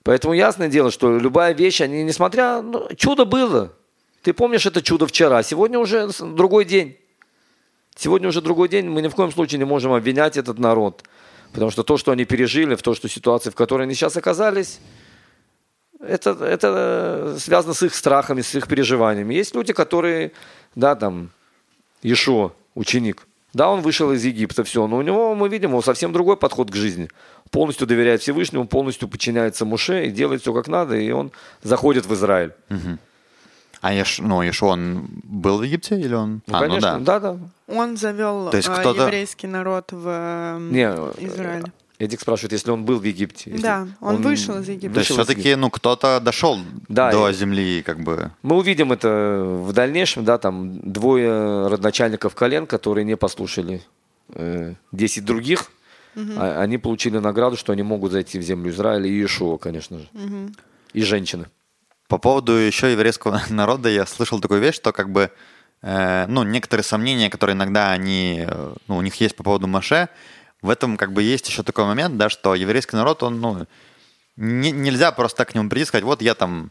[SPEAKER 3] Поэтому ясное дело, что любая вещь, они, несмотря, ну, чудо было. Ты помнишь это чудо вчера, сегодня уже другой день. Сегодня уже другой день, мы ни в коем случае не можем обвинять этот народ. Потому что то, что они пережили, в то, что ситуация, в которой они сейчас оказались, это, это связано с их страхами, с их переживаниями. Есть люди, которые, да, там, Ишуа, ученик, да, он вышел из Египта, все, но у него, мы видим, он совсем другой подход к жизни. Полностью доверяет Всевышнему, полностью подчиняется Муше и делает все как надо, и он заходит в Израиль.
[SPEAKER 1] А Еш, ну, Ешо, он был в Египте или он?
[SPEAKER 3] Ну,
[SPEAKER 1] а,
[SPEAKER 3] конечно,
[SPEAKER 1] ну да.
[SPEAKER 3] да, да.
[SPEAKER 2] Он завел
[SPEAKER 1] То есть кто-то-
[SPEAKER 2] еврейский народ в э,
[SPEAKER 3] Не,
[SPEAKER 2] Израиль.
[SPEAKER 3] Эдик спрашивает, если он был в Египте. Если
[SPEAKER 2] Да, он вышел из Египта.
[SPEAKER 1] То есть все-таки, ну, кто-то дошел
[SPEAKER 3] Да,
[SPEAKER 1] до земли, как бы.
[SPEAKER 3] Мы увидим это в дальнейшем, да, там двое родоначальников колен, которые не послушали э, 10 других, а- они получили награду, что они могут зайти в землю Израиля и Иешуа, конечно же, и женщины.
[SPEAKER 1] По поводу еще еврейского (laughs) народа я слышал такую вещь, что как бы, э, ну, некоторые сомнения, которые иногда они, э, ну, у них есть по поводу Маше, в этом как бы есть еще такой момент, да, что еврейский народ, он, ну, не- нельзя просто так к нему прийти и сказать, вот я там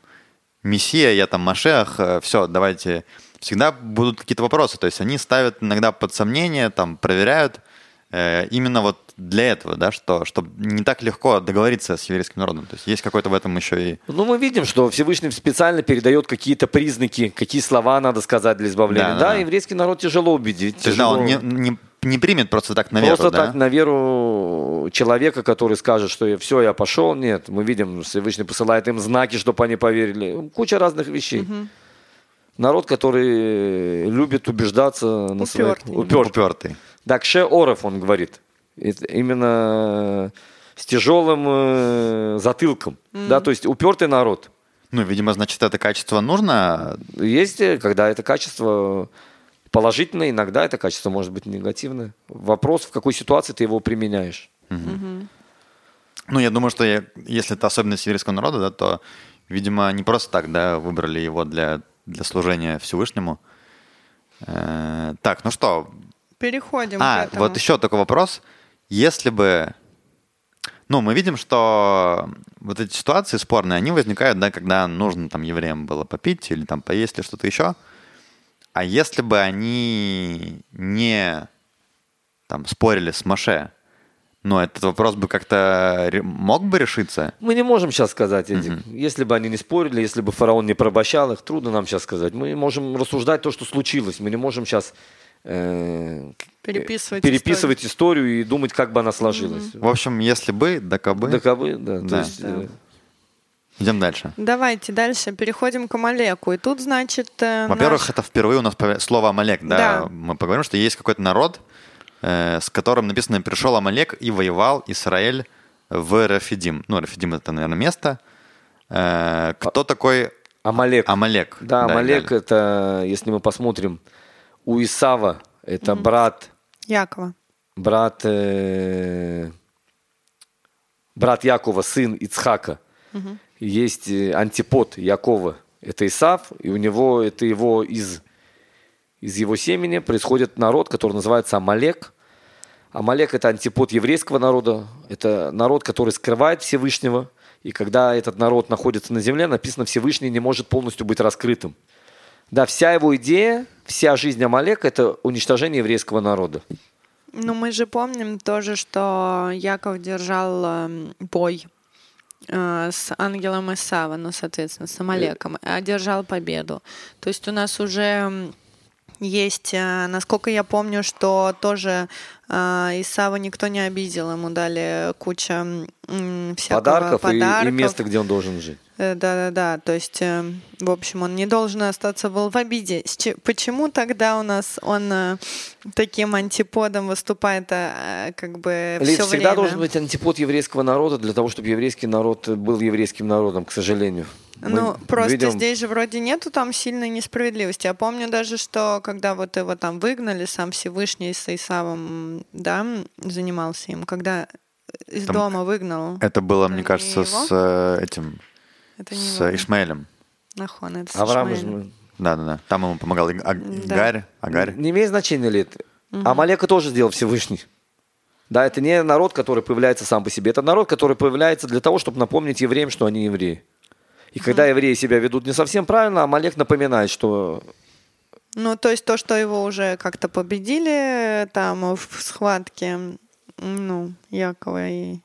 [SPEAKER 1] мессия, я там Машех, все, давайте. Всегда будут какие-то вопросы, то есть они ставят иногда под сомнение, там, проверяют, э, именно вот для этого, да, что, чтобы не так легко договориться с еврейским народом. То есть есть какой-то в этом еще и
[SPEAKER 3] Ну, мы видим, что Всевышний специально передает какие-то признаки, какие слова надо сказать для избавления.
[SPEAKER 1] Да,
[SPEAKER 3] Да,
[SPEAKER 1] да, да.
[SPEAKER 3] еврейский народ тяжело убедить.
[SPEAKER 1] То есть, да,
[SPEAKER 3] тяжело-
[SPEAKER 1] он не, не, не примет просто так на веру,
[SPEAKER 3] Просто
[SPEAKER 1] да?
[SPEAKER 3] так на веру человека, который скажет, что все, я пошел. Нет, мы видим, Всевышний посылает им знаки, чтобы они поверили. Куча разных вещей. Народ, который любит убеждаться на своих...
[SPEAKER 2] Упертый.
[SPEAKER 3] Упертый. Да, кше оров, он говорит. Это именно с тяжелым э, затылком. Да, то есть упертый народ.
[SPEAKER 1] Ну, видимо, значит, это качество нужно.
[SPEAKER 3] Есть, э, когда это качество положительное, иногда это качество может быть негативное. Вопрос, в какой ситуации ты его применяешь.
[SPEAKER 1] Ну, я думаю, что я- если это особенность еврейского народа, да, то, видимо, не просто так, да, выбрали его для, для служения Всевышнему. Э, так, ну что,
[SPEAKER 2] Переходим
[SPEAKER 1] А,
[SPEAKER 2] к этому.
[SPEAKER 1] вот еще такой вопрос. Если бы... Ну, мы видим, что вот эти ситуации спорные, они возникают, да, когда нужно там евреям было попить или там поесть или что-то еще. А если бы они не там спорили с Маше, ну, этот вопрос бы как-то мог бы решиться?
[SPEAKER 3] Мы не можем сейчас сказать, Эдик. Если бы они не спорили, если бы фараон не порабощал их, трудно нам сейчас сказать. Мы можем рассуждать то, что случилось. Мы не можем сейчас э,
[SPEAKER 2] Переписывать
[SPEAKER 3] переписывать историю. и думать, как бы она сложилась.
[SPEAKER 1] В общем, если бы, да кабы.
[SPEAKER 3] Да, кабы, да. То
[SPEAKER 1] Да.
[SPEAKER 3] есть, э,
[SPEAKER 1] Идем дальше.
[SPEAKER 2] Давайте дальше переходим к Амалеку. И тут, значит, э,
[SPEAKER 1] Во-первых,
[SPEAKER 2] наш-
[SPEAKER 1] это впервые у нас слово Амалек, да?
[SPEAKER 2] Да.
[SPEAKER 1] Мы поговорим, что есть какой-то народ, э, с которым написано «пришел Амалек и воевал Израиль в Рафидим». Ну, Рафидим — это, наверное, место. Э, кто такой
[SPEAKER 3] Амалек.
[SPEAKER 1] Амалек?
[SPEAKER 3] Да, Амалек
[SPEAKER 1] Галя.
[SPEAKER 3] это, если мы посмотрим, у Исава это брат,
[SPEAKER 2] Якова.
[SPEAKER 3] брат, э, брат Якова, сын Ицхака. Есть э, антипод Якова, это Исав, и у него это его из из его семени происходит народ, который называется Амалек. Амалек – это антипод еврейского народа. Это народ, который скрывает Всевышнего. И когда этот народ находится на земле, написано, Всевышний не может полностью быть раскрытым. Да, вся его идея, вся жизнь Амалека – это уничтожение еврейского народа.
[SPEAKER 2] Ну, мы же помним тоже, что Яков держал э, бой с ангелом Исава, ну, соответственно, с Амалеком, одержал победу. То есть у нас уже есть, э, насколько я помню, что тоже э, Исава никто не обидел, ему дали куча всякого
[SPEAKER 3] Подарков, и-
[SPEAKER 2] подарков.
[SPEAKER 3] И, место, где он должен жить.
[SPEAKER 2] Э, Да-да-да, то есть, в общем, он не должен остаться был в обиде. Почему тогда у нас он таким антиподом выступает, как бы
[SPEAKER 3] Лид,
[SPEAKER 2] все
[SPEAKER 3] всегда
[SPEAKER 2] время?
[SPEAKER 3] должен быть антипод еврейского народа для того, чтобы еврейский народ был еврейским народом, к сожалению. Мы
[SPEAKER 2] Ну, просто
[SPEAKER 3] видим-
[SPEAKER 2] здесь же вроде нету там сильной несправедливости. Я помню даже, что когда вот его там выгнали, сам Всевышний с Исавом, да, занимался им, когда из
[SPEAKER 1] Там
[SPEAKER 2] дома выгнал.
[SPEAKER 1] Это было,
[SPEAKER 2] не
[SPEAKER 1] мне кажется,
[SPEAKER 2] его?
[SPEAKER 1] с э, этим,
[SPEAKER 2] Это
[SPEAKER 1] с
[SPEAKER 2] его.
[SPEAKER 1] Ишмаэлем.
[SPEAKER 2] Нахон, это с
[SPEAKER 3] Авраам
[SPEAKER 2] Ишмаэлем.
[SPEAKER 3] Ишмаэль.
[SPEAKER 1] Да-да-да. Там ему помогал И- А- Агарь. Агарь.
[SPEAKER 3] Не имеет значения ли это? Амалека тоже сделал Всевышний. Да, это не народ, который появляется сам по себе. Это народ, который появляется для того, чтобы напомнить евреям, что они евреи. И когда евреи себя ведут не совсем правильно, Амалек напоминает, что
[SPEAKER 2] Ну, то есть то, что его уже как-то победили там в схватке, ну, Якова и...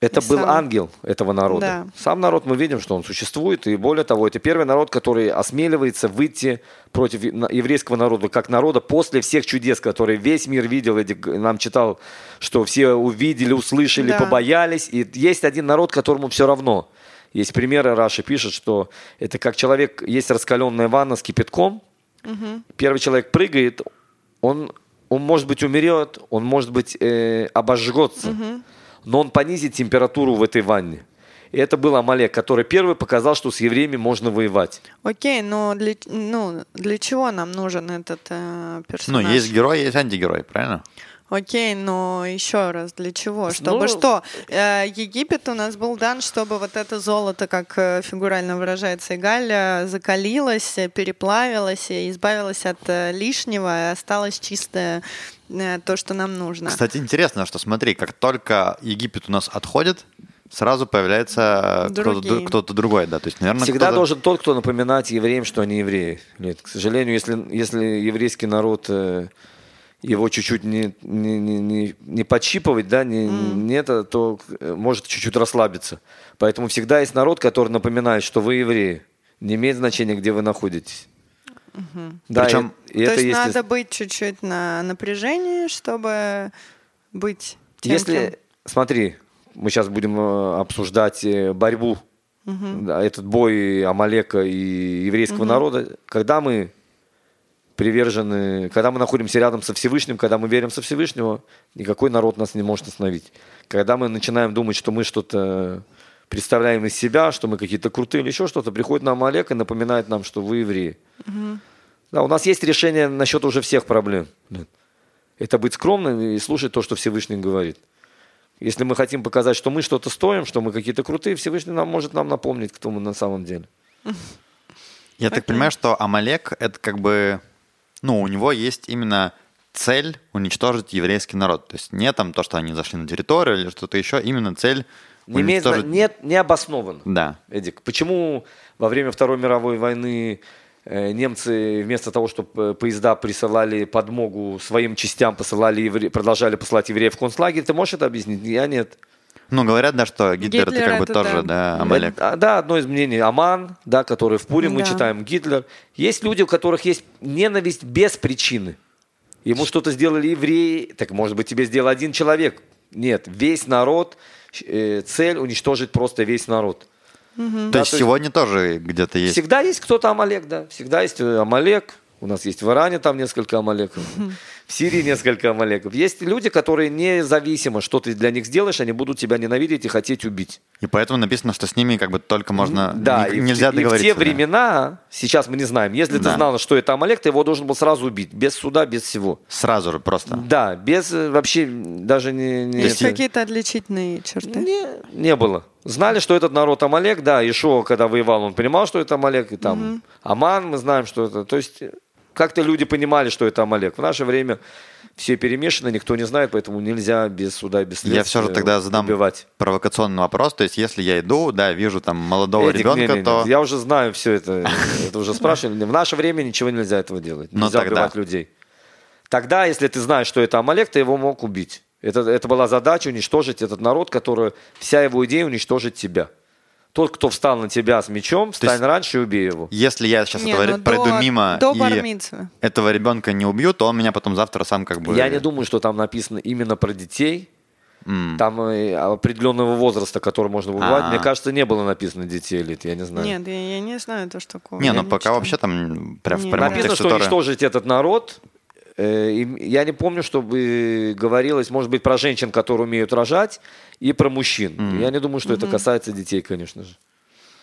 [SPEAKER 3] это был
[SPEAKER 2] Исава.
[SPEAKER 3] ангел этого народа.
[SPEAKER 2] Да.
[SPEAKER 3] Сам народ мы видим, что он существует. И более того, это первый народ, который осмеливается выйти против еврейского народа, как народа, после всех чудес, которые весь мир видел. Эдик нам читал, что все увидели, услышали,
[SPEAKER 2] Да.
[SPEAKER 3] побоялись. И есть один народ, которому все равно. Есть примеры, Раша пишет, что это как человек, есть раскаленная ванна с кипятком, первый человек прыгает, он, он может быть умрет, он может быть э, обожжется, но он понизит температуру в этой ванне. И это был Амалек, который первый показал, что с евреями можно воевать.
[SPEAKER 2] Окей, но для, ну, для чего нам нужен этот э,
[SPEAKER 1] Ну,
[SPEAKER 2] персонаж?
[SPEAKER 1] есть герой, есть антигерой, правильно?
[SPEAKER 2] Окей, но еще раз, для чего? Чтобы
[SPEAKER 3] Ну,
[SPEAKER 2] что? Э, Египет у нас был дан, чтобы вот это золото, как э, фигурально выражается Игаль, э, закалилось, переплавилось, и избавилось от э, лишнего, и осталось чистое то, что нам нужно.
[SPEAKER 1] Кстати, интересно, что смотри, как только Египет у нас отходит, сразу появляется кто-то, кто-то другой, да. То есть, наверное,
[SPEAKER 3] Всегда
[SPEAKER 1] кто-то-
[SPEAKER 3] должен тот, кто напоминать евреям, что они евреи. Нет, к сожалению, если, если еврейский народ его чуть-чуть не, не, не, не, не подщипывать, да, не, не это, то э, может чуть-чуть расслабиться. Поэтому всегда есть народ, который напоминает, что вы евреи. Не имеет значения, где вы находитесь. Да,
[SPEAKER 1] Причем-
[SPEAKER 3] и, и
[SPEAKER 2] то
[SPEAKER 3] это
[SPEAKER 2] есть
[SPEAKER 3] если-
[SPEAKER 2] надо быть чуть-чуть на напряжении, чтобы быть тем,
[SPEAKER 3] Если,
[SPEAKER 2] кем-
[SPEAKER 3] смотри, мы сейчас будем э, обсуждать э, борьбу, да, этот бой Амалека и еврейского народа, когда мы привержены, когда мы находимся рядом со Всевышним, когда мы верим со Всевышнего, никакой народ нас не может остановить. Когда мы начинаем думать, что мы что-то представляем из себя, что мы какие-то крутые или еще что-то, приходит нам Амалек и напоминает нам, что вы евреи. Да, у нас есть решение насчет уже всех проблем. Это быть скромным и слушать то, что Всевышний говорит. Если мы хотим показать, что мы что-то стоим, что мы какие-то крутые, Всевышний нам может нам напомнить, кто мы на самом деле.
[SPEAKER 1] Я так понимаю, что Амалек — это как бы... Ну, у него есть именно цель уничтожить еврейский народ. То есть не там то, что они зашли на территорию или что-то еще, именно цель
[SPEAKER 3] Не, имеет,
[SPEAKER 1] уничтожить...
[SPEAKER 3] нет, не обоснованно.
[SPEAKER 1] Да.
[SPEAKER 3] Эдик, почему во время Второй мировой войны э, немцы вместо того, чтобы поезда присылали подмогу своим частям, посылали евре- продолжали посылать евреев в концлагерь, ты можешь это объяснить? Я нет.
[SPEAKER 1] Ну, говорят, да, что Гитлер,
[SPEAKER 2] Гитлер
[SPEAKER 1] это как бы
[SPEAKER 2] это
[SPEAKER 1] тоже,
[SPEAKER 2] да.
[SPEAKER 1] да, Амалек.
[SPEAKER 3] Это- а, да, одно из мнений. Аман, да, который в Пуре мы
[SPEAKER 2] Да.
[SPEAKER 3] читаем, Гитлер. Есть люди, у которых есть ненависть без причины. Ему что-то сделали евреи, так может быть тебе сделал один человек. Нет, весь народ, э, цель уничтожить просто весь народ.
[SPEAKER 1] То
[SPEAKER 3] Да,
[SPEAKER 1] есть
[SPEAKER 3] то есть-
[SPEAKER 1] сегодня тоже где-то есть...
[SPEAKER 3] Всегда есть кто-то Амалек, да. Всегда есть э, Амалек. У нас есть в Иране там несколько Амалеков. В Сирии несколько Амалеков. Есть люди, которые независимо, что ты для них сделаешь, они будут тебя ненавидеть и хотеть убить.
[SPEAKER 1] И поэтому написано, что с ними как бы только можно...
[SPEAKER 3] Да,
[SPEAKER 1] ни-
[SPEAKER 3] и, в
[SPEAKER 1] нельзя
[SPEAKER 3] те- и в
[SPEAKER 1] договориться.
[SPEAKER 3] те
[SPEAKER 1] да.
[SPEAKER 3] времена, сейчас мы не знаем, если ты
[SPEAKER 1] Да.
[SPEAKER 3] знал, что это Амалек, ты его должен был сразу убить, без суда, без всего.
[SPEAKER 1] Сразу же просто.
[SPEAKER 3] Да, без э, вообще даже не... не
[SPEAKER 2] Есть
[SPEAKER 3] это-
[SPEAKER 2] какие-то отличительные черты?
[SPEAKER 3] не, не было. Знали, что этот народ Амалек, да, Ишо, когда воевал, он понимал, что это Амалек, и там Аман, мы знаем, что это. То есть как-то люди понимали, что это Амалек. В наше время все перемешано, никто не знает, поэтому нельзя без суда и без следствия
[SPEAKER 1] Я все же тогда задам
[SPEAKER 3] убивать.
[SPEAKER 1] провокационный вопрос. То есть, если я иду, да, вижу там молодого
[SPEAKER 3] Эдик,
[SPEAKER 1] ребенка,
[SPEAKER 3] не, не, не.
[SPEAKER 1] то...
[SPEAKER 3] Я уже знаю все это. Это уже спрашивали. В наше время ничего нельзя этого делать.
[SPEAKER 1] Но
[SPEAKER 3] Нельзя
[SPEAKER 1] тогда.
[SPEAKER 3] убивать людей. Тогда, если ты знаешь, что это Амалек, ты его мог убить. Это, это была задача уничтожить этот народ, который... Вся его идея уничтожить тебя. Тот, кто встал на тебя с мечом, встань
[SPEAKER 1] есть-
[SPEAKER 3] раньше и убей его.
[SPEAKER 1] Если я сейчас
[SPEAKER 2] Не,
[SPEAKER 1] этого
[SPEAKER 2] ну
[SPEAKER 1] пройду
[SPEAKER 2] до-
[SPEAKER 1] мимо
[SPEAKER 2] до
[SPEAKER 1] и этого ребенка не убью, то он меня потом завтра сам как бы...
[SPEAKER 3] Я не думаю, что там написано именно про детей.
[SPEAKER 1] М.
[SPEAKER 3] Там э, определенного возраста, который можно убивать.
[SPEAKER 1] А.
[SPEAKER 3] Мне кажется, не было написано детей лет, я не знаю.
[SPEAKER 2] Нет, я, я не знаю то, что такое.
[SPEAKER 1] Не,
[SPEAKER 2] Я
[SPEAKER 1] ну пока
[SPEAKER 2] читала.
[SPEAKER 1] вообще там прям в прямом
[SPEAKER 3] Написано,
[SPEAKER 1] тексте
[SPEAKER 3] что уничтожить этот народ. Э, Я не помню, чтобы говорилось, может быть, про женщин, которые умеют рожать, и про мужчин. Я не думаю, что это касается детей, конечно же.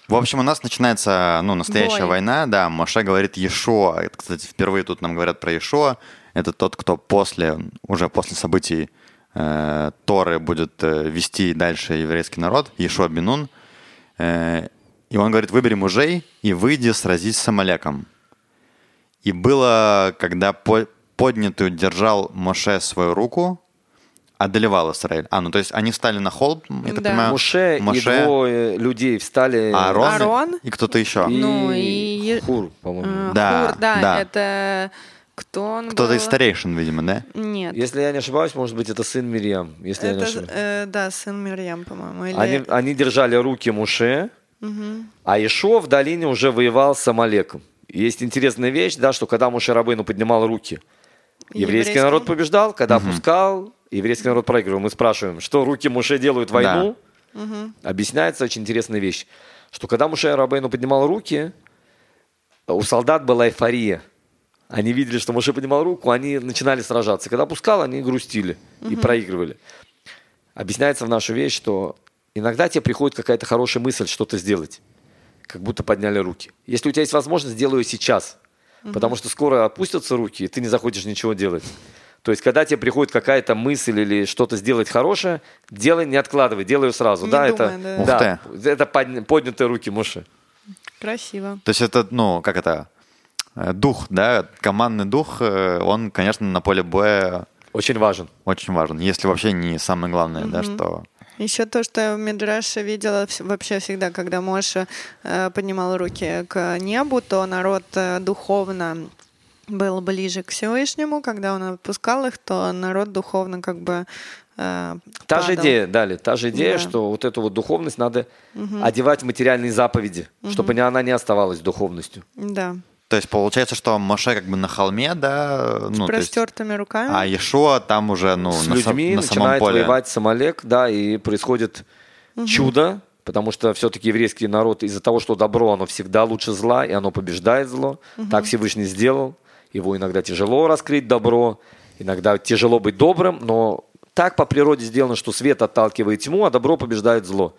[SPEAKER 1] В общем, у нас начинается, ну, настоящая
[SPEAKER 2] Бой.
[SPEAKER 1] война, да, Моше говорит Ешо, это, кстати, впервые тут нам говорят про Ешо, это тот, кто после, уже после событий э, Торы будет э, вести дальше еврейский народ, Ешо Бенун, Э, и он говорит, выбери мужей и выйди сразись с Амалеком. И было, когда по- поднятую держал Моше свою руку, одолевал Израиль. А, ну то есть они встали на холм, я так
[SPEAKER 2] Да.
[SPEAKER 1] понимаю.
[SPEAKER 3] Муше, и двое людей встали.
[SPEAKER 1] Аарон,
[SPEAKER 2] Аарон
[SPEAKER 1] и кто-то еще.
[SPEAKER 3] и
[SPEAKER 2] Ну, и-
[SPEAKER 3] Хур, по-моему.
[SPEAKER 2] Э,
[SPEAKER 1] Да,
[SPEAKER 2] Хур, да,
[SPEAKER 1] да.
[SPEAKER 2] это кто он
[SPEAKER 1] Кто-то
[SPEAKER 2] был?
[SPEAKER 1] из старейшин, видимо, да?
[SPEAKER 2] Нет.
[SPEAKER 3] Если я не ошибаюсь, может быть, это сын Мирьям. Если я не
[SPEAKER 2] это,
[SPEAKER 3] ошибаюсь.
[SPEAKER 2] э, да, сын Мирьям, по-моему. Или...
[SPEAKER 3] Они, они держали руки Муше, а Ишо в долине уже воевал с Амалеком. Есть интересная вещь, да, что когда Муше Рабейну поднимал руки, еврейский,
[SPEAKER 2] Еврейский.
[SPEAKER 3] народ побеждал, когда опускал, еврейский народ проигрывал. Мы спрашиваем, что руки Муше делают войну? Объясняется очень интересная вещь, что когда Муше Рабейну поднимал руки, у солдат была эйфория. Они видели, что Муше поднимал руку, они начинали сражаться. Когда опускал, они грустили и проигрывали. Объясняется в нашу вещь, что иногда тебе приходит какая-то хорошая мысль что-то сделать, как будто подняли руки. Если у тебя есть возможность, сделай ее сейчас, потому что скоро опустятся руки, и ты не захочешь ничего делать. То есть, когда тебе приходит какая-то мысль или что-то сделать хорошее, делай, не откладывай, делай ее сразу.
[SPEAKER 2] Не
[SPEAKER 3] да,
[SPEAKER 2] думай,
[SPEAKER 3] это,
[SPEAKER 2] да.
[SPEAKER 1] Ух
[SPEAKER 3] да, это подня- поднятые руки Муши.
[SPEAKER 2] Красиво.
[SPEAKER 1] То есть это, ну, как это, э, дух, да, командный дух, э, он, конечно, на поле боя
[SPEAKER 3] Очень важен.
[SPEAKER 1] очень важен. Если вообще не самое главное, да, что...
[SPEAKER 2] Еще то, что я в Мидраше видела вообще всегда, когда Моша э, поднимал руки к небу, то народ э, духовно был ближе к Всевышнему. Когда он отпускал их, то народ духовно как бы э,
[SPEAKER 3] Та же идея, далее, та же идея,
[SPEAKER 2] Да.
[SPEAKER 3] что вот эту вот духовность надо одевать в материальные заповеди, чтобы не- она не оставалась духовностью.
[SPEAKER 2] Да.
[SPEAKER 1] То есть получается, что Моше как бы на холме, да, ну,
[SPEAKER 2] С
[SPEAKER 1] то есть-
[SPEAKER 2] простертыми руками.
[SPEAKER 1] а Ешуа там уже, ну,
[SPEAKER 3] С
[SPEAKER 1] на,
[SPEAKER 3] людьми
[SPEAKER 1] на самом
[SPEAKER 3] начинает
[SPEAKER 1] поле.
[SPEAKER 3] воевать Самолек, да, и происходит чудо, потому что все-таки еврейский народ из-за того, что добро, оно всегда лучше зла, и оно побеждает зло. Так Всевышний сделал. Его иногда тяжело раскрыть добро, иногда тяжело быть добрым, но так по природе сделано, что свет отталкивает тьму, а добро побеждает зло.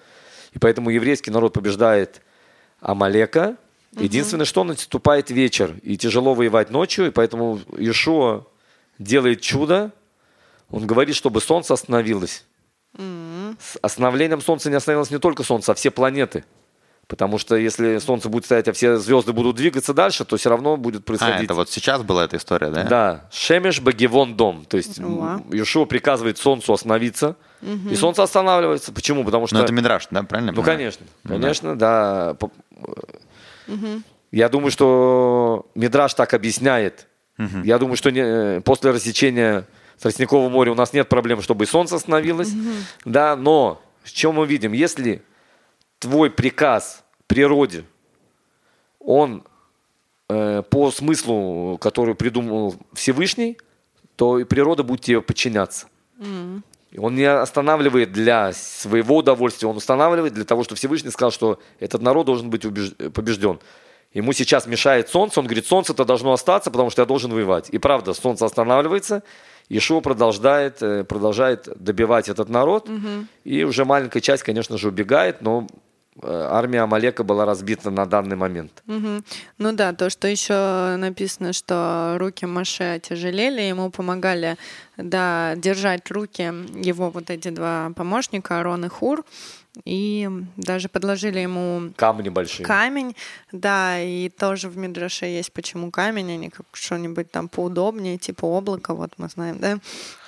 [SPEAKER 3] И поэтому еврейский народ побеждает Амалека. Единственное, что наступает вечер, и тяжело воевать ночью, и поэтому Иешуа делает чудо. Он говорит, чтобы солнце остановилось. С остановлением солнца не остановилось не только солнце, а все планеты. Потому что если солнце будет стоять, а все звезды будут двигаться дальше, то все равно будет
[SPEAKER 1] А,
[SPEAKER 3] происходить.
[SPEAKER 1] это вот сейчас была эта история, да?
[SPEAKER 3] Да, Шемеш Багивон дом. То есть
[SPEAKER 2] Уа.
[SPEAKER 3] Иешуа приказывает солнцу остановиться, и солнце останавливается. Почему? Потому что...
[SPEAKER 1] Ну, это Мидраш, да, правильно?
[SPEAKER 3] Ну,
[SPEAKER 1] понимаю?
[SPEAKER 3] конечно, конечно, да. Я думаю, что Мидраш так объясняет. Я думаю, что не- после рассечения Тростникового моря у нас нет проблем, чтобы и солнце остановилось. Да, но что мы видим? Если твой приказ природе, он э, по смыслу, который придумал Всевышний, то и природа будет тебе подчиняться. И Он не останавливает для своего удовольствия, он устанавливает для того, что Всевышний сказал, что этот народ должен быть побежден. Ему сейчас мешает солнце, он говорит, солнце-то должно остаться, потому что я должен воевать. И правда, солнце останавливается, Ишуа продолжает, э, продолжает добивать этот народ, и уже маленькая часть, конечно же, убегает, но армия Амалека была разбита на данный момент.
[SPEAKER 2] Мгм. Ну да, то, что еще написано, что руки Маше тяжелели, ему помогали да, держать руки его вот эти два помощника, Арон и Хур, и даже подложили ему
[SPEAKER 3] Камни большие.
[SPEAKER 2] камень, да, и тоже в Мидраше есть почему камень, а не как что-нибудь там поудобнее, типа облака, вот мы знаем, да.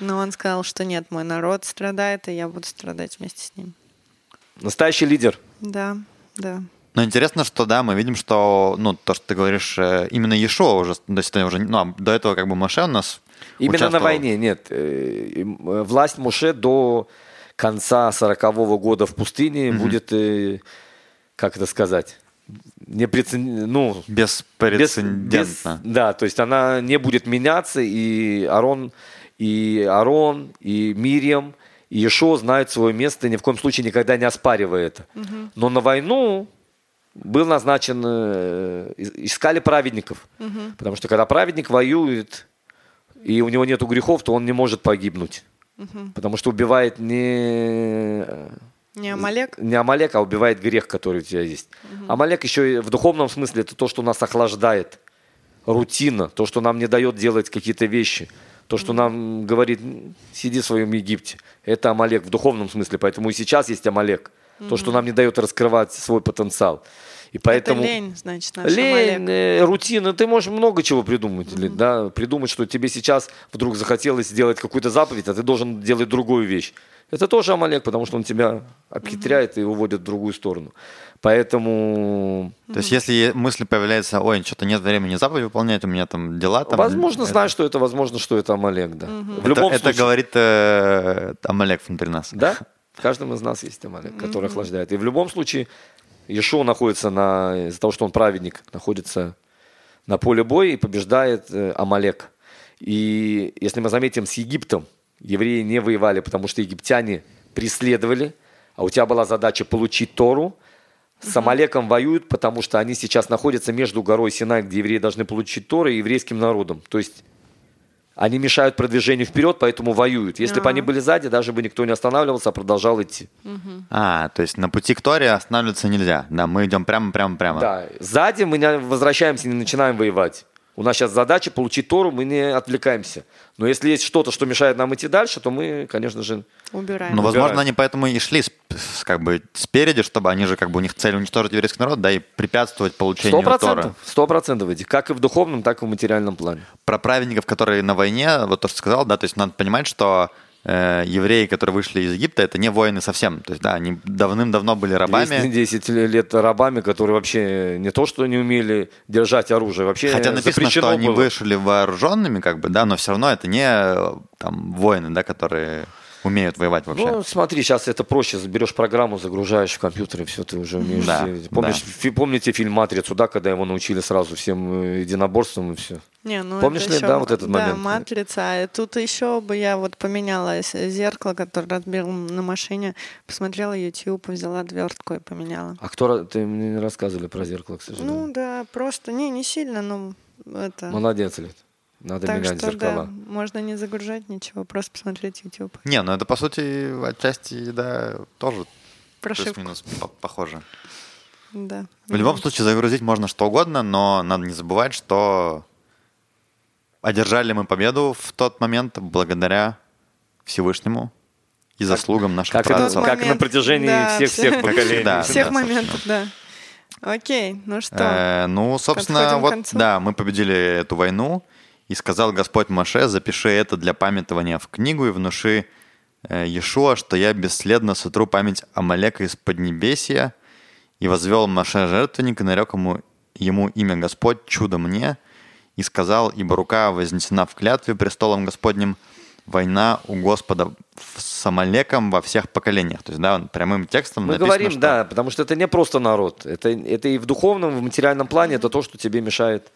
[SPEAKER 2] Но он сказал, что нет, мой народ страдает, и я буду страдать вместе с ним.
[SPEAKER 3] Настоящий лидер.
[SPEAKER 2] Да, да.
[SPEAKER 1] Но интересно, что да, мы видим, что, ну, то, что ты говоришь, э, именно Ешо уже, то есть уже, ну, а до этого как бы Моше у нас
[SPEAKER 3] Именно на войне, нет. Э, э, Власть Муше до конца сорокового года в пустыне будет, э, как это сказать, непрецеден- ну, без-
[SPEAKER 1] Беспрецедентно.
[SPEAKER 3] без- да, то есть она не будет меняться, и Арон, и Арон, и Мириам, Ешо знают свое место, и ни в коем случае никогда не оспаривая это. Но на войну был назначен, э, искали праведников. Потому что когда праведник воюет, и у него нет грехов, то он не может погибнуть. Потому что убивает не
[SPEAKER 2] Не Амалек?
[SPEAKER 3] не Амалек, а убивает грех, который у тебя есть. Амалек еще и в духовном смысле это то, что нас охлаждает. Рутина, то, что нам не дает делать какие-то вещи. То, что нам говорит, «М, сиди в своем Египте. Это Амалек в духовном смысле. Поэтому и сейчас есть Амалек. То, что нам не дает раскрывать свой потенциал. И поэтому...
[SPEAKER 2] Это лень, значит, наш
[SPEAKER 3] Лень, э, рутина, ты можешь много чего придумать. или, да, придумать, что тебе сейчас вдруг захотелось сделать какую-то заповедь, а ты должен делать другую вещь. Это тоже Амалек, потому что он тебя обхитряет и уводит в другую сторону. Поэтому,
[SPEAKER 1] То есть если мысль появляется, ой, что-то нет времени заповедь выполнять, у меня там дела там.
[SPEAKER 3] возможно,
[SPEAKER 1] это-
[SPEAKER 3] знаешь, что это, возможно, что это Амалек, да. В
[SPEAKER 1] Это,
[SPEAKER 3] любом
[SPEAKER 1] это
[SPEAKER 3] случае.
[SPEAKER 1] говорит э, Амалек внутри нас.
[SPEAKER 3] Да, в каждом из нас есть Амалек, который охлаждает. И в любом случае, Ешо находится на, из-за того, что он праведник, находится на поле боя и побеждает э, Амалек. И если мы заметим, с Египтом евреи не воевали, потому что египтяне преследовали, а у тебя была задача получить Тору. С Амалеком воюют, потому что они сейчас находятся между горой Синай, где евреи должны получить Тору, и еврейским народом. То есть они мешают продвижению вперед, поэтому воюют. Если бы они были сзади, даже бы никто не останавливался, а продолжал идти.
[SPEAKER 1] А, то есть на пути к Торе останавливаться нельзя. Да, мы идем прямо, прямо, прямо.
[SPEAKER 3] Да, сзади мы не возвращаемся, не начинаем воевать. У нас сейчас задача получить Тору, мы не отвлекаемся. Но если есть что-то, что мешает нам идти дальше, то мы, конечно же,
[SPEAKER 2] Убираем.
[SPEAKER 1] Но, возможно,
[SPEAKER 3] Убирать.
[SPEAKER 1] они поэтому и шли с- как бы спереди, чтобы они же как бы у них цель уничтожить еврейский народ, да, и препятствовать получению
[SPEAKER 3] сто
[SPEAKER 1] Торы.
[SPEAKER 3] процентов, сто процентов как и в духовном, так и в материальном плане.
[SPEAKER 1] Про праведников, которые на войне, вот то, что сказал, да, то есть надо понимать, что э, евреи, которые вышли из Египта, это не воины совсем. То есть, да, они давным-давно были рабами.
[SPEAKER 3] 10 лет рабами, которые вообще не то, что не умели держать оружие, вообще
[SPEAKER 1] Хотя написано, что они
[SPEAKER 3] было.
[SPEAKER 1] вышли вооруженными, как бы, да, но все равно это не э, там воины, да, которые умеют воевать вообще.
[SPEAKER 3] Ну, смотри, сейчас это проще. Заберешь программу, загружаешь в компьютер, и все, ты уже умеешь.
[SPEAKER 1] Да.
[SPEAKER 3] Помнишь,
[SPEAKER 1] да.
[SPEAKER 3] фи- помните фильм «Матрицу», да, когда его научили сразу всем э, единоборствам и все?
[SPEAKER 2] Не, ну
[SPEAKER 3] Помнишь ли,
[SPEAKER 2] ещё-
[SPEAKER 3] да, вот этот
[SPEAKER 2] да,
[SPEAKER 3] момент?
[SPEAKER 2] матрица. А тут еще бы я вот поменяла зеркало, которое разбил на машине, посмотрела YouTube, взяла отвертку и поменяла.
[SPEAKER 3] А кто, ты мне не рассказывали про зеркало, к сожалению.
[SPEAKER 2] Ну да, просто не, не сильно, но это.
[SPEAKER 3] Молодец, Лид. Надо
[SPEAKER 2] так
[SPEAKER 3] менять
[SPEAKER 2] что
[SPEAKER 3] зеркала.
[SPEAKER 2] да, можно не загружать ничего, просто посмотреть YouTube.
[SPEAKER 1] Не, ну это по сути отчасти, да, тоже плюс-минус по- похоже.
[SPEAKER 2] Да.
[SPEAKER 1] В любом случае загрузить можно что угодно, но надо не забывать, что одержали мы победу в тот момент благодаря Всевышнему и заслугам наших
[SPEAKER 3] как это-
[SPEAKER 1] працев.
[SPEAKER 3] как на протяжении
[SPEAKER 2] Да,
[SPEAKER 3] всех-всех
[SPEAKER 2] все-
[SPEAKER 3] поколений.
[SPEAKER 1] всегда.
[SPEAKER 2] Всех
[SPEAKER 1] да,
[SPEAKER 2] моментов, да. Окей, ну что?
[SPEAKER 1] Э, ну, собственно, вот, да, мы победили эту войну, и сказал Господь Маше, запиши это для памятования в книгу и внуши э, Иешуа, что я бесследно сотру память Амалека из Поднебесья, и возвел Маше жертвенник, и нарек ему, ему имя Господь, чудо мне, и сказал, ибо рука вознесена в клятве престолом Господним, война у Господа с Амалеком во всех поколениях. То есть, да, он прямым текстом
[SPEAKER 3] Мы
[SPEAKER 1] написано,
[SPEAKER 3] говорим,
[SPEAKER 1] что-
[SPEAKER 3] да, потому что это не просто народ. Это, это и в духовном, и в материальном плане это то, что тебе мешает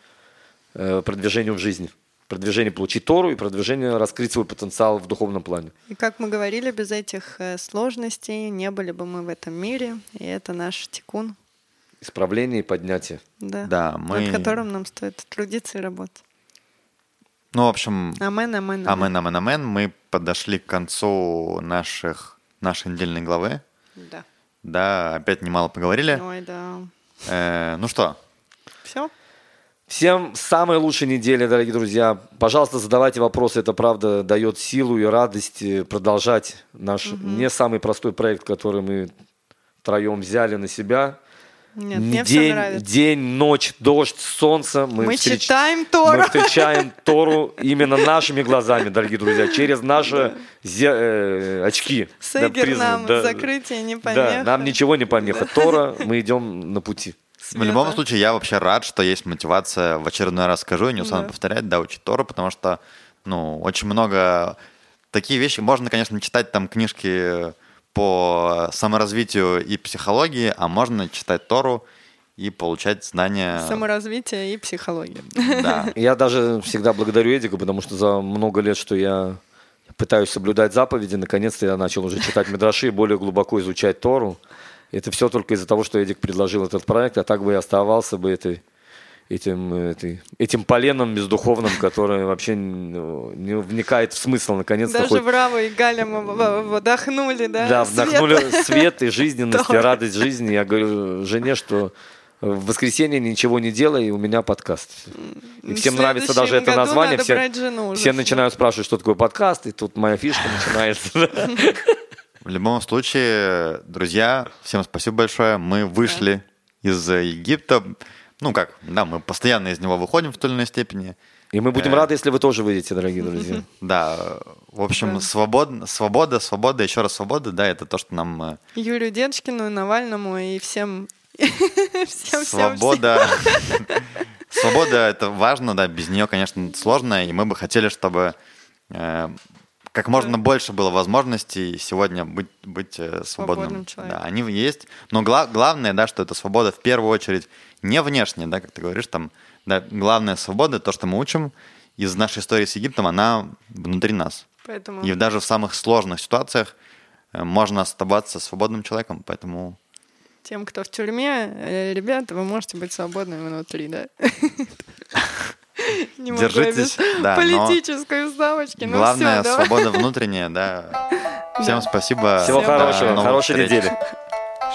[SPEAKER 3] продвижению в жизни. Продвижению получить Тору и продвижению раскрыть свой потенциал в духовном плане.
[SPEAKER 2] И как мы говорили, без этих э, сложностей не были бы мы в этом мире, и это наш тикун,
[SPEAKER 3] Исправление и поднятие.
[SPEAKER 2] да,
[SPEAKER 1] Да, мы-
[SPEAKER 2] над которым нам стоит трудиться и работать.
[SPEAKER 1] Ну, в общем,
[SPEAKER 2] Амен, амен,
[SPEAKER 1] Амен, амен, амен. Мы подошли к концу наших, нашей недельной главы.
[SPEAKER 2] Да.
[SPEAKER 1] Да, опять немало поговорили.
[SPEAKER 2] Ой, да.
[SPEAKER 1] Э, ну что,
[SPEAKER 2] Все?
[SPEAKER 3] Всем самой лучшей недели, дорогие друзья. Пожалуйста, задавайте вопросы. Это правда дает силу и радость э, продолжать наш не самый простой проект, который мы втроем взяли на себя.
[SPEAKER 2] Нет,
[SPEAKER 3] Не
[SPEAKER 2] мне
[SPEAKER 3] день,
[SPEAKER 2] все нравится.
[SPEAKER 3] день, ночь, дождь, солнце. Мы,
[SPEAKER 2] Мы
[SPEAKER 3] встреч-
[SPEAKER 2] читаем Тору.
[SPEAKER 3] Мы встречаем (laughs) Тору именно нашими глазами, дорогие друзья, через наши зе- э, очки. да,
[SPEAKER 2] Сегер
[SPEAKER 3] призмы,
[SPEAKER 2] нам
[SPEAKER 3] да.
[SPEAKER 2] закрытие не
[SPEAKER 3] Да,
[SPEAKER 2] помеха.
[SPEAKER 3] нам ничего не помеха. Тора, (laughs) мы идем на пути.
[SPEAKER 1] В любом случае, я вообще рад, что есть мотивация, в очередной раз скажу, и не устану
[SPEAKER 2] Да.
[SPEAKER 1] повторять, да, учить Тору, потому что, ну, очень много... Такие вещи, можно, конечно, читать там книжки по саморазвитию и психологии, а можно читать Тору и получать знания.
[SPEAKER 2] Саморазвитие и психология.
[SPEAKER 1] Да. (laughs)
[SPEAKER 3] Я даже всегда благодарю Эдика, потому что за много лет, что я пытаюсь соблюдать заповеди, наконец-то я начал уже читать Медраши и более глубоко изучать Тору. Это все только из-за того, что Эдик предложил этот проект, а так бы я оставался бы этой, этим, этой, этим поленом бездуховным, который вообще ну, не вникает в смысл, наконец-то
[SPEAKER 2] Даже
[SPEAKER 3] хоть-
[SPEAKER 2] Браво и Галя вдохнули, да?
[SPEAKER 3] Да,
[SPEAKER 2] свет.
[SPEAKER 3] вдохнули свет и жизненность, и радость жизни. Я говорю жене, что в воскресенье ничего не делай, и у меня подкаст. И всем нравится даже это название. Все, все начинают спрашивать, что такое подкаст, и тут моя фишка начинается. (laughs)
[SPEAKER 1] В любом случае, друзья, всем спасибо большое. Мы вышли из Египта. Ну как, да, мы постоянно из него выходим в той или иной степени.
[SPEAKER 3] И мы будем
[SPEAKER 1] Э.
[SPEAKER 3] рады, если вы тоже выйдете, дорогие друзья. (laughs)
[SPEAKER 1] Да, в общем,
[SPEAKER 2] Да.
[SPEAKER 1] свобода, свобода, свобода, еще раз свобода, да, это то, что нам э,
[SPEAKER 2] Юрию Дедушкину, Навальному и всем... (laughs) всем, всем,
[SPEAKER 1] свобода. (laughs) Свобода это важно, да, без нее, конечно, сложно, и мы бы хотели, чтобы э, как можно больше было возможностей сегодня быть, быть э, свободным.
[SPEAKER 2] Свободным человеком.
[SPEAKER 1] Да, они есть. Но гла- главное, да, что это свобода в первую очередь не внешне, да, как ты говоришь, там, да, главная свобода, то, что мы учим из нашей истории с Египтом, она внутри нас.
[SPEAKER 2] Поэтому
[SPEAKER 1] И даже в самых сложных ситуациях э, можно оставаться свободным человеком, поэтому
[SPEAKER 2] тем, кто в тюрьме, э, ребята, вы можете быть свободными внутри, да? (laughs) (laughs) Не
[SPEAKER 1] Держитесь,
[SPEAKER 2] без
[SPEAKER 1] да, но
[SPEAKER 2] политической вставочки. Ну
[SPEAKER 1] главное
[SPEAKER 2] давай.
[SPEAKER 1] свобода внутренняя, да. (laughs) Всем спасибо.
[SPEAKER 3] Всего
[SPEAKER 1] До
[SPEAKER 3] хорошего, хорошей
[SPEAKER 1] встреч.
[SPEAKER 3] недели.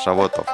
[SPEAKER 1] Шавотов.